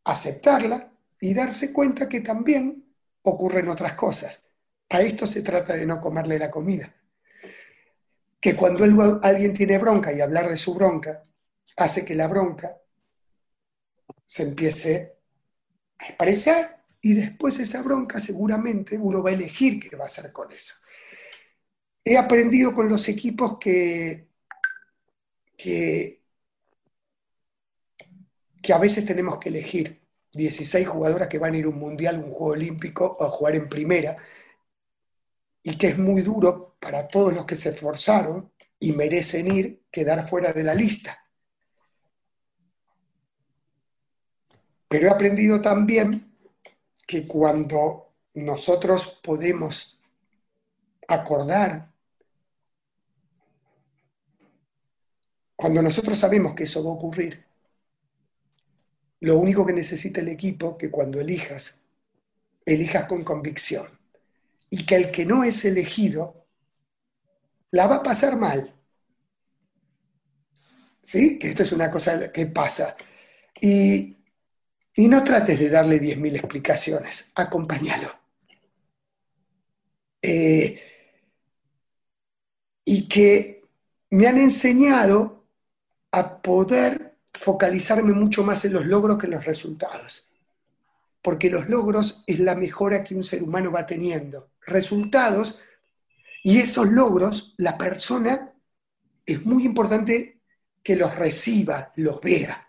aceptarla y darse cuenta que también ocurren otras cosas. A esto se trata de no comerle la comida. Que cuando alguien tiene bronca y hablar de su bronca, hace que la bronca se empiece a expresar y después esa bronca seguramente uno va a elegir qué va a hacer con eso. He aprendido con los equipos que, que, que a veces tenemos que elegir 16 jugadoras que van a ir a un mundial, un juego olímpico o a jugar en primera, y que es muy duro para todos los que se esforzaron y merecen ir, quedar fuera de la lista. Pero he aprendido también que cuando nosotros podemos acordar, cuando nosotros sabemos que eso va a ocurrir, lo único que necesita el equipo que cuando elijas, elijas con convicción. Y que el que no es elegido la va a pasar mal. ¿Sí? Que esto es una cosa que pasa. Y, no trates de darle 10.000 explicaciones, acompáñalo. Eh, y que me han enseñado a poder focalizarme mucho más en los logros que en los resultados. Porque los logros es la mejora que un ser humano va teniendo. Resultados, y esos logros, la persona es muy importante que los reciba, los vea.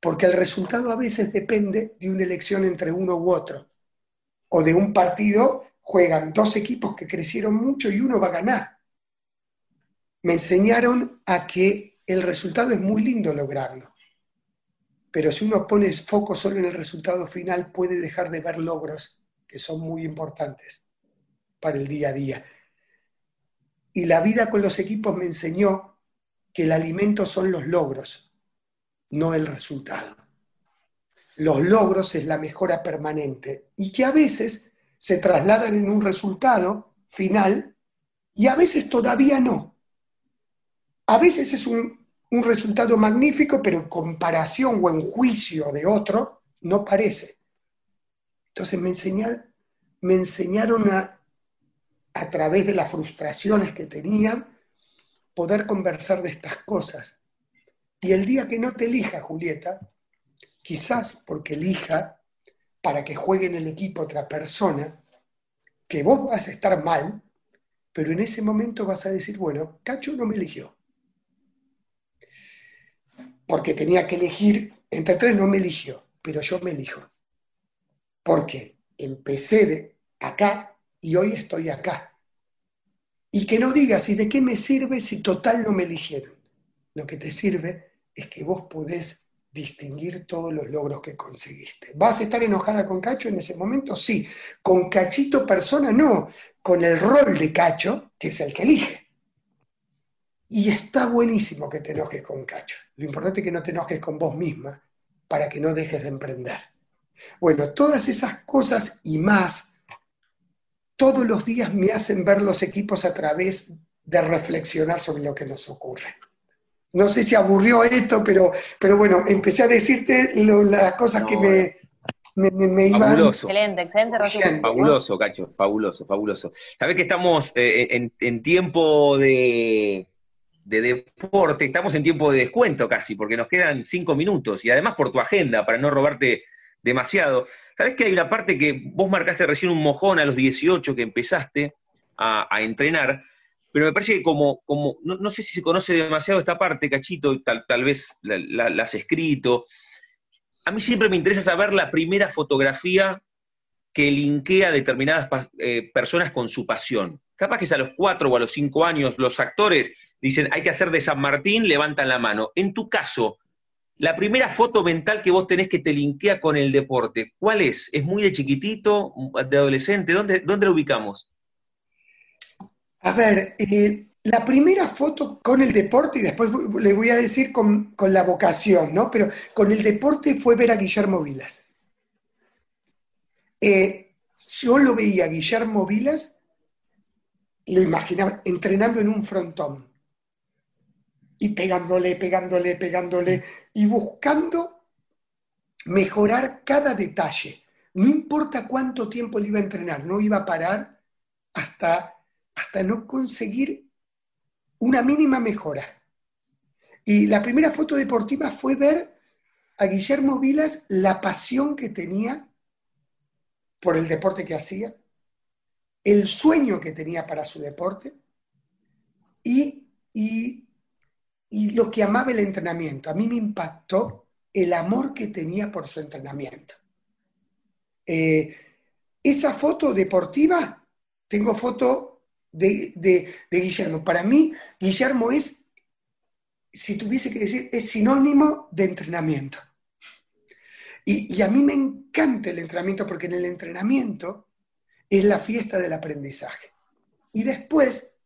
Porque el resultado a veces depende de una elección entre uno u otro. O de un partido, juegan dos equipos que crecieron mucho y uno va a ganar. Me enseñaron a que el resultado es muy lindo lograrlo pero si uno pone foco solo en el resultado final, puede dejar de ver logros que son muy importantes para el día a día. Y la vida con los equipos me enseñó que el alimento son los logros, no el resultado. Los logros es la mejora permanente y que a veces se trasladan en un resultado final y a veces todavía no. A veces es un un resultado magnífico, pero en comparación o en juicio de otro, no parece. Entonces me enseñaron, me enseñaron a, a través de las frustraciones que tenían, poder conversar de estas cosas. Y el día que no te elija, Julieta, quizás porque elija para que juegue en el equipo otra persona, que vos vas a estar mal, pero en ese momento vas a decir, bueno, Cacho no me eligió porque tenía que elegir, entre tres no me eligió, pero yo me elijo. Porque empecé de acá y hoy estoy acá. Y que no digas, ¿y de qué me sirve si total no me eligieron? Lo que te sirve es que vos podés distinguir todos los logros que conseguiste. ¿Vas a estar enojada con Cacho en ese momento? Sí. Con Cachito persona no, con el rol de Cacho, que es el que elige. Y está buenísimo que te enojes con Cacho. Lo importante es que no te enojes con vos misma para que no dejes de emprender. Bueno, todas esas cosas y más, todos los días me hacen ver los equipos a través de reflexionar sobre lo que nos ocurre. No sé si aburrió esto, pero, pero bueno, empecé a decirte las cosas que me, me, iban... Fabuloso. Excelente, excelente, Fabuloso, Cacho, fabuloso, fabuloso. Sabés que estamos eh, en tiempo de, de deporte, estamos en tiempo de descuento casi, porque nos quedan cinco minutos, y además por tu agenda, para no robarte demasiado. Sabes que hay una parte que vos marcaste recién un mojón a los 18 que empezaste a, entrenar, pero me parece que como, como no, sé si se conoce demasiado esta parte, Cachito, tal, tal vez la, has escrito. A mí siempre me interesa saber la primera fotografía que linkea a determinadas eh, personas con su pasión. Capaz que es a los cuatro o a los cinco años los actores dicen, hay que hacer de San Martín, levantan la mano. En tu caso, la primera foto mental que vos tenés que te linkea con el deporte, ¿cuál es? ¿Es muy de chiquitito, de adolescente? ¿Dónde, dónde la ubicamos? A ver, eh, la primera foto con el deporte, y después le voy a decir con, la vocación, ¿no? Pero con el deporte fue ver a Guillermo Vilas. Eh, yo lo veía a Guillermo Vilas, lo imaginaba entrenando en un frontón y pegándole, pegándole, pegándole y buscando mejorar cada detalle. No importa cuánto tiempo le iba a entrenar, no iba a parar hasta, hasta no conseguir una mínima mejora. Y la primera foto deportiva fue ver a Guillermo Vilas la pasión que tenía por el deporte que hacía, el sueño que tenía para su deporte y, y y lo que amaba el entrenamiento. A mí me impactó el amor que tenía por su entrenamiento. Eh, esa foto deportiva, tengo foto de, Guillermo. Para mí, Guillermo es, si tuviese que decir, es sinónimo de entrenamiento. Y a mí me encanta el entrenamiento porque en el entrenamiento es la fiesta del aprendizaje. Y después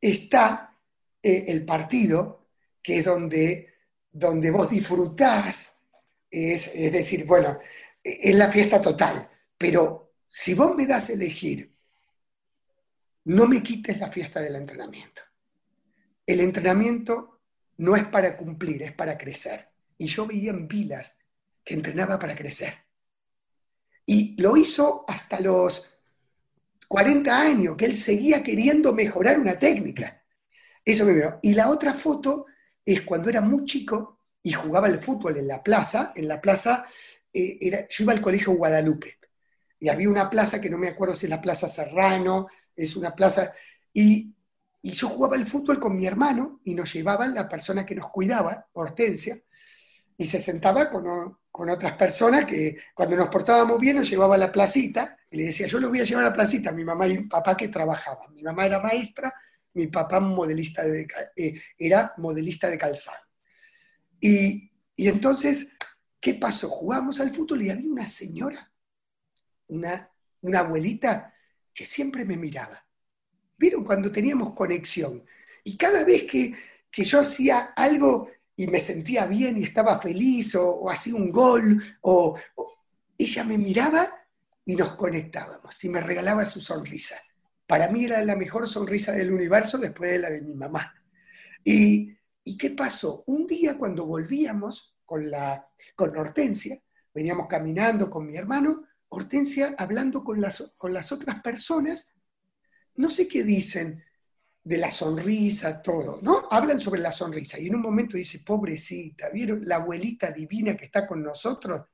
está eh, el partido, que es donde, donde vos disfrutás, es, es decir, bueno, es la fiesta total, pero si vos me das a elegir, no me quites la fiesta del entrenamiento. El entrenamiento no es para cumplir, es para crecer. Y yo veía en Vilas que entrenaba para crecer. Y lo hizo hasta los 40 años, que él seguía queriendo mejorar una técnica. Eso me veo. Y la otra foto es cuando era muy chico y jugaba el fútbol en la plaza. En la plaza, eh, era, yo iba al colegio Guadalupe. Y había una plaza que no me acuerdo si es la Plaza Serrano, es una plaza. Y, y yo jugaba el fútbol con mi hermano y nos llevaban la persona que nos cuidaba, Hortensia, y se sentaba con, con otras personas que cuando nos portábamos bien nos llevaba a la placita y le decía, yo lo voy a llevar a la placita, mi mamá y mi papá que trabajaban. Mi mamá era maestra, mi papá modelista de, eh, era modelista de calzado. Y, y, entonces, ¿qué pasó? Jugamos al fútbol y había una señora, una, una abuelita, que siempre me miraba. ¿Vieron cuando teníamos conexión? Y cada vez que, que yo hacía algo y me sentía bien y estaba feliz o, hacía un gol o, ella me miraba y nos conectábamos y me regalaba su sonrisa. Para mí era la mejor sonrisa del universo después de la de mi mamá. ¿Y, ¿y qué pasó? Un día cuando volvíamos con, la, con Hortensia, veníamos caminando con mi hermano, Hortensia hablando con las, con las otras personas, no sé qué dicen, de la sonrisa, todo, ¿no? Hablan sobre la sonrisa y en un momento dice, pobrecita, ¿vieron la abuelita divina que está con nosotros?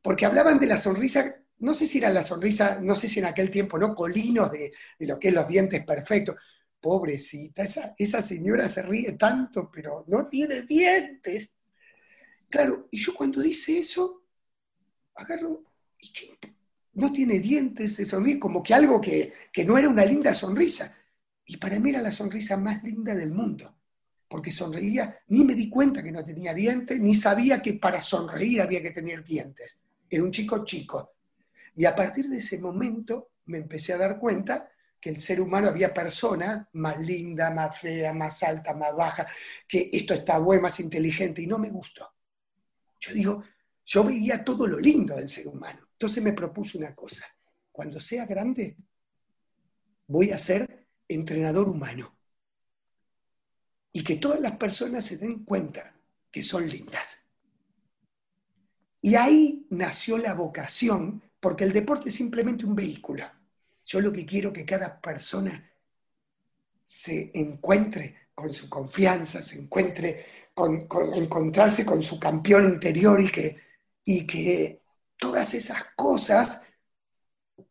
Porque hablaban de la sonrisa, no sé si era la sonrisa, no sé si en aquel tiempo, ¿no? Colinos de, de lo que es los dientes perfectos. Pobrecita, esa, esa señora se ríe tanto, pero no tiene dientes. Claro, y yo cuando dice eso, agarro, ¿y qué? No tiene dientes, se sonríe como que algo que, que no era una linda sonrisa y para mí era la sonrisa más linda del mundo, porque sonreía, ni me di cuenta que no tenía dientes, ni sabía que para sonreír había que tener dientes. Era un chico chico. Y a partir de ese momento me empecé a dar cuenta que el ser humano había personas más linda, más fea, más alta, más baja, que esto está bueno, más inteligente, y no me gustó. Yo digo, yo veía todo lo lindo del ser humano. Entonces me propuse una cosa, cuando sea grande, voy a ser entrenador humano. Y que todas las personas se den cuenta que son lindas. Y ahí nació la vocación, porque el deporte es simplemente un vehículo. Yo lo que quiero que cada persona se encuentre con su confianza, se encuentre con, encontrarse con su campeón interior y que, y que todas esas cosas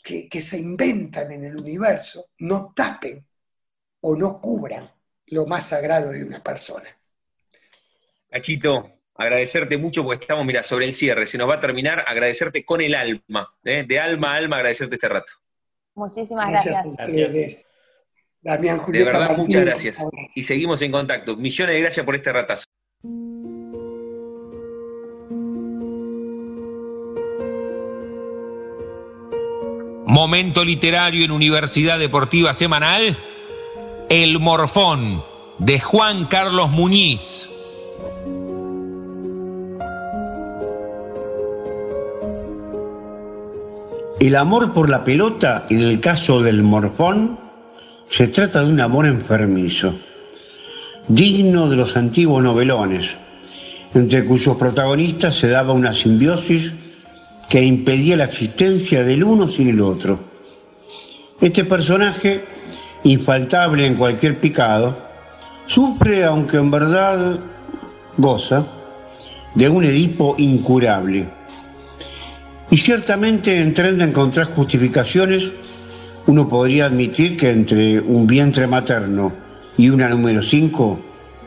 que, se inventan en el universo no tapen o no cubran lo más sagrado de una persona. Cachito, agradecerte mucho porque estamos, mira, sobre el cierre. Se nos va a terminar, agradecerte con el alma, ¿eh? de alma a alma, agradecerte este rato. Muchísimas gracias. gracias. Damián, de verdad, muchas gracias. Y seguimos en contacto. Millones de gracias por este ratazo. Momento literario en Universidad Deportiva Semanal. El Morfón, de Juan Carlos Muñiz. El amor por la pelota, en el caso del Morfón, se trata de un amor enfermizo, digno de los antiguos novelones, entre cuyos protagonistas se daba una simbiosis que impedía la existencia del uno sin el otro. Este personaje, infaltable en cualquier picado, sufre, aunque en verdad goza, de un Edipo incurable. Y ciertamente en tren de encontrar justificaciones, uno podría admitir que entre un vientre materno y una número 5,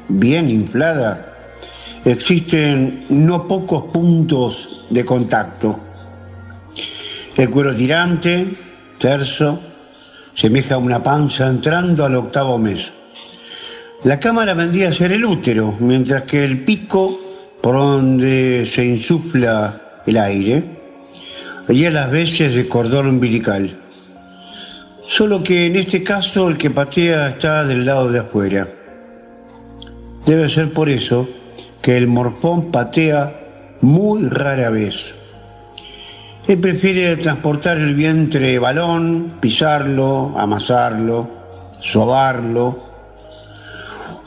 bien inflada, existen no pocos puntos de contacto el cuero tirante, terso, semeja a una panza entrando al octavo mes. La cámara vendría a ser el útero, mientras que el pico, por donde se insufla el aire, y a las veces de cordón umbilical. Solo que en este caso el que patea está del lado de afuera. Debe ser por eso que el morfón patea muy rara vez. Él prefiere transportar el vientre balón, pisarlo, amasarlo, sobarlo.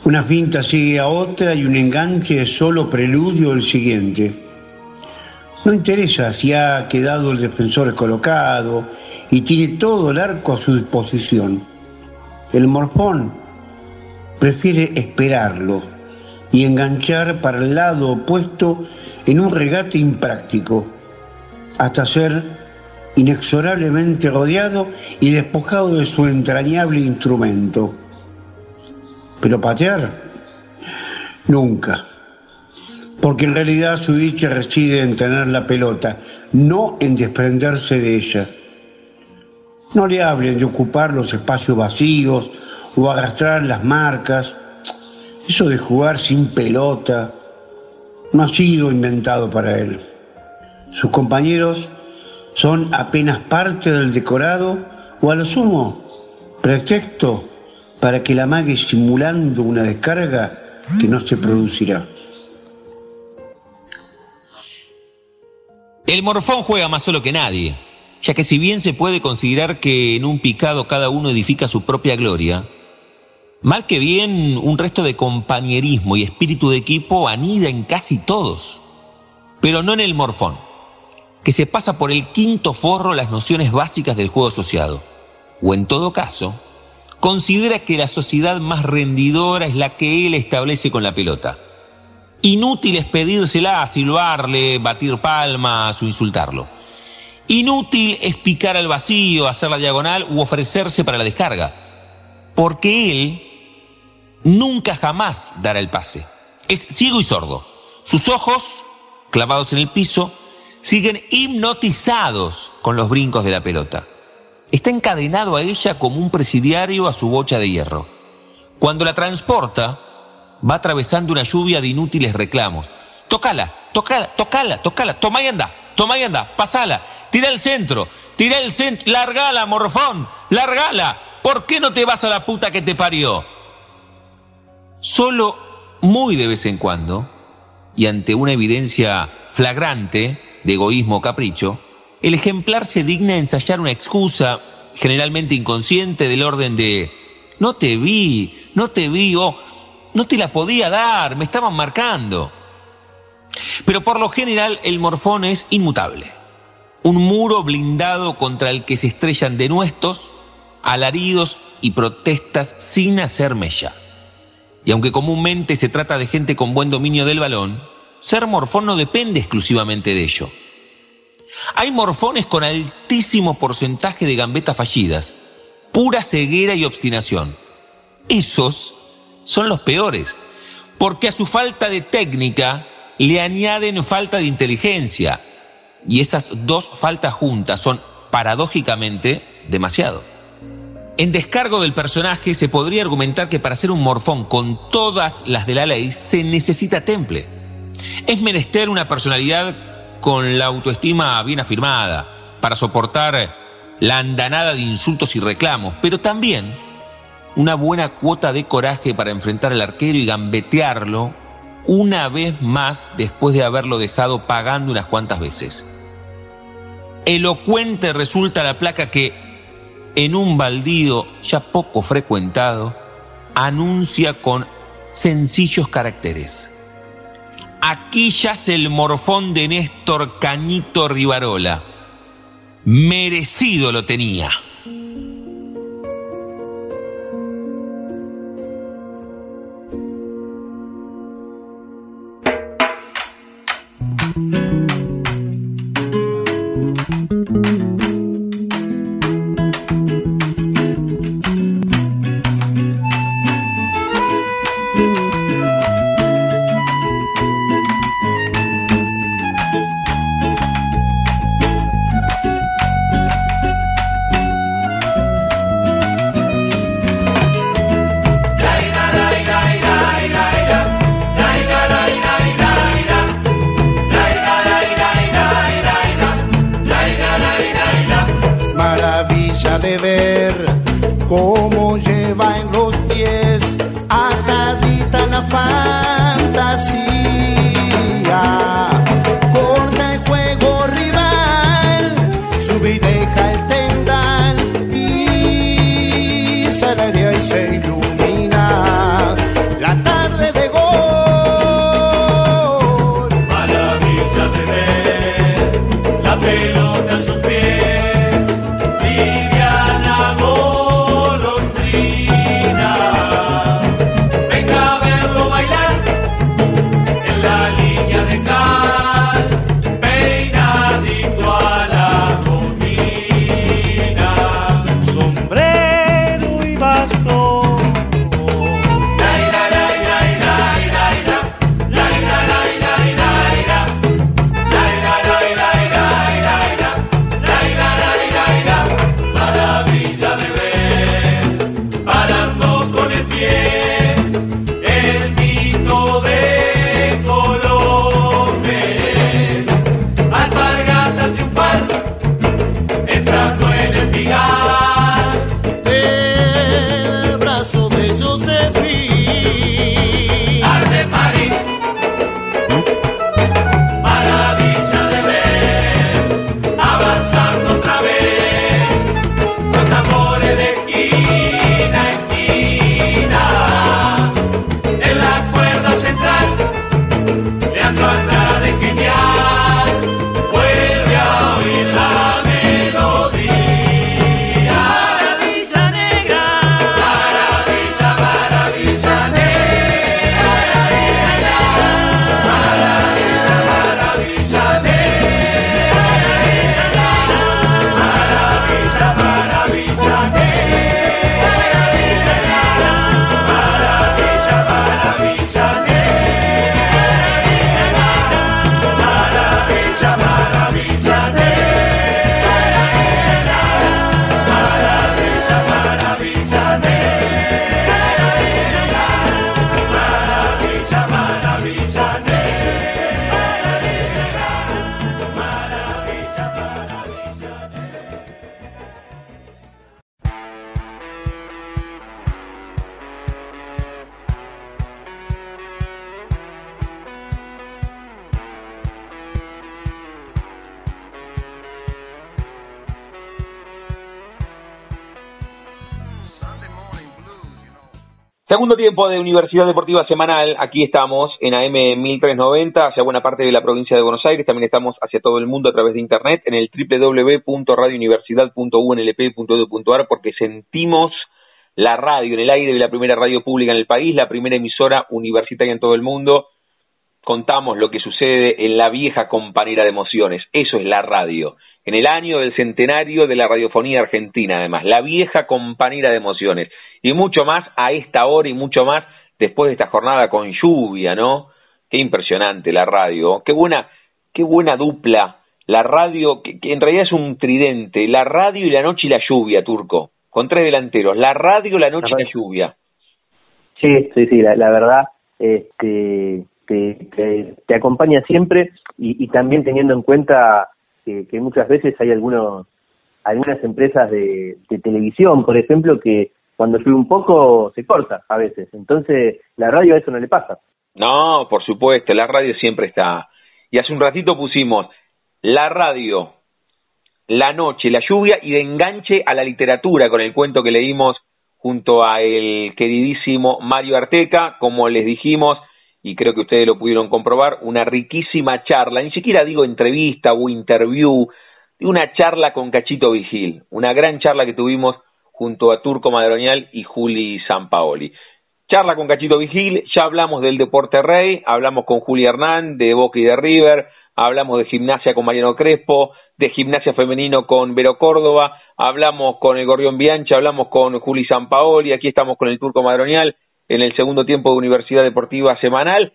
Una finta sigue a otra y un enganche es solo preludio del siguiente. No interesa si ha quedado el defensor colocado y tiene todo el arco a su disposición. El morfón prefiere esperarlo y enganchar para el lado opuesto en un regate impráctico, hasta ser inexorablemente rodeado y despojado de su entrañable instrumento. Pero patear, nunca. Porque en realidad su dicha reside en tener la pelota, no en desprenderse de ella. No le hablen de ocupar los espacios vacíos o arrastrar las marcas. Eso de jugar sin pelota no ha sido inventado para él. Sus compañeros son apenas parte del decorado o a lo sumo pretexto para que la mague simulando una descarga que no se producirá. El morfón juega más solo que nadie, ya que si bien se puede considerar que en un picado cada uno edifica su propia gloria, mal que bien un resto de compañerismo y espíritu de equipo anida en casi todos, pero no en el morfón, que se pasa por el quinto forro las nociones básicas del juego asociado, o en todo caso, considera que la sociedad más rendidora es la que él establece con la pelota. Inútil es pedírsela, silbarle, batir palmas o insultarlo. Inútil es picar al vacío, hacer la diagonal u ofrecerse para la descarga. Porque él nunca jamás dará el pase. Es ciego y sordo. Sus ojos, clavados en el piso, siguen hipnotizados con los brincos de la pelota. Está encadenado a ella como un presidiario a su bocha de hierro. Cuando la transporta, va atravesando una lluvia de inútiles reclamos. Tocala, tocala, tocala, tocala, toma y anda, toma y anda, pasala, tira el centro, tira el centro, largala, morfón, largala. ¿Por qué no te vas a la puta que te parió? Solo muy de vez en cuando, y ante una evidencia flagrante de egoísmo o capricho, el ejemplar se digna ensayar una excusa, generalmente inconsciente, del orden de no te vi, no te vi, o no te la podía dar, me estaban marcando. Pero por lo general el morfón es inmutable. Un muro blindado contra el que se estrellan denuestos, alaridos y protestas sin hacer mella. Y aunque comúnmente se trata de gente con buen dominio del balón, ser morfón no depende exclusivamente de ello. Hay morfones con altísimo porcentaje de gambetas fallidas, pura ceguera y obstinación. Esos son los peores, porque a su falta de técnica le añaden falta de inteligencia. Y esas dos faltas juntas son, paradójicamente, demasiado. En descargo del personaje se podría argumentar que para ser un morfón con todas las de la ley se necesita temple. Es menester una personalidad con la autoestima bien afirmada para soportar la andanada de insultos y reclamos, pero también una buena cuota de coraje para enfrentar al arquero y gambetearlo una vez más después de haberlo dejado pagando unas cuantas veces. Elocuente resulta la placa que, en un baldío ya poco frecuentado, anuncia con sencillos caracteres. Aquí yace el morfón de Néstor Cañito Rivarola. Merecido lo tenía. Segundo tiempo de Universidad Deportiva Semanal, aquí estamos en AM 1390, hacia buena parte de la provincia de Buenos Aires, también estamos hacia todo el mundo a través de internet en el www.radiouniversidad.unlp.edu.ar porque sentimos la radio en el aire de la primera radio pública en el país, la primera emisora universitaria en todo el mundo. Contamos lo que sucede en la vieja compañera de emociones, eso es la radio. En el año del centenario de la radiofonía argentina, además, la vieja compañera de emociones y mucho más a esta hora y mucho más después de esta jornada con lluvia, ¿no? Qué impresionante la radio, qué buena, qué buena dupla, la radio, que, que en realidad es un tridente, la radio y la noche y la lluvia, Turco, con tres delanteros, la radio, la noche y la lluvia. Sí, sí, sí, la, la verdad, este, te, te, te acompaña siempre y, y también teniendo en cuenta que, muchas veces hay algunos algunas empresas de, de televisión, por ejemplo, que cuando llueve un poco se corta a veces. Entonces, la radio a eso no le pasa. No, por supuesto, la radio siempre está. Y hace un ratito pusimos la radio, la noche, la lluvia y de enganche a la literatura con el cuento que leímos junto a el queridísimo Mario Arteca, como les dijimos, y creo que ustedes lo pudieron comprobar, una riquísima charla, ni siquiera digo entrevista o interview, una charla con Cachito Vigil, una gran charla que tuvimos junto a Turco Madroñal y Juli Sampaoli. Charla con Cachito Vigil, ya hablamos del Deporte Rey, hablamos con Juli Hernán de Boca y de River, hablamos de gimnasia con Mariano Crespo, de gimnasia femenino con Vero Córdoba, hablamos con el Gorrión Bianchi, hablamos con Juli Sampaoli, aquí estamos con el Turco Madroñal en el segundo tiempo de Universidad Deportiva Semanal.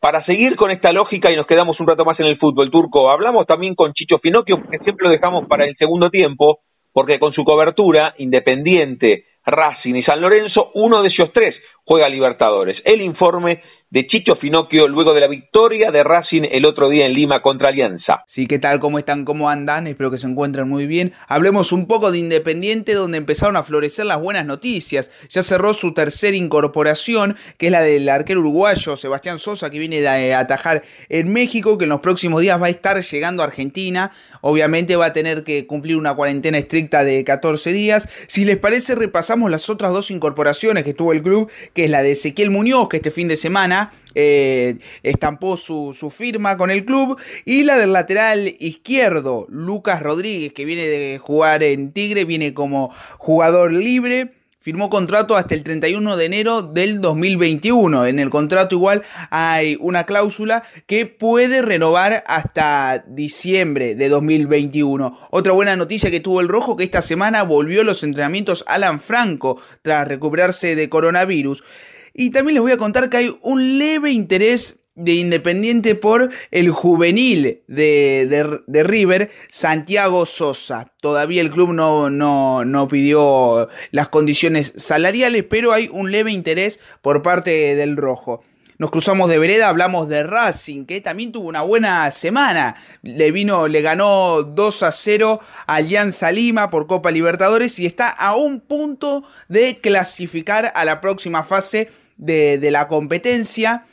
Para seguir con esta lógica y nos quedamos un rato más en el fútbol turco, hablamos también con Chicho Pinocchio, porque siempre lo dejamos para el segundo tiempo, porque con su cobertura, Independiente, Racing y San Lorenzo, uno de ellos tres juega Libertadores. El informe de Chicho Finocchio luego de la victoria de Racing el otro día en Lima contra Alianza. Sí, ¿qué tal? ¿Cómo están? ¿Cómo andan? Espero que se encuentren muy bien. Hablemos un poco de Independiente, donde empezaron a florecer las buenas noticias. Ya cerró su tercera incorporación, que es la del arquero uruguayo Sebastián Sosa, que viene de atajar en México, que en los próximos días va a estar llegando a Argentina. Obviamente va a tener que cumplir una cuarentena estricta de 14 días. Si les parece, repasamos las otras dos incorporaciones que tuvo el club, que es la de Ezequiel Muñoz, que este fin de semana eh, estampó su, firma con el club. Y la del lateral izquierdo, Lucas Rodríguez, que viene de jugar en Tigre, viene como jugador libre. Firmó contrato hasta el 31 de enero del 2021. En el contrato igual hay una cláusula que puede renovar hasta diciembre de 2021. Otra buena noticia que tuvo el Rojo que esta semana volvió los entrenamientos Alan Franco tras recuperarse de coronavirus. Y también les voy a contar que hay un leve interés de Independiente por el juvenil de, de, River, Santiago Sosa. Todavía el club no, no, no, pidió las condiciones salariales, pero hay un leve interés por parte del Rojo. Nos cruzamos de vereda, hablamos de Racing, que también tuvo una buena semana. Le vino, le ganó 2 a 0 a Alianza Lima por Copa Libertadores y está a un punto de clasificar a la próxima fase de, la competencia.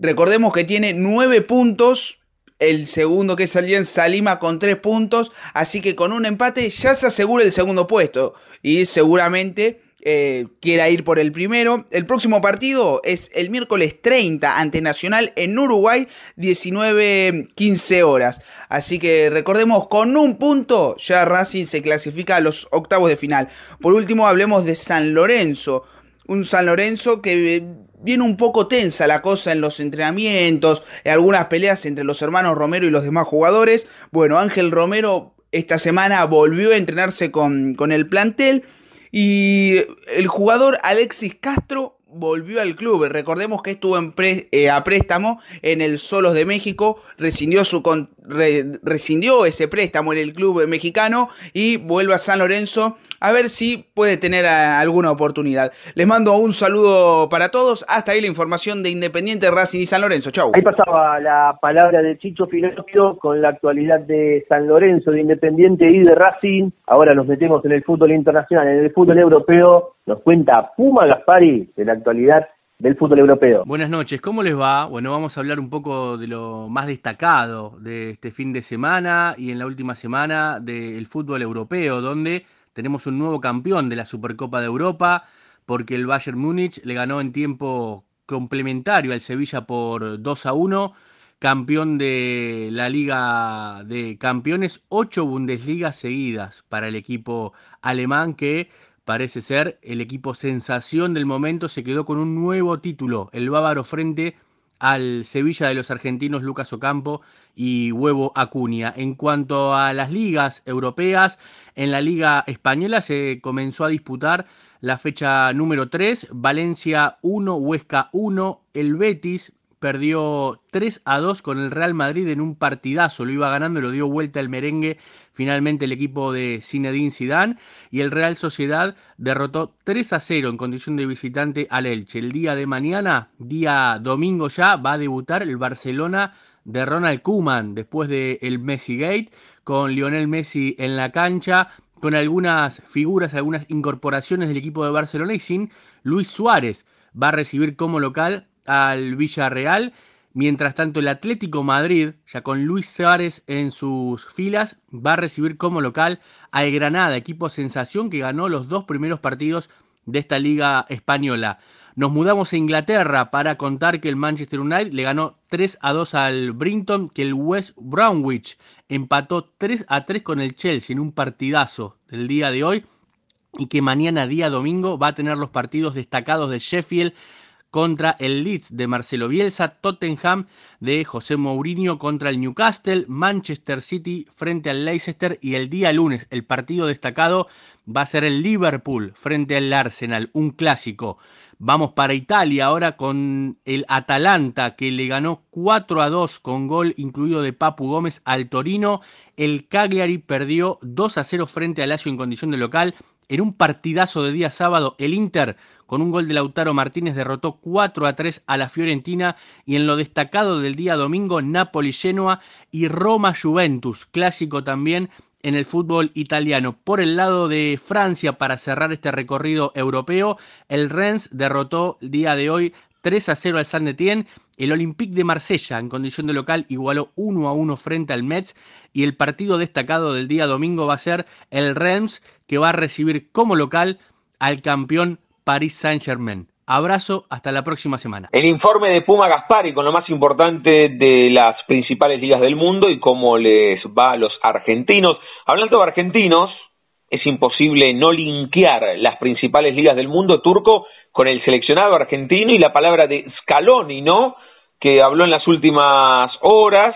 Recordemos que tiene 9 puntos. El segundo que es Alianza Lima con 3 puntos. Así que con un empate ya se asegura el segundo puesto. Y seguramente eh, quiera ir por el primero. El próximo partido es el miércoles 30 ante Nacional en Uruguay, 19-15 horas. Así que recordemos, con un punto ya Racing se clasifica a los octavos de final. Por último, hablemos de San Lorenzo. Un San Lorenzo que viene un poco tensa la cosa en los entrenamientos, en algunas peleas entre los hermanos Romero y los demás jugadores. Bueno, Ángel Romero esta semana volvió a entrenarse con, con el plantel y el jugador Alexis Castro volvió al club. Recordemos que estuvo en pre, eh, a préstamo en el Solos de México, rescindió, su re, rescindió ese préstamo en el club mexicano y vuelve a San Lorenzo a ver si puede tener a, alguna oportunidad. Les mando un saludo para todos. Hasta ahí la información de Independiente Racing y San Lorenzo. Chau. Ahí pasaba la palabra de Chicho Filopio con la actualidad de San Lorenzo, de Independiente y de Racing. Ahora nos metemos en el fútbol internacional, en el fútbol europeo. Nos cuenta Puma Gaspari de la actualidad del fútbol europeo. Buenas noches, ¿cómo les va? Bueno, vamos a hablar un poco de lo más destacado de este fin de semana y en la última semana del fútbol europeo, donde tenemos un nuevo campeón de la Supercopa de Europa, porque el Bayern Múnich le ganó en tiempo complementario al Sevilla por 2 a 1, campeón de la Liga de Campeones, ocho Bundesligas seguidas para el equipo alemán que parece ser el equipo sensación del momento, se quedó con un nuevo título, el bávaro frente al Sevilla de los argentinos Lucas Ocampo y Huevo Acuña. En cuanto a las ligas europeas, en la Liga Española se comenzó a disputar la fecha número 3, Valencia 1, Huesca 1, el Betis perdió 3 a 2 con el Real Madrid en un partidazo, lo iba ganando, lo dio vuelta el merengue. Finalmente el equipo de Zinedine Zidane y el Real Sociedad derrotó 3 a 0 en condición de visitante al Elche. El día de mañana, día domingo ya, va a debutar el Barcelona de Ronald Koeman después del el Messi Gate con Lionel Messi en la cancha con algunas figuras, algunas incorporaciones del equipo de Barcelona y sin Luis Suárez. Va a recibir como local al Villarreal. Mientras tanto, el Atlético Madrid, ya con Luis Suárez en sus filas, va a recibir como local al Granada, equipo sensación que ganó los dos primeros partidos de esta liga española. Nos mudamos a Inglaterra para contar que el Manchester United le ganó 3 a 2 al Brinton, que el West Bromwich empató 3 a 3 con el Chelsea en un partidazo del día de hoy y que mañana día domingo va a tener los partidos destacados de Sheffield contra el Leeds de Marcelo Bielsa, Tottenham de José Mourinho contra el Newcastle, Manchester City frente al Leicester y el día lunes el partido destacado va a ser el Liverpool frente al Arsenal, un clásico. Vamos para Italia ahora con el Atalanta que le ganó 4 a 2 con gol incluido de Papu Gómez al Torino. El Cagliari perdió 2 a 0 frente al Lazio en condición de local. En un partidazo de día sábado, el Inter con un gol de Lautaro Martínez derrotó 4 a 3 a la Fiorentina y en lo destacado del día domingo Napoli-Genoa y Roma-Juventus, clásico también en el fútbol italiano. Por el lado de Francia, para cerrar este recorrido europeo, el Rennes derrotó el día de hoy 3 a 0 al Saint Etienne. El Olympique de Marsella, en condición de local, igualó 1 a 1 frente al Metz. Y el partido destacado del día domingo va a ser el Reims, que va a recibir como local al campeón Paris Saint-Germain. Abrazo, hasta la próxima semana. El informe de Puma Gaspari con lo más importante de las principales ligas del mundo y cómo les va a los argentinos. Hablando de argentinos, es imposible no linkear las principales ligas del mundo turco con el seleccionado argentino y la palabra de Scaloni, ¿no? Que habló en las últimas horas,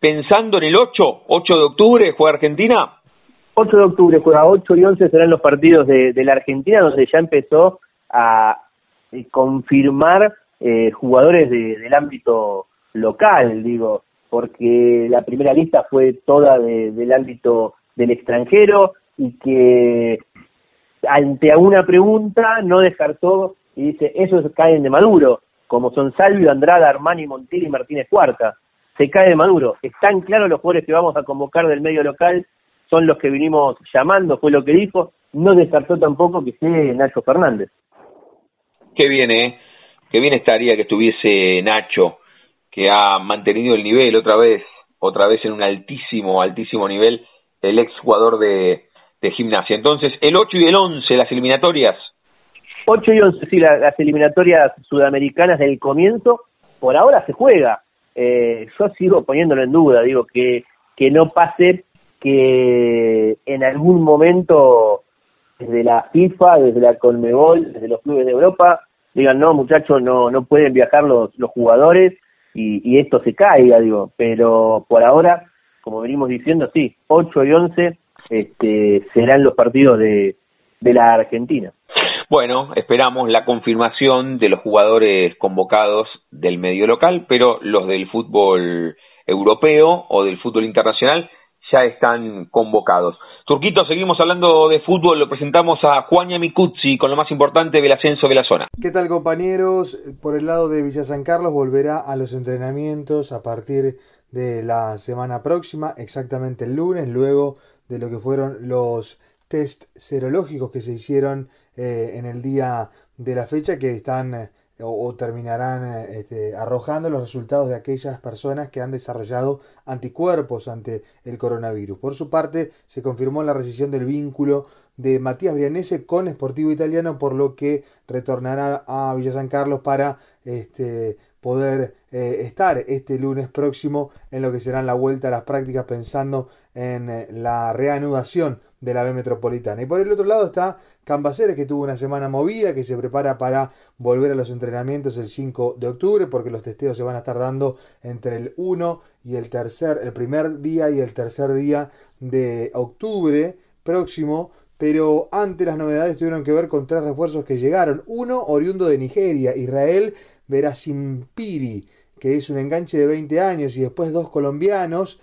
pensando en el 8, 8 de octubre, juega Argentina. 8 de octubre juega 8 y 11 serán los partidos de, la Argentina, donde ya empezó a eh, confirmar eh, jugadores de, del ámbito local, digo, porque la primera lista fue toda de, del ámbito del extranjero y que ante alguna pregunta no descartó y dice, esos caen de Maduro, como son Salvio, Andrada, Armani, Montiel y Martínez Cuarta. Se cae de Maduro. Están claros los jugadores que vamos a convocar del medio local, son los que vinimos llamando, fue lo que dijo. No descartó tampoco que esté Nacho Fernández. Qué bien, ¿eh? Qué bien estaría que estuviese Nacho, que ha mantenido el nivel otra vez, otra vez en un altísimo, altísimo nivel, el ex jugador de, de gimnasia. Entonces, el 8 y el 11, las eliminatorias. 8 y 11, sí, la, las eliminatorias sudamericanas del comienzo, por ahora se juega. Eh, yo sigo poniéndolo en duda, digo, que, que no pase que en algún momento desde la FIFA, desde la Conmebol, desde los clubes de Europa, digan, no, muchachos, no, no pueden viajar los, los jugadores y, y esto se caiga, digo, pero por ahora, como venimos diciendo, sí, 8 y 11 este, serán los partidos de, de la Argentina. Bueno, esperamos la confirmación de los jugadores convocados del medio local, pero los del fútbol europeo o del fútbol internacional ya están convocados. Turquito, seguimos hablando de fútbol, lo presentamos a Juan Yamicuzzi con lo más importante del ascenso de la zona. ¿Qué tal compañeros? Por el lado de Villa San Carlos volverá a los entrenamientos a partir de la semana próxima, exactamente el lunes, luego de lo que fueron los test serológicos que se hicieron eh, en el día de la fecha que están eh, o, o, terminarán eh, este, arrojando los resultados de aquellas personas que han desarrollado anticuerpos ante el coronavirus. Por su parte, se confirmó la rescisión del vínculo de Matías Brianese con Sportivo Italiano, por lo que retornará a Villa San Carlos para este, poder eh, estar este lunes próximo en lo que serán la vuelta a las prácticas pensando en eh, la reanudación de la B Metropolitana. Y por el otro lado está Cambaceres que tuvo una semana movida, que se prepara para volver a los entrenamientos el 5 de octubre, porque los testeos se van a estar dando entre el 1 y el tercer, el primer día y el tercer día de octubre próximo. Pero antes las novedades tuvieron que ver con tres refuerzos que llegaron. Uno, oriundo de Nigeria, Israel Verasimpiri, que es un enganche de 20 años, y después dos colombianos,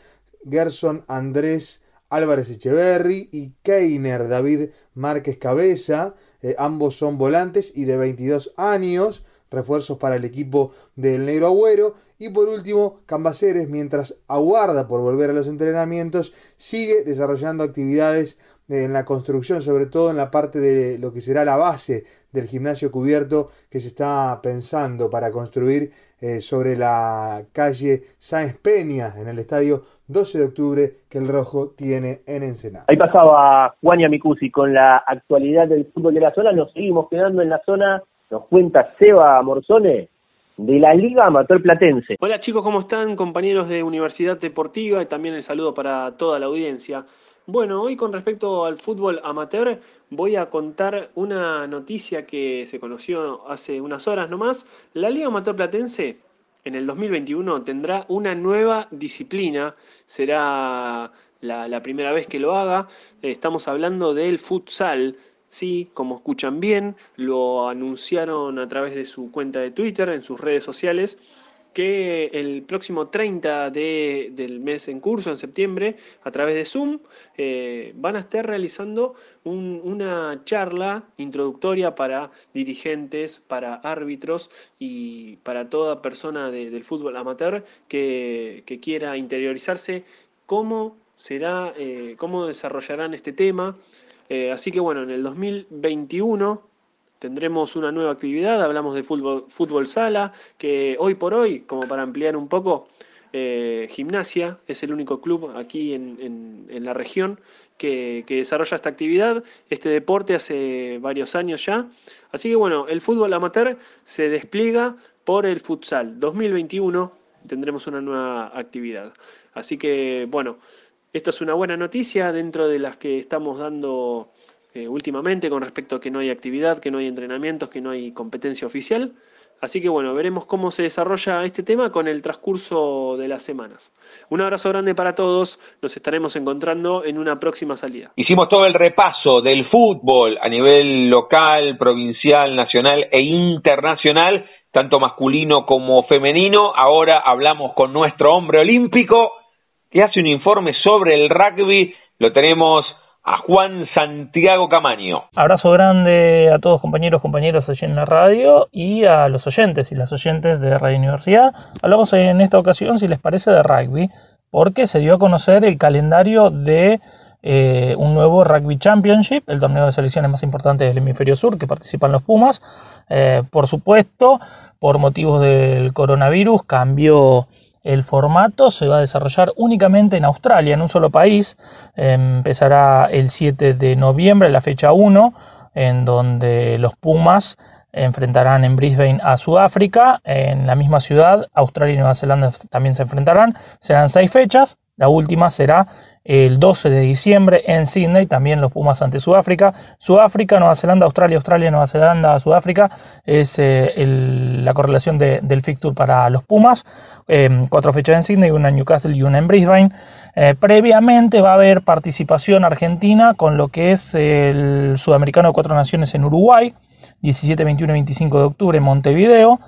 Gerson Andrés Álvarez Echeverry y Keiner David Márquez Cabeza, eh, ambos son volantes y de 22 años, refuerzos para el equipo del Negro Agüero. Y por último, Cambaceres, mientras aguarda por volver a los entrenamientos, sigue desarrollando actividades en la construcción, sobre todo en la parte de lo que será la base del gimnasio cubierto que se está pensando para construir eh, sobre la calle Sáenz Peña en el estadio 12 de octubre que el Rojo tiene en Ensenada. Ahí pasaba Juan Yamicusi con la actualidad del fútbol de la zona, nos seguimos quedando en la zona, nos cuenta Seba Morzone de la Liga Amateur Platense. Hola chicos, ¿cómo están? Compañeros de Universidad Deportiva y también el saludo para toda la audiencia. Bueno, hoy con respecto al fútbol amateur voy a contar una noticia que se conoció hace unas horas nomás. La Liga Amateur Platense en el 2021 tendrá una nueva disciplina, será la, la primera vez que lo haga. Estamos hablando del futsal. Sí, como escuchan bien, lo anunciaron a través de su cuenta de Twitter, en sus redes sociales. Que el próximo 30 de, del mes en curso, en septiembre, a través de Zoom, eh, van a estar realizando un- una charla introductoria para dirigentes, para árbitros y para toda persona de- del fútbol amateur que, que quiera interiorizarse cómo será, eh, cómo desarrollarán este tema. Eh, así que bueno, en el 2021 tendremos una nueva actividad, hablamos de fútbol, sala, que hoy por hoy, como para ampliar un poco, eh, Gimnasia es el único club aquí en la región que, que desarrolla esta actividad, este deporte hace varios años ya. Así que bueno, el fútbol amateur se despliega por el futsal. 2021 tendremos una nueva actividad. Así que bueno, esta es una buena noticia dentro de las que estamos dando eh, últimamente con respecto a que no hay actividad, que no hay entrenamientos, que no hay competencia oficial. Así que bueno, veremos cómo se desarrolla este tema con el transcurso de las semanas. Un abrazo grande para todos, nos estaremos encontrando en una próxima salida. Hicimos todo el repaso del fútbol a nivel local, provincial, nacional e internacional, tanto masculino como femenino. Ahora hablamos con nuestro hombre olímpico que hace un informe sobre el rugby. Lo tenemos a Juan Santiago Camaño. Abrazo grande a todos compañeros, compañeras allí en la radio y a los oyentes y las oyentes de Radio Universidad. Hablamos en esta ocasión, si les parece, de rugby, porque se dio a conocer el calendario de eh, un nuevo Rugby Championship, el torneo de selecciones más importante del hemisferio sur que participan los Pumas. Eh, por supuesto, por motivos del coronavirus, cambió el formato, se va a desarrollar únicamente en Australia, en un solo país. Eh, empezará el 7 de noviembre, la fecha 1, en donde los Pumas enfrentarán en Brisbane a Sudáfrica. En la misma ciudad, Australia y Nueva Zelanda también se enfrentarán. Serán seis fechas. La última será el 12 de diciembre en Sydney, también los Pumas ante Sudáfrica. Sudáfrica, Nueva Zelanda, Australia, Australia, Nueva Zelanda, Sudáfrica es eh, el- la correlación de- del fixture para los Pumas. Eh, cuatro fechas en Sydney, una en Newcastle y una en Brisbane. Eh, previamente va a haber participación argentina con lo que es el Sudamericano de Cuatro Naciones en Uruguay, 17, 21 y 25 de octubre en Montevideo.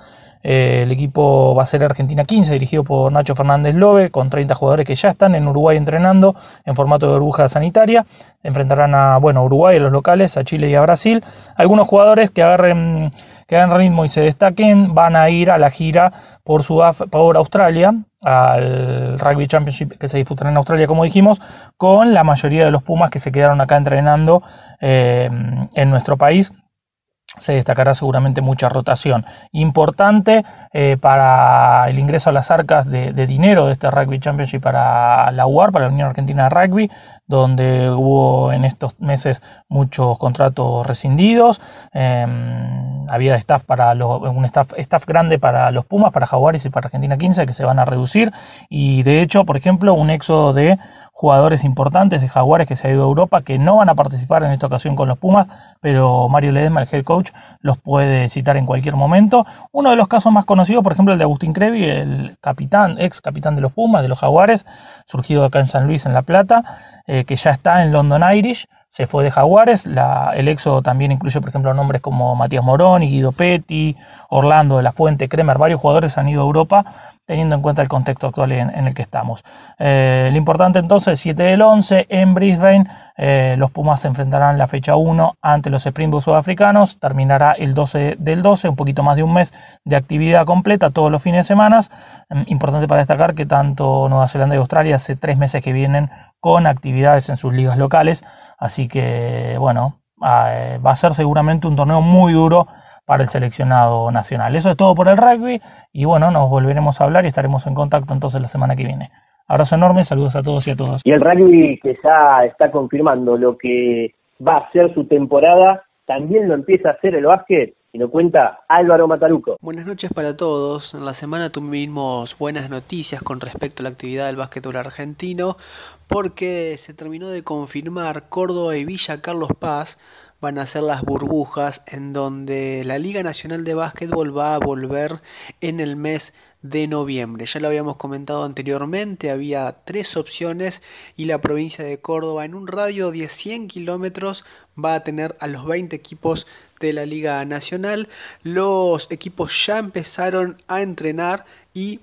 Eh, el equipo va a ser Argentina 15, dirigido por Nacho Fernández Lobe, con 30 jugadores que ya están en Uruguay entrenando en formato de burbuja sanitaria. Enfrentarán a bueno, Uruguay, a los locales, a Chile y a Brasil. Algunos jugadores que agarren, que hagan ritmo y se destaquen van a ir a la gira por, Sudaf- por Australia, al Rugby Championship que se disputará en Australia, como dijimos, con la mayoría de los Pumas que se quedaron acá entrenando eh, en nuestro país se destacará seguramente mucha rotación. Importante eh, para el ingreso a las arcas de, dinero de este Rugby Championship para la UAR, para la Unión Argentina de Rugby, donde hubo en estos meses muchos contratos rescindidos. eh, había staff para los, un staff, staff grande para los Pumas, para Jaguares y para Argentina 15 que se van a reducir. Y de hecho, por ejemplo, un éxodo de jugadores importantes de Jaguares que se ha ido a Europa que no van a participar en esta ocasión con los Pumas, pero Mario Ledesma, el head coach, los puede citar en cualquier momento. Uno de los casos más conocidos, por ejemplo, el de Agustín Crevi, el capitán, ex capitán de los Pumas, de los Jaguares, surgido acá en San Luis, en La Plata, eh, que ya está en London Irish, se fue de Jaguares. El éxodo también incluye, por ejemplo, nombres como Matías Morón, Guido Petti, Orlando de la Fuente, Kremer, varios jugadores han ido a Europa teniendo en cuenta el contexto actual en, el que estamos. Eh, lo importante entonces, 7 del 11 en Brisbane, eh, los Pumas se enfrentarán la fecha 1 ante los Springboks sudafricanos, terminará el 12 del 12, un poquito más de un mes de actividad completa todos los fines de semana. Mm, Importante para destacar que tanto Nueva Zelanda y Australia hace tres meses que vienen con actividades en sus ligas locales, así que bueno, eh, va a ser seguramente un torneo muy duro para el seleccionado nacional. Eso es todo por el rugby y bueno, nos volveremos a hablar y estaremos en contacto entonces la semana que viene. Abrazo enorme, saludos a todos y a todas. Y el rugby que ya está confirmando lo que va a ser su temporada, también lo empieza a hacer el básquet y lo cuenta Álvaro Mataruco. Buenas noches para todos. En la semana tuvimos buenas noticias con respecto a la actividad del básquetbol argentino porque se terminó de confirmar Córdoba y Villa Carlos Paz van a ser las burbujas en donde la Liga Nacional de Básquetbol va a volver en el mes de noviembre. Ya lo habíamos comentado anteriormente, había tres opciones y la provincia de Córdoba en un radio de 100 kilómetros va a tener a los 20 equipos de la Liga Nacional. Los equipos ya empezaron a entrenar y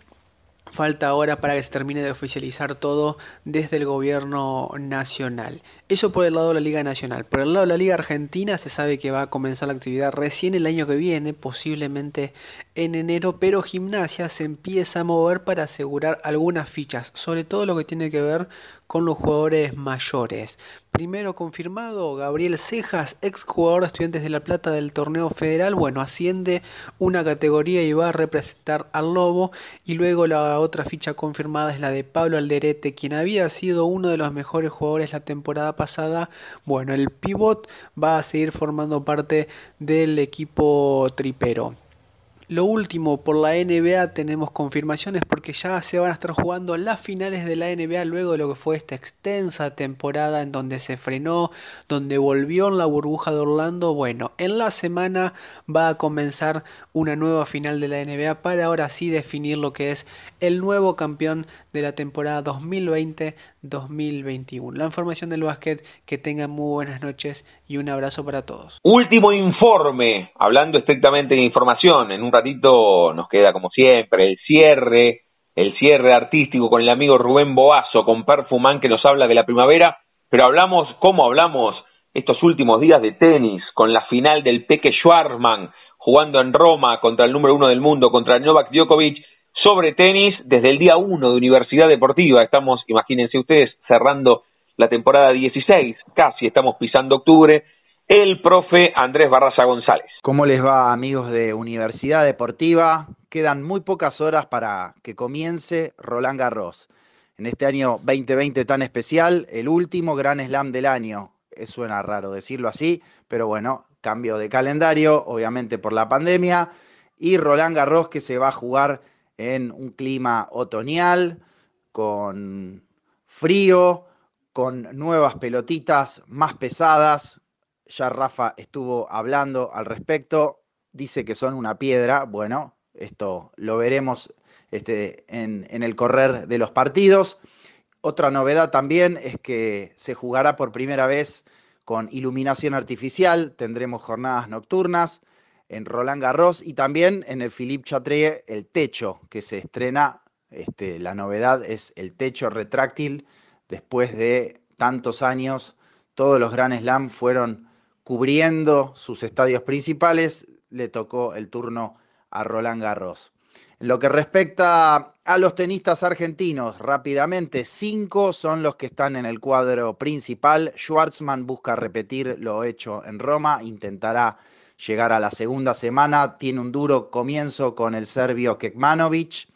falta ahora para que se termine de oficializar todo desde el gobierno nacional. Eso por el lado de la Liga Nacional. Por el lado de la Liga Argentina se sabe que va a comenzar la actividad recién el año que viene, posiblemente en enero, pero Gimnasia se empieza a mover para asegurar algunas fichas, sobre todo lo que tiene que ver con los jugadores mayores. Primero confirmado, Gabriel Cejas, ex jugador de Estudiantes de La Plata del torneo federal, bueno, asciende una categoría y va a representar al Lobo. Y luego la otra ficha confirmada es la de Pablo Alderete, quien había sido uno de los mejores jugadores la pasada. Bueno, el pivot va a seguir formando parte del equipo tripero. Lo último, por la NBA tenemos confirmaciones porque ya se van a estar jugando las finales de la NBA luego de lo que fue esta extensa temporada en donde se frenó, donde volvió en la burbuja de Orlando. Bueno, en la semana va a comenzar una nueva final de la NBA para ahora sí definir lo que es el nuevo campeón de la temporada 2020-2021. La información del básquet, que tengan muy buenas noches y un abrazo para todos. Último informe, hablando estrictamente de información, en un ratito nos queda como siempre el cierre, el cierre artístico con el amigo Rubén Boazo, con Perfumán que nos habla de la primavera, pero hablamos, ¿cómo hablamos estos últimos días de tenis, con la final del Peque Schwarman, jugando en Roma contra el número uno del mundo, contra Novak Djokovic, sobre tenis desde el día uno de Universidad Deportiva. Estamos, imagínense ustedes, cerrando la temporada 16, casi estamos pisando octubre. El profe Andrés Barraza González. ¿Cómo les va amigos de Universidad Deportiva? Quedan muy pocas horas para que comience Roland Garros. En este año 2020 tan especial, el último Gran Slam del año. Eh, suena raro decirlo así, pero bueno, cambio de calendario, obviamente por la pandemia, y Roland Garros que se va a jugar en un clima otoñal, con frío, con nuevas pelotitas más pesadas. Ya Rafa estuvo hablando al respecto, dice que son una piedra, bueno, esto lo veremos este, en, en el correr de los partidos. Otra novedad también es que se jugará por primera vez con iluminación artificial, tendremos jornadas nocturnas en Roland Garros y también en el Philippe Chatrier el techo que se estrena. Este, la novedad es el techo retráctil. Después de tantos años, todos los Grand Slam fueron cubriendo sus estadios principales. Le tocó el turno a Roland Garros. En lo que respecta a los tenistas argentinos, rápidamente, cinco son los que están en el cuadro principal. Schwartzman busca repetir lo hecho en Roma, intentará llegar a la segunda semana. Tiene un duro comienzo con el serbio Kekmanovic.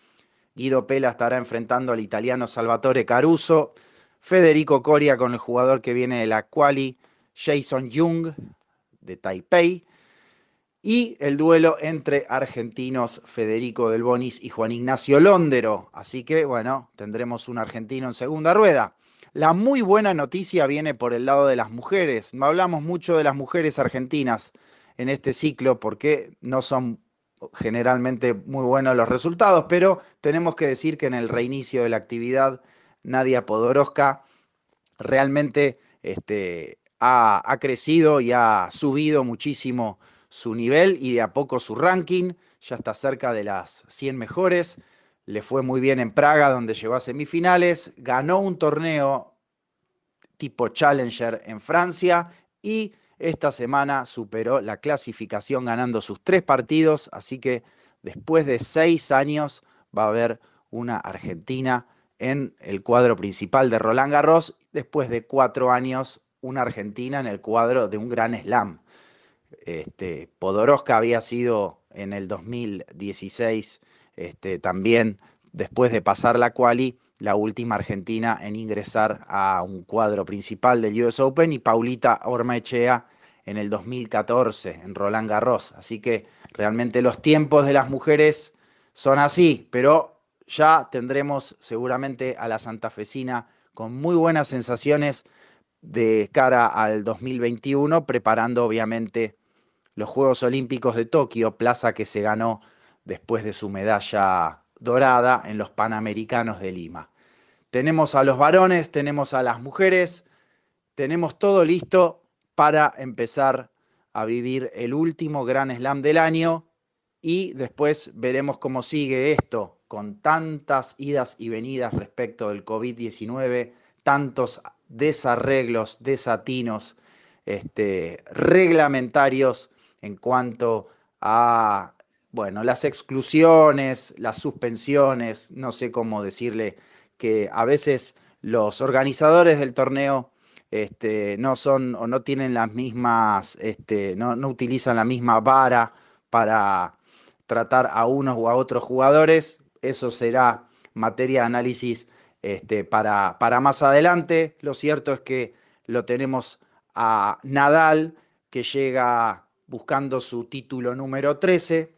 Guido Pela estará enfrentando al italiano Salvatore Caruso. Federico Coria con el jugador que viene de la Quali, Jason Jung de Taipei. Y el duelo entre argentinos Federico Del Bonis y Juan Ignacio Londero. Así que, bueno, tendremos un argentino en segunda rueda. La muy buena noticia viene por el lado de las mujeres. No hablamos mucho de las mujeres argentinas en este ciclo porque no son generalmente muy buenos los resultados, pero tenemos que decir que en el reinicio de la actividad, Nadia Podoroska realmente este, ha, ha crecido y ha subido muchísimo su nivel y de a poco su ranking, ya está cerca de las 100 mejores, le fue muy bien en Praga donde llegó a semifinales, ganó un torneo tipo Challenger en Francia y esta semana superó la clasificación ganando sus tres partidos, así que después de seis años va a haber una Argentina en el cuadro principal de Roland Garros, después de cuatro años una Argentina en el cuadro de un gran slam. Este, Podoroska había sido en el 2016 este, también, después de pasar la quali, la última argentina en ingresar a un cuadro principal del US Open y Paulita Ormaechea en el 2014 en Roland Garros. Así que realmente los tiempos de las mujeres son así, pero ya tendremos seguramente a la santafesina con muy buenas sensaciones de cara al 2021, preparando obviamente los Juegos Olímpicos de Tokio, plaza que se ganó después de su medalla dorada en los Panamericanos de Lima. Tenemos a los varones, tenemos a las mujeres, tenemos todo listo para empezar a vivir el último Gran Slam del año y después veremos cómo sigue esto con tantas idas y venidas respecto del COVID-19, tantos desarreglos, desatinos este, reglamentarios en cuanto a bueno, las exclusiones, las suspensiones, no sé cómo decirle que a veces los organizadores del torneo este, no son o no tienen las mismas, este, no, utilizan la misma vara para tratar a unos o a otros jugadores. Eso será materia de análisis este, para, para más adelante. Lo cierto es que lo tenemos a Nadal, que llega buscando su título número 13,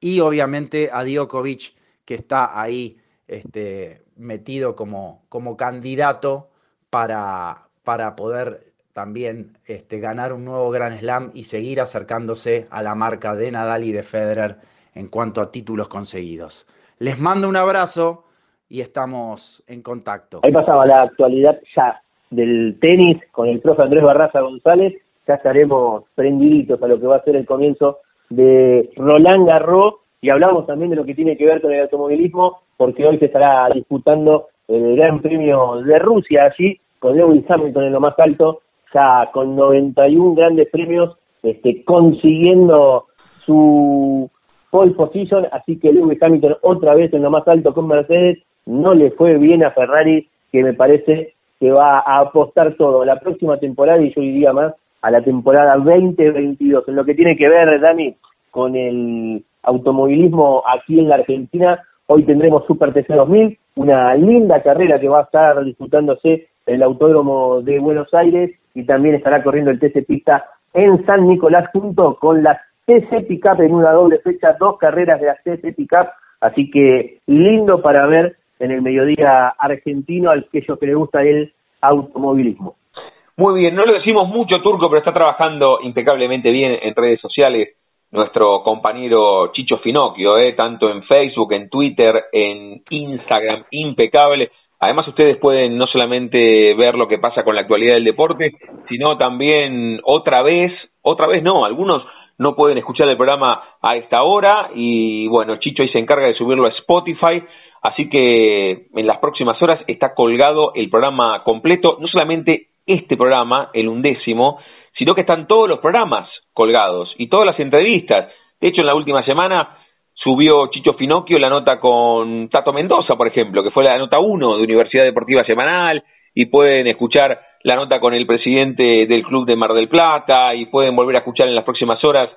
y obviamente a Djokovic, que está ahí este, metido como, como candidato para, para poder también este, ganar un nuevo Grand Slam y seguir acercándose a la marca de Nadal y de Federer en cuanto a títulos conseguidos. Les mando un abrazo y estamos en contacto. Ahí pasaba la actualidad ya del tenis con el profe Andrés Barraza González. Ya estaremos prendiditos a lo que va a ser el comienzo de Roland Garros y hablamos también de lo que tiene que ver con el automovilismo porque hoy se estará disputando el Gran Premio de Rusia allí con Lewis Hamilton en lo más alto, ya con 91 grandes premios, este, consiguiendo su pole position, así que Lewis Hamilton otra vez en lo más alto con Mercedes, no le fue bien a Ferrari, que me parece que va a apostar todo. La próxima temporada y yo diría más a la temporada 2022. En lo que tiene que ver, Dani, con el automovilismo aquí en la Argentina, hoy tendremos Super TC 2000, una linda carrera que va a estar disputándose en el Autódromo de Buenos Aires y también estará corriendo el TC Pista en San Nicolás junto con las TC Pickup en una doble fecha, dos carreras de las TC Pickup, así que lindo para ver en el mediodía argentino al que ellos que les gusta el automovilismo. Muy bien, no lo decimos mucho turco, pero está trabajando impecablemente bien en redes sociales nuestro compañero Chicho Finocchio, ¿eh? tanto en Facebook, en Twitter, en Instagram, impecable. Además, ustedes pueden no solamente ver lo que pasa con la actualidad del deporte, sino también otra vez, otra vez no, algunos no pueden escuchar el programa a esta hora y bueno, Chicho ahí se encarga de subirlo a Spotify, así que en las próximas horas está colgado el programa completo, no solamente este programa, el undécimo, sino que están todos los programas colgados y todas las entrevistas. De hecho, en la última semana subió Chicho Finocchio la nota con Tato Mendoza, por ejemplo, que fue la nota 1 de Universidad Deportiva Semanal, y pueden escuchar la nota con el presidente del Club de Mar del Plata, y pueden volver a escuchar en las próximas horas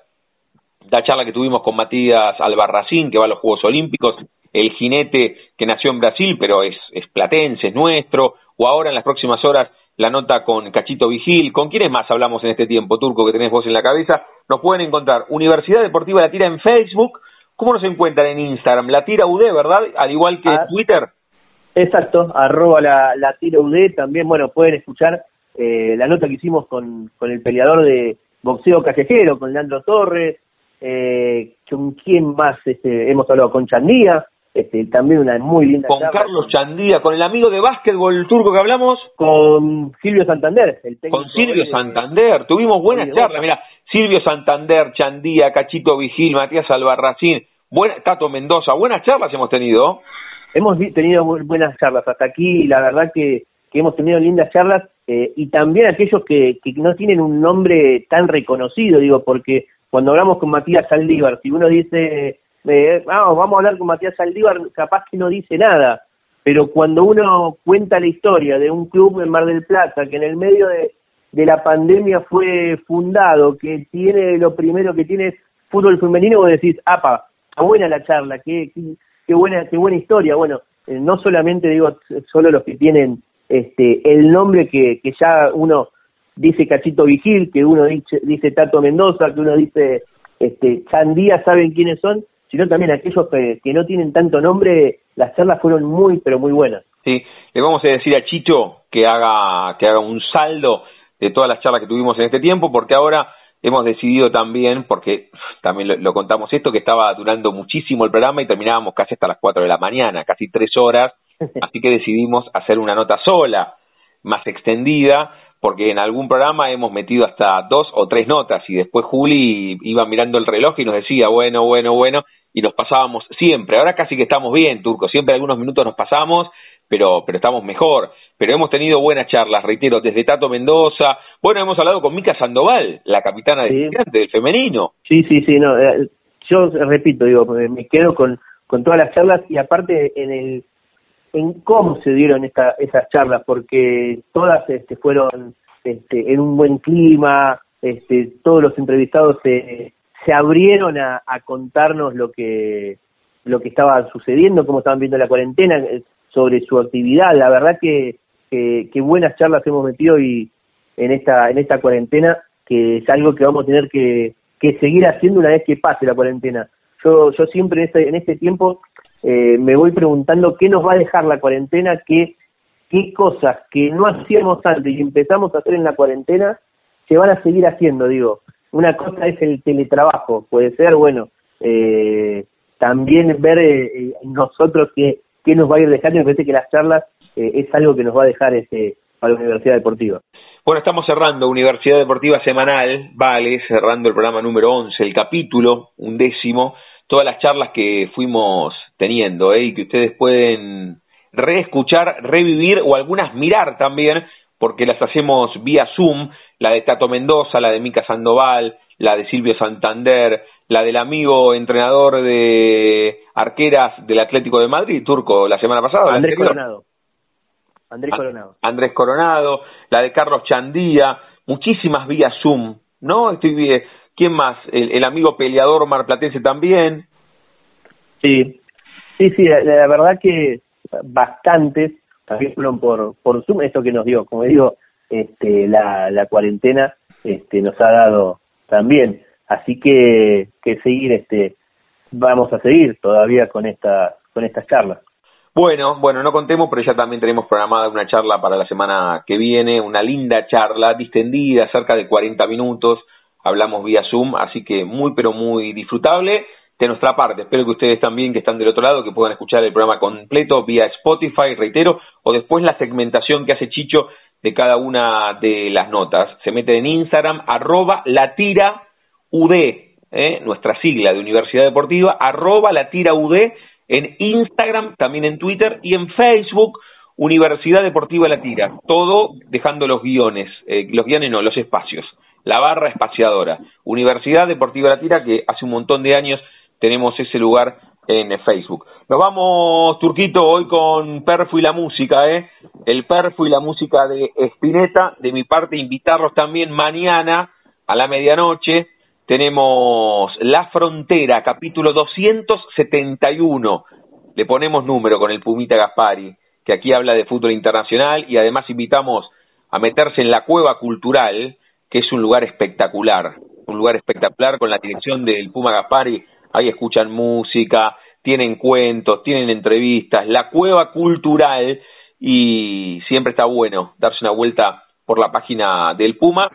la charla que tuvimos con Matías Albarracín, que va a los Juegos Olímpicos, el jinete que nació en Brasil, pero es, es platense, es nuestro, o ahora en las próximas horas la nota con Cachito Vigil, ¿con quiénes más hablamos en este tiempo, Turco, que tenés vos en la cabeza? Nos pueden encontrar Universidad Deportiva La Tira en Facebook, ¿cómo nos encuentran en Instagram? La Tira UD, ¿verdad? Al igual que Ah. Twitter. Exacto, arroba la, la tira UD, también, bueno, pueden escuchar eh, la nota que hicimos con, con el peleador de boxeo callejero, con Leandro Torres, eh, con quién más este, hemos hablado, con Chandía, este, también una muy linda Con charla. Carlos Chandía, con el amigo de básquetbol turco que hablamos. Con Silvio Santander, el técnico Con Silvio de- Santander, tuvimos buenas charlas, mira, Silvio Santander, Chandía, Cachito Vigil, Matías Albarracín, buena, Tato Mendoza, buenas charlas hemos tenido. Hemos tenido bu- buenas charlas hasta aquí, la verdad que, que hemos tenido lindas charlas eh, y también aquellos que, que no tienen un nombre tan reconocido, digo, porque cuando hablamos con Matías Saldívar, si uno dice, eh, vamos, vamos a hablar con Matías Saldívar, capaz que no dice nada, pero cuando uno cuenta la historia de un club en Mar del Plata que en el medio de, de la pandemia fue fundado, que tiene lo primero que tiene es fútbol femenino, vos decís, apa, está buena la charla, qué, qué, buena, qué buena historia. Bueno, eh, no solamente digo solo los que tienen este el nombre que, que ya uno dice Cachito Vigil, que uno dice, dice Tato Mendoza, que uno dice este Chandía, saben quiénes son, sino también aquellos que, que no tienen tanto nombre, las charlas fueron muy, pero muy buenas. Sí, le vamos a decir a Chicho que haga, que haga un saldo de todas las charlas que tuvimos en este tiempo, porque ahora hemos decidido también, porque también lo, lo contamos esto, que estaba durando muchísimo el programa y terminábamos casi hasta las 4 de la mañana, casi tres horas, así que decidimos hacer una nota sola, más extendida, porque en algún programa hemos metido hasta dos o tres notas y después Juli iba mirando el reloj y nos decía, bueno, bueno, bueno, y nos pasábamos siempre. Ahora casi que estamos bien, Turco, siempre algunos minutos nos pasamos, pero, pero estamos mejor. Pero hemos tenido buenas charlas, reitero, desde Tato Mendoza. Bueno, hemos hablado con Mica Sandoval, la capitana del femenino. Sí, sí, sí, no, eh, yo repito, digo, me me quedo con, con todas las charlas y aparte en el en cómo se dieron esta, esas charlas, porque todas este, fueron este, en un buen clima, este, todos los entrevistados se, se abrieron a, contarnos lo que lo que estaba sucediendo, cómo estaban viendo la cuarentena, eh, sobre su actividad. La verdad que, que, que buenas charlas hemos metido y en esta en esta cuarentena, que es algo que vamos a tener que, que seguir haciendo una vez que pase la cuarentena. Yo yo siempre en este en este tiempo eh, me voy preguntando qué nos va a dejar la cuarentena, qué qué cosas que no hacíamos antes y empezamos a hacer en la cuarentena se van a seguir haciendo, digo. Una cosa es el teletrabajo, puede ser, bueno, eh, también ver eh, eh, nosotros qué, qué nos va a ir dejando, me parece que las charlas eh, es algo que nos va a dejar este para la Universidad Deportiva. Bueno, estamos cerrando Universidad Deportiva Semanal, vale, cerrando el programa número 11, el capítulo undécimo, todas las charlas que fuimos teniendo ¿eh? y que ustedes pueden reescuchar, revivir o algunas mirar también, porque las hacemos vía Zoom, la de Tato Mendoza, la de Mica Sandoval, la de Silvio Santander, la del amigo entrenador de arqueras del Atlético de Madrid, Turco, la semana pasada. Andrés. Coronado. Andrés. Coronado. Andrés Coronado, la de Carlos Chandía, muchísimas vía Zoom, ¿no? Estoy bien. ¿Quién más? El, el amigo peleador marplatense también. Sí, sí, sí, la, la verdad que bastantes también fueron por, por Zoom, esto que nos dio, como digo, este, la, la cuarentena este, nos ha dado también, así que, que seguir, este, vamos a seguir todavía con esta, con estas charlas. Bueno, bueno, no contemos, pero ya también tenemos programada una charla para la semana que viene, una linda charla distendida, cerca de 40 minutos, hablamos vía Zoom, así que muy, pero muy disfrutable de nuestra parte. Espero que ustedes también, que están del otro lado, que puedan escuchar el programa completo vía Spotify, reitero, o después la segmentación que hace Chicho de cada una de las notas. Se mete en Instagram, arroba la tira UD, ¿eh? nuestra sigla de Universidad Deportiva, arroba la tira UD, en Instagram, también en Twitter y en Facebook, Universidad Deportiva La Tira. Todo dejando los guiones, eh, los guiones no, los espacios. La barra espaciadora. Universidad Deportiva La Tira, que hace un montón de años tenemos ese lugar en Facebook. Nos vamos, Turquito, hoy con Perfo y la música, ¿eh? El Perfo y la música de Spinetta. De mi parte, invitarlos también mañana a la medianoche. Tenemos La Frontera, capítulo 271. Le ponemos número con el Pumita Gaspari, que aquí habla de fútbol internacional y además invitamos a meterse en la Cueva Cultural, que es un lugar espectacular, un lugar espectacular con la dirección del Puma Gaspari. Ahí escuchan música, tienen cuentos, tienen entrevistas, la Cueva Cultural y siempre está bueno darse una vuelta por la página del Puma.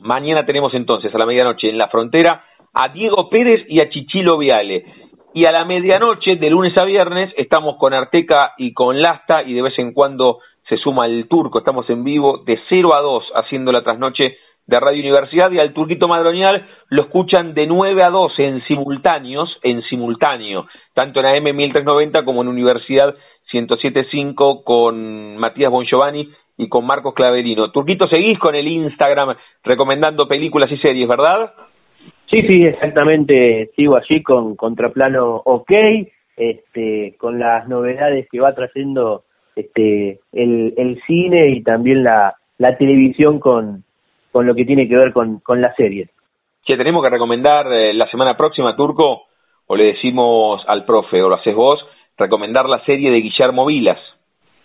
Mañana tenemos entonces a la medianoche en la frontera a Diego Pérez y a Chichilo Viale. Y a la medianoche, de lunes a viernes, estamos con Arteca y con Lasta y de vez en cuando se suma el turco. Estamos en vivo de 0 a 2 haciendo la trasnoche de Radio Universidad y al Turquito Madronial lo escuchan de 9 a 12 en simultáneos, en simultáneo, tanto en AM 1390 como en Universidad 107.5 con Matías Bongiovanni y con Marcos Claverino. Turquito, seguís con el Instagram recomendando películas y series, ¿verdad? Sí, sí, exactamente. Sigo allí con Contraplano OK, este, con las novedades que va trayendo este, el, el cine y también la, la televisión con, con lo que tiene que ver con, con las series. Que tenemos que recomendar eh, la semana próxima, Turco, o le decimos al profe, o lo haces vos, recomendar la serie de Guillermo Vilas.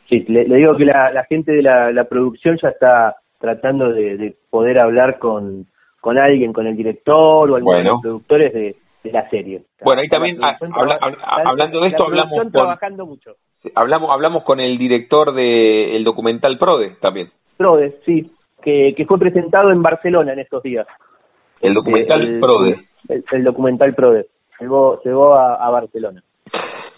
Sí, le, le digo que la, la gente de la, la producción ya está tratando de, de poder hablar con, con alguien, con el director o algunos de Bueno. los productores de, de la serie. Bueno, ahí también, La ah, habla- habla- hablando de esto, la hablamos con, trabajando mucho. hablamos, hablamos con el director del documental Prode también. Prode, sí, que, que fue presentado en Barcelona en estos días. El documental el, Prode. El, el documental Prode. Llegó, llegó a, a Barcelona.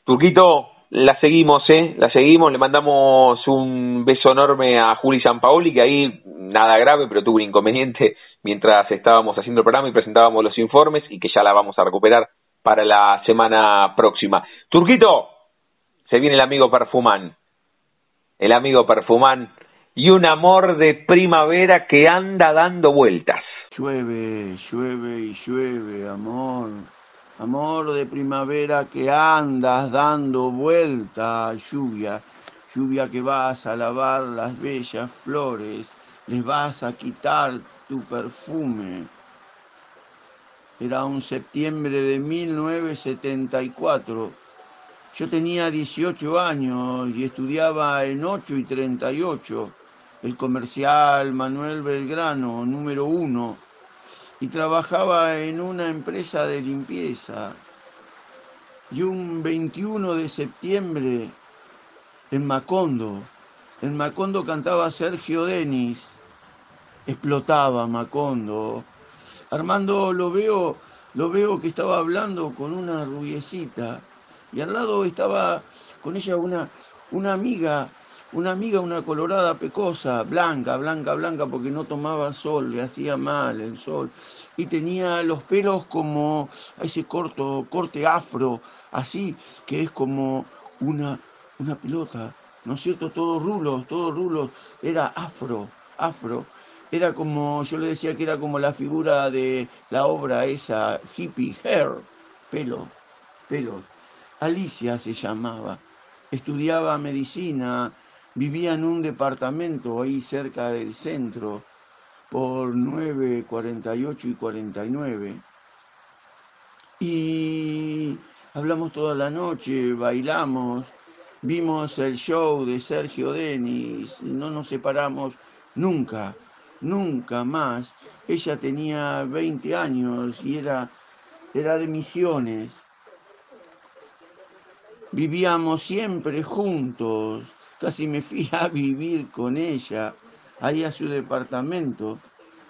Turquito, la seguimos, ¿eh? La seguimos, le mandamos un beso enorme a Juli Sampaoli, que ahí nada grave, pero tuvo un inconveniente mientras estábamos haciendo el programa y presentábamos los informes y que ya la vamos a recuperar para la semana próxima. Turquito, se viene el amigo Perfumán, el amigo Perfumán y un amor de primavera que anda dando vueltas. Llueve, llueve y llueve, amor. Amor de primavera que andas dando vuelta, lluvia. Lluvia que vas a lavar las bellas flores, les vas a quitar tu perfume. Era un septiembre de 1974. Yo tenía 18 años y estudiaba en 8 y 38, el comercial Manuel Belgrano, número uno, y trabajaba en una empresa de limpieza. Y un 21 de septiembre, en Macondo, en Macondo cantaba Sergio Denis, explotaba Macondo. Armando lo veo, lo veo que estaba hablando con una rubiecita y al lado estaba con ella una, una amiga, una amiga, una colorada pecosa, blanca, blanca, blanca, porque no tomaba sol, le hacía mal el sol. Y tenía los pelos como a ese corto, corte afro, así, que es como una, una pelota, ¿no es cierto? Todos rulos, todos rulos, era afro, afro. Era como, yo le decía que era como la figura de la obra esa, hippie hair, pelo, pelos. Alicia se llamaba, estudiaba medicina, vivía en un departamento ahí cerca del centro, por 9, 48 y 49. Y hablamos toda la noche, bailamos, vimos el show de Sergio Denis, no nos separamos nunca, nunca más. Ella tenía 20 años y era, era de misiones. Vivíamos siempre juntos, casi me fui a vivir con ella, ahí a su departamento.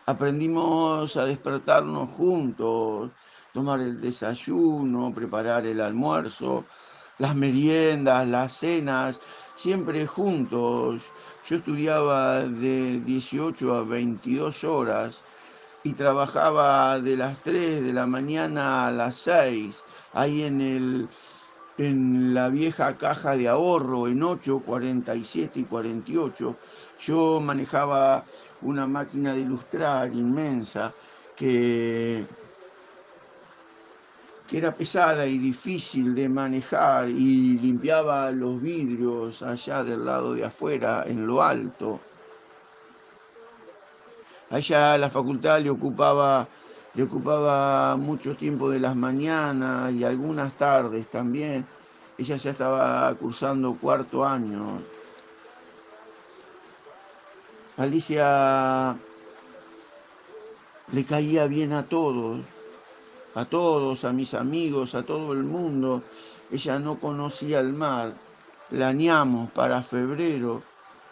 Aprendimos a despertarnos juntos, tomar el desayuno, preparar el almuerzo, las meriendas, las cenas, siempre juntos. Yo estudiaba de 18 a 22 horas y trabajaba de las 3 de la mañana a las 6, ahí en el en la vieja caja de ahorro en 8, 47 y 48. Yo manejaba una máquina de ilustrar inmensa que, que era pesada y difícil de manejar y limpiaba los vidrios allá del lado de afuera, en lo alto. Allá la facultad le ocupaba le ocupaba mucho tiempo de las mañanas y algunas tardes también. Ella ya estaba cursando cuarto año. Alicia le caía bien a todos, a todos, a mis amigos, a todo el mundo. Ella no conocía el mar. Planeamos para febrero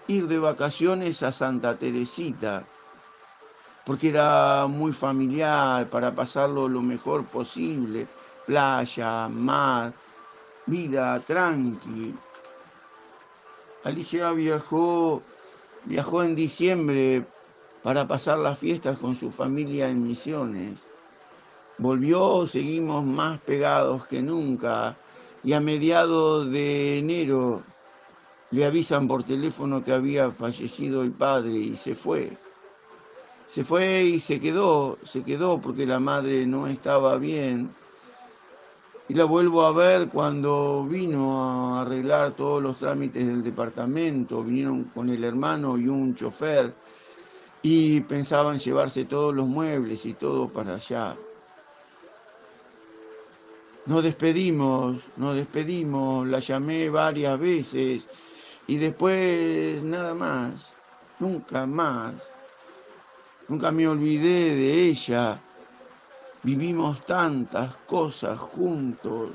ir de vacaciones a Santa Teresita porque era muy familiar para pasarlo lo mejor posible, playa, mar, vida tranqui. Alicia viajó, viajó en diciembre para pasar las fiestas con su familia en Misiones. Volvió, seguimos más pegados que nunca y a mediados de enero le avisan por teléfono que había fallecido el padre y se fue se fue y se quedó, se quedó porque la madre no estaba bien. Y la vuelvo a ver cuando vino a arreglar todos los trámites del departamento, vinieron con el hermano y un chofer y pensaban llevarse todos los muebles y todo para allá. Nos despedimos, nos despedimos, la llamé varias veces y después nada más, nunca más. Nunca me olvidé de ella. Vivimos tantas cosas juntos.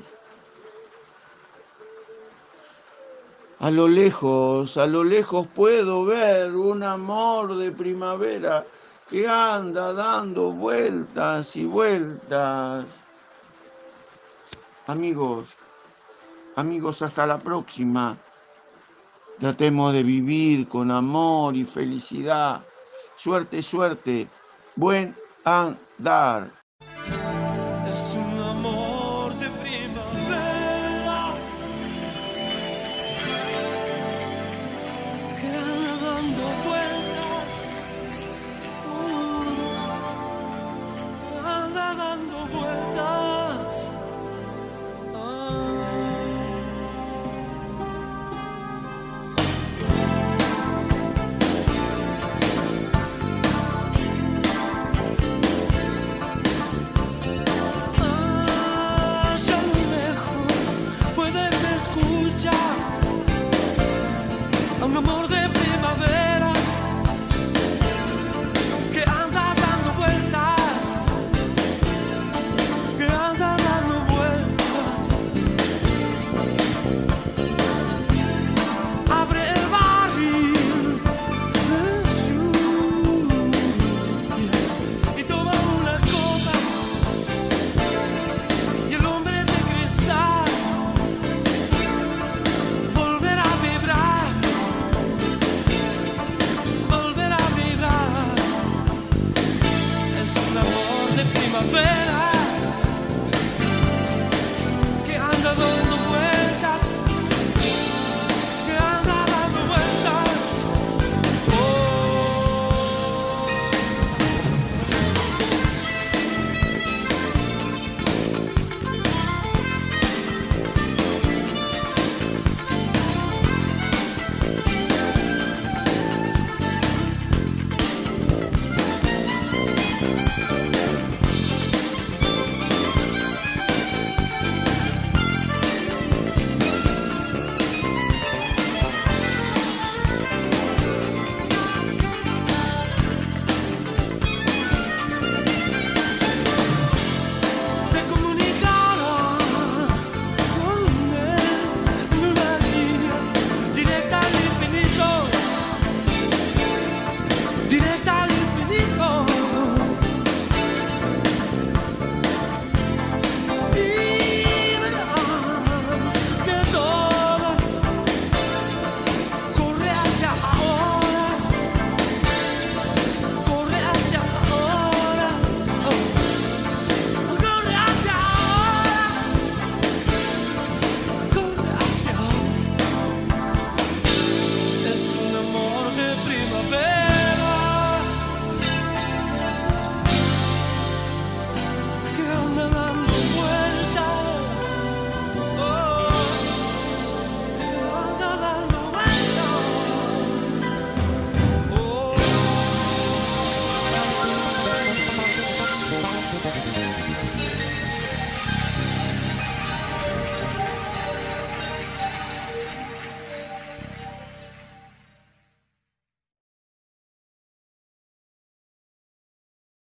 A lo lejos, a lo lejos puedo ver un amor de primavera que anda dando vueltas y vueltas. Amigos, Amigos, hasta la próxima. Tratemos de vivir con amor y felicidad. Suerte, suerte. Buen andar.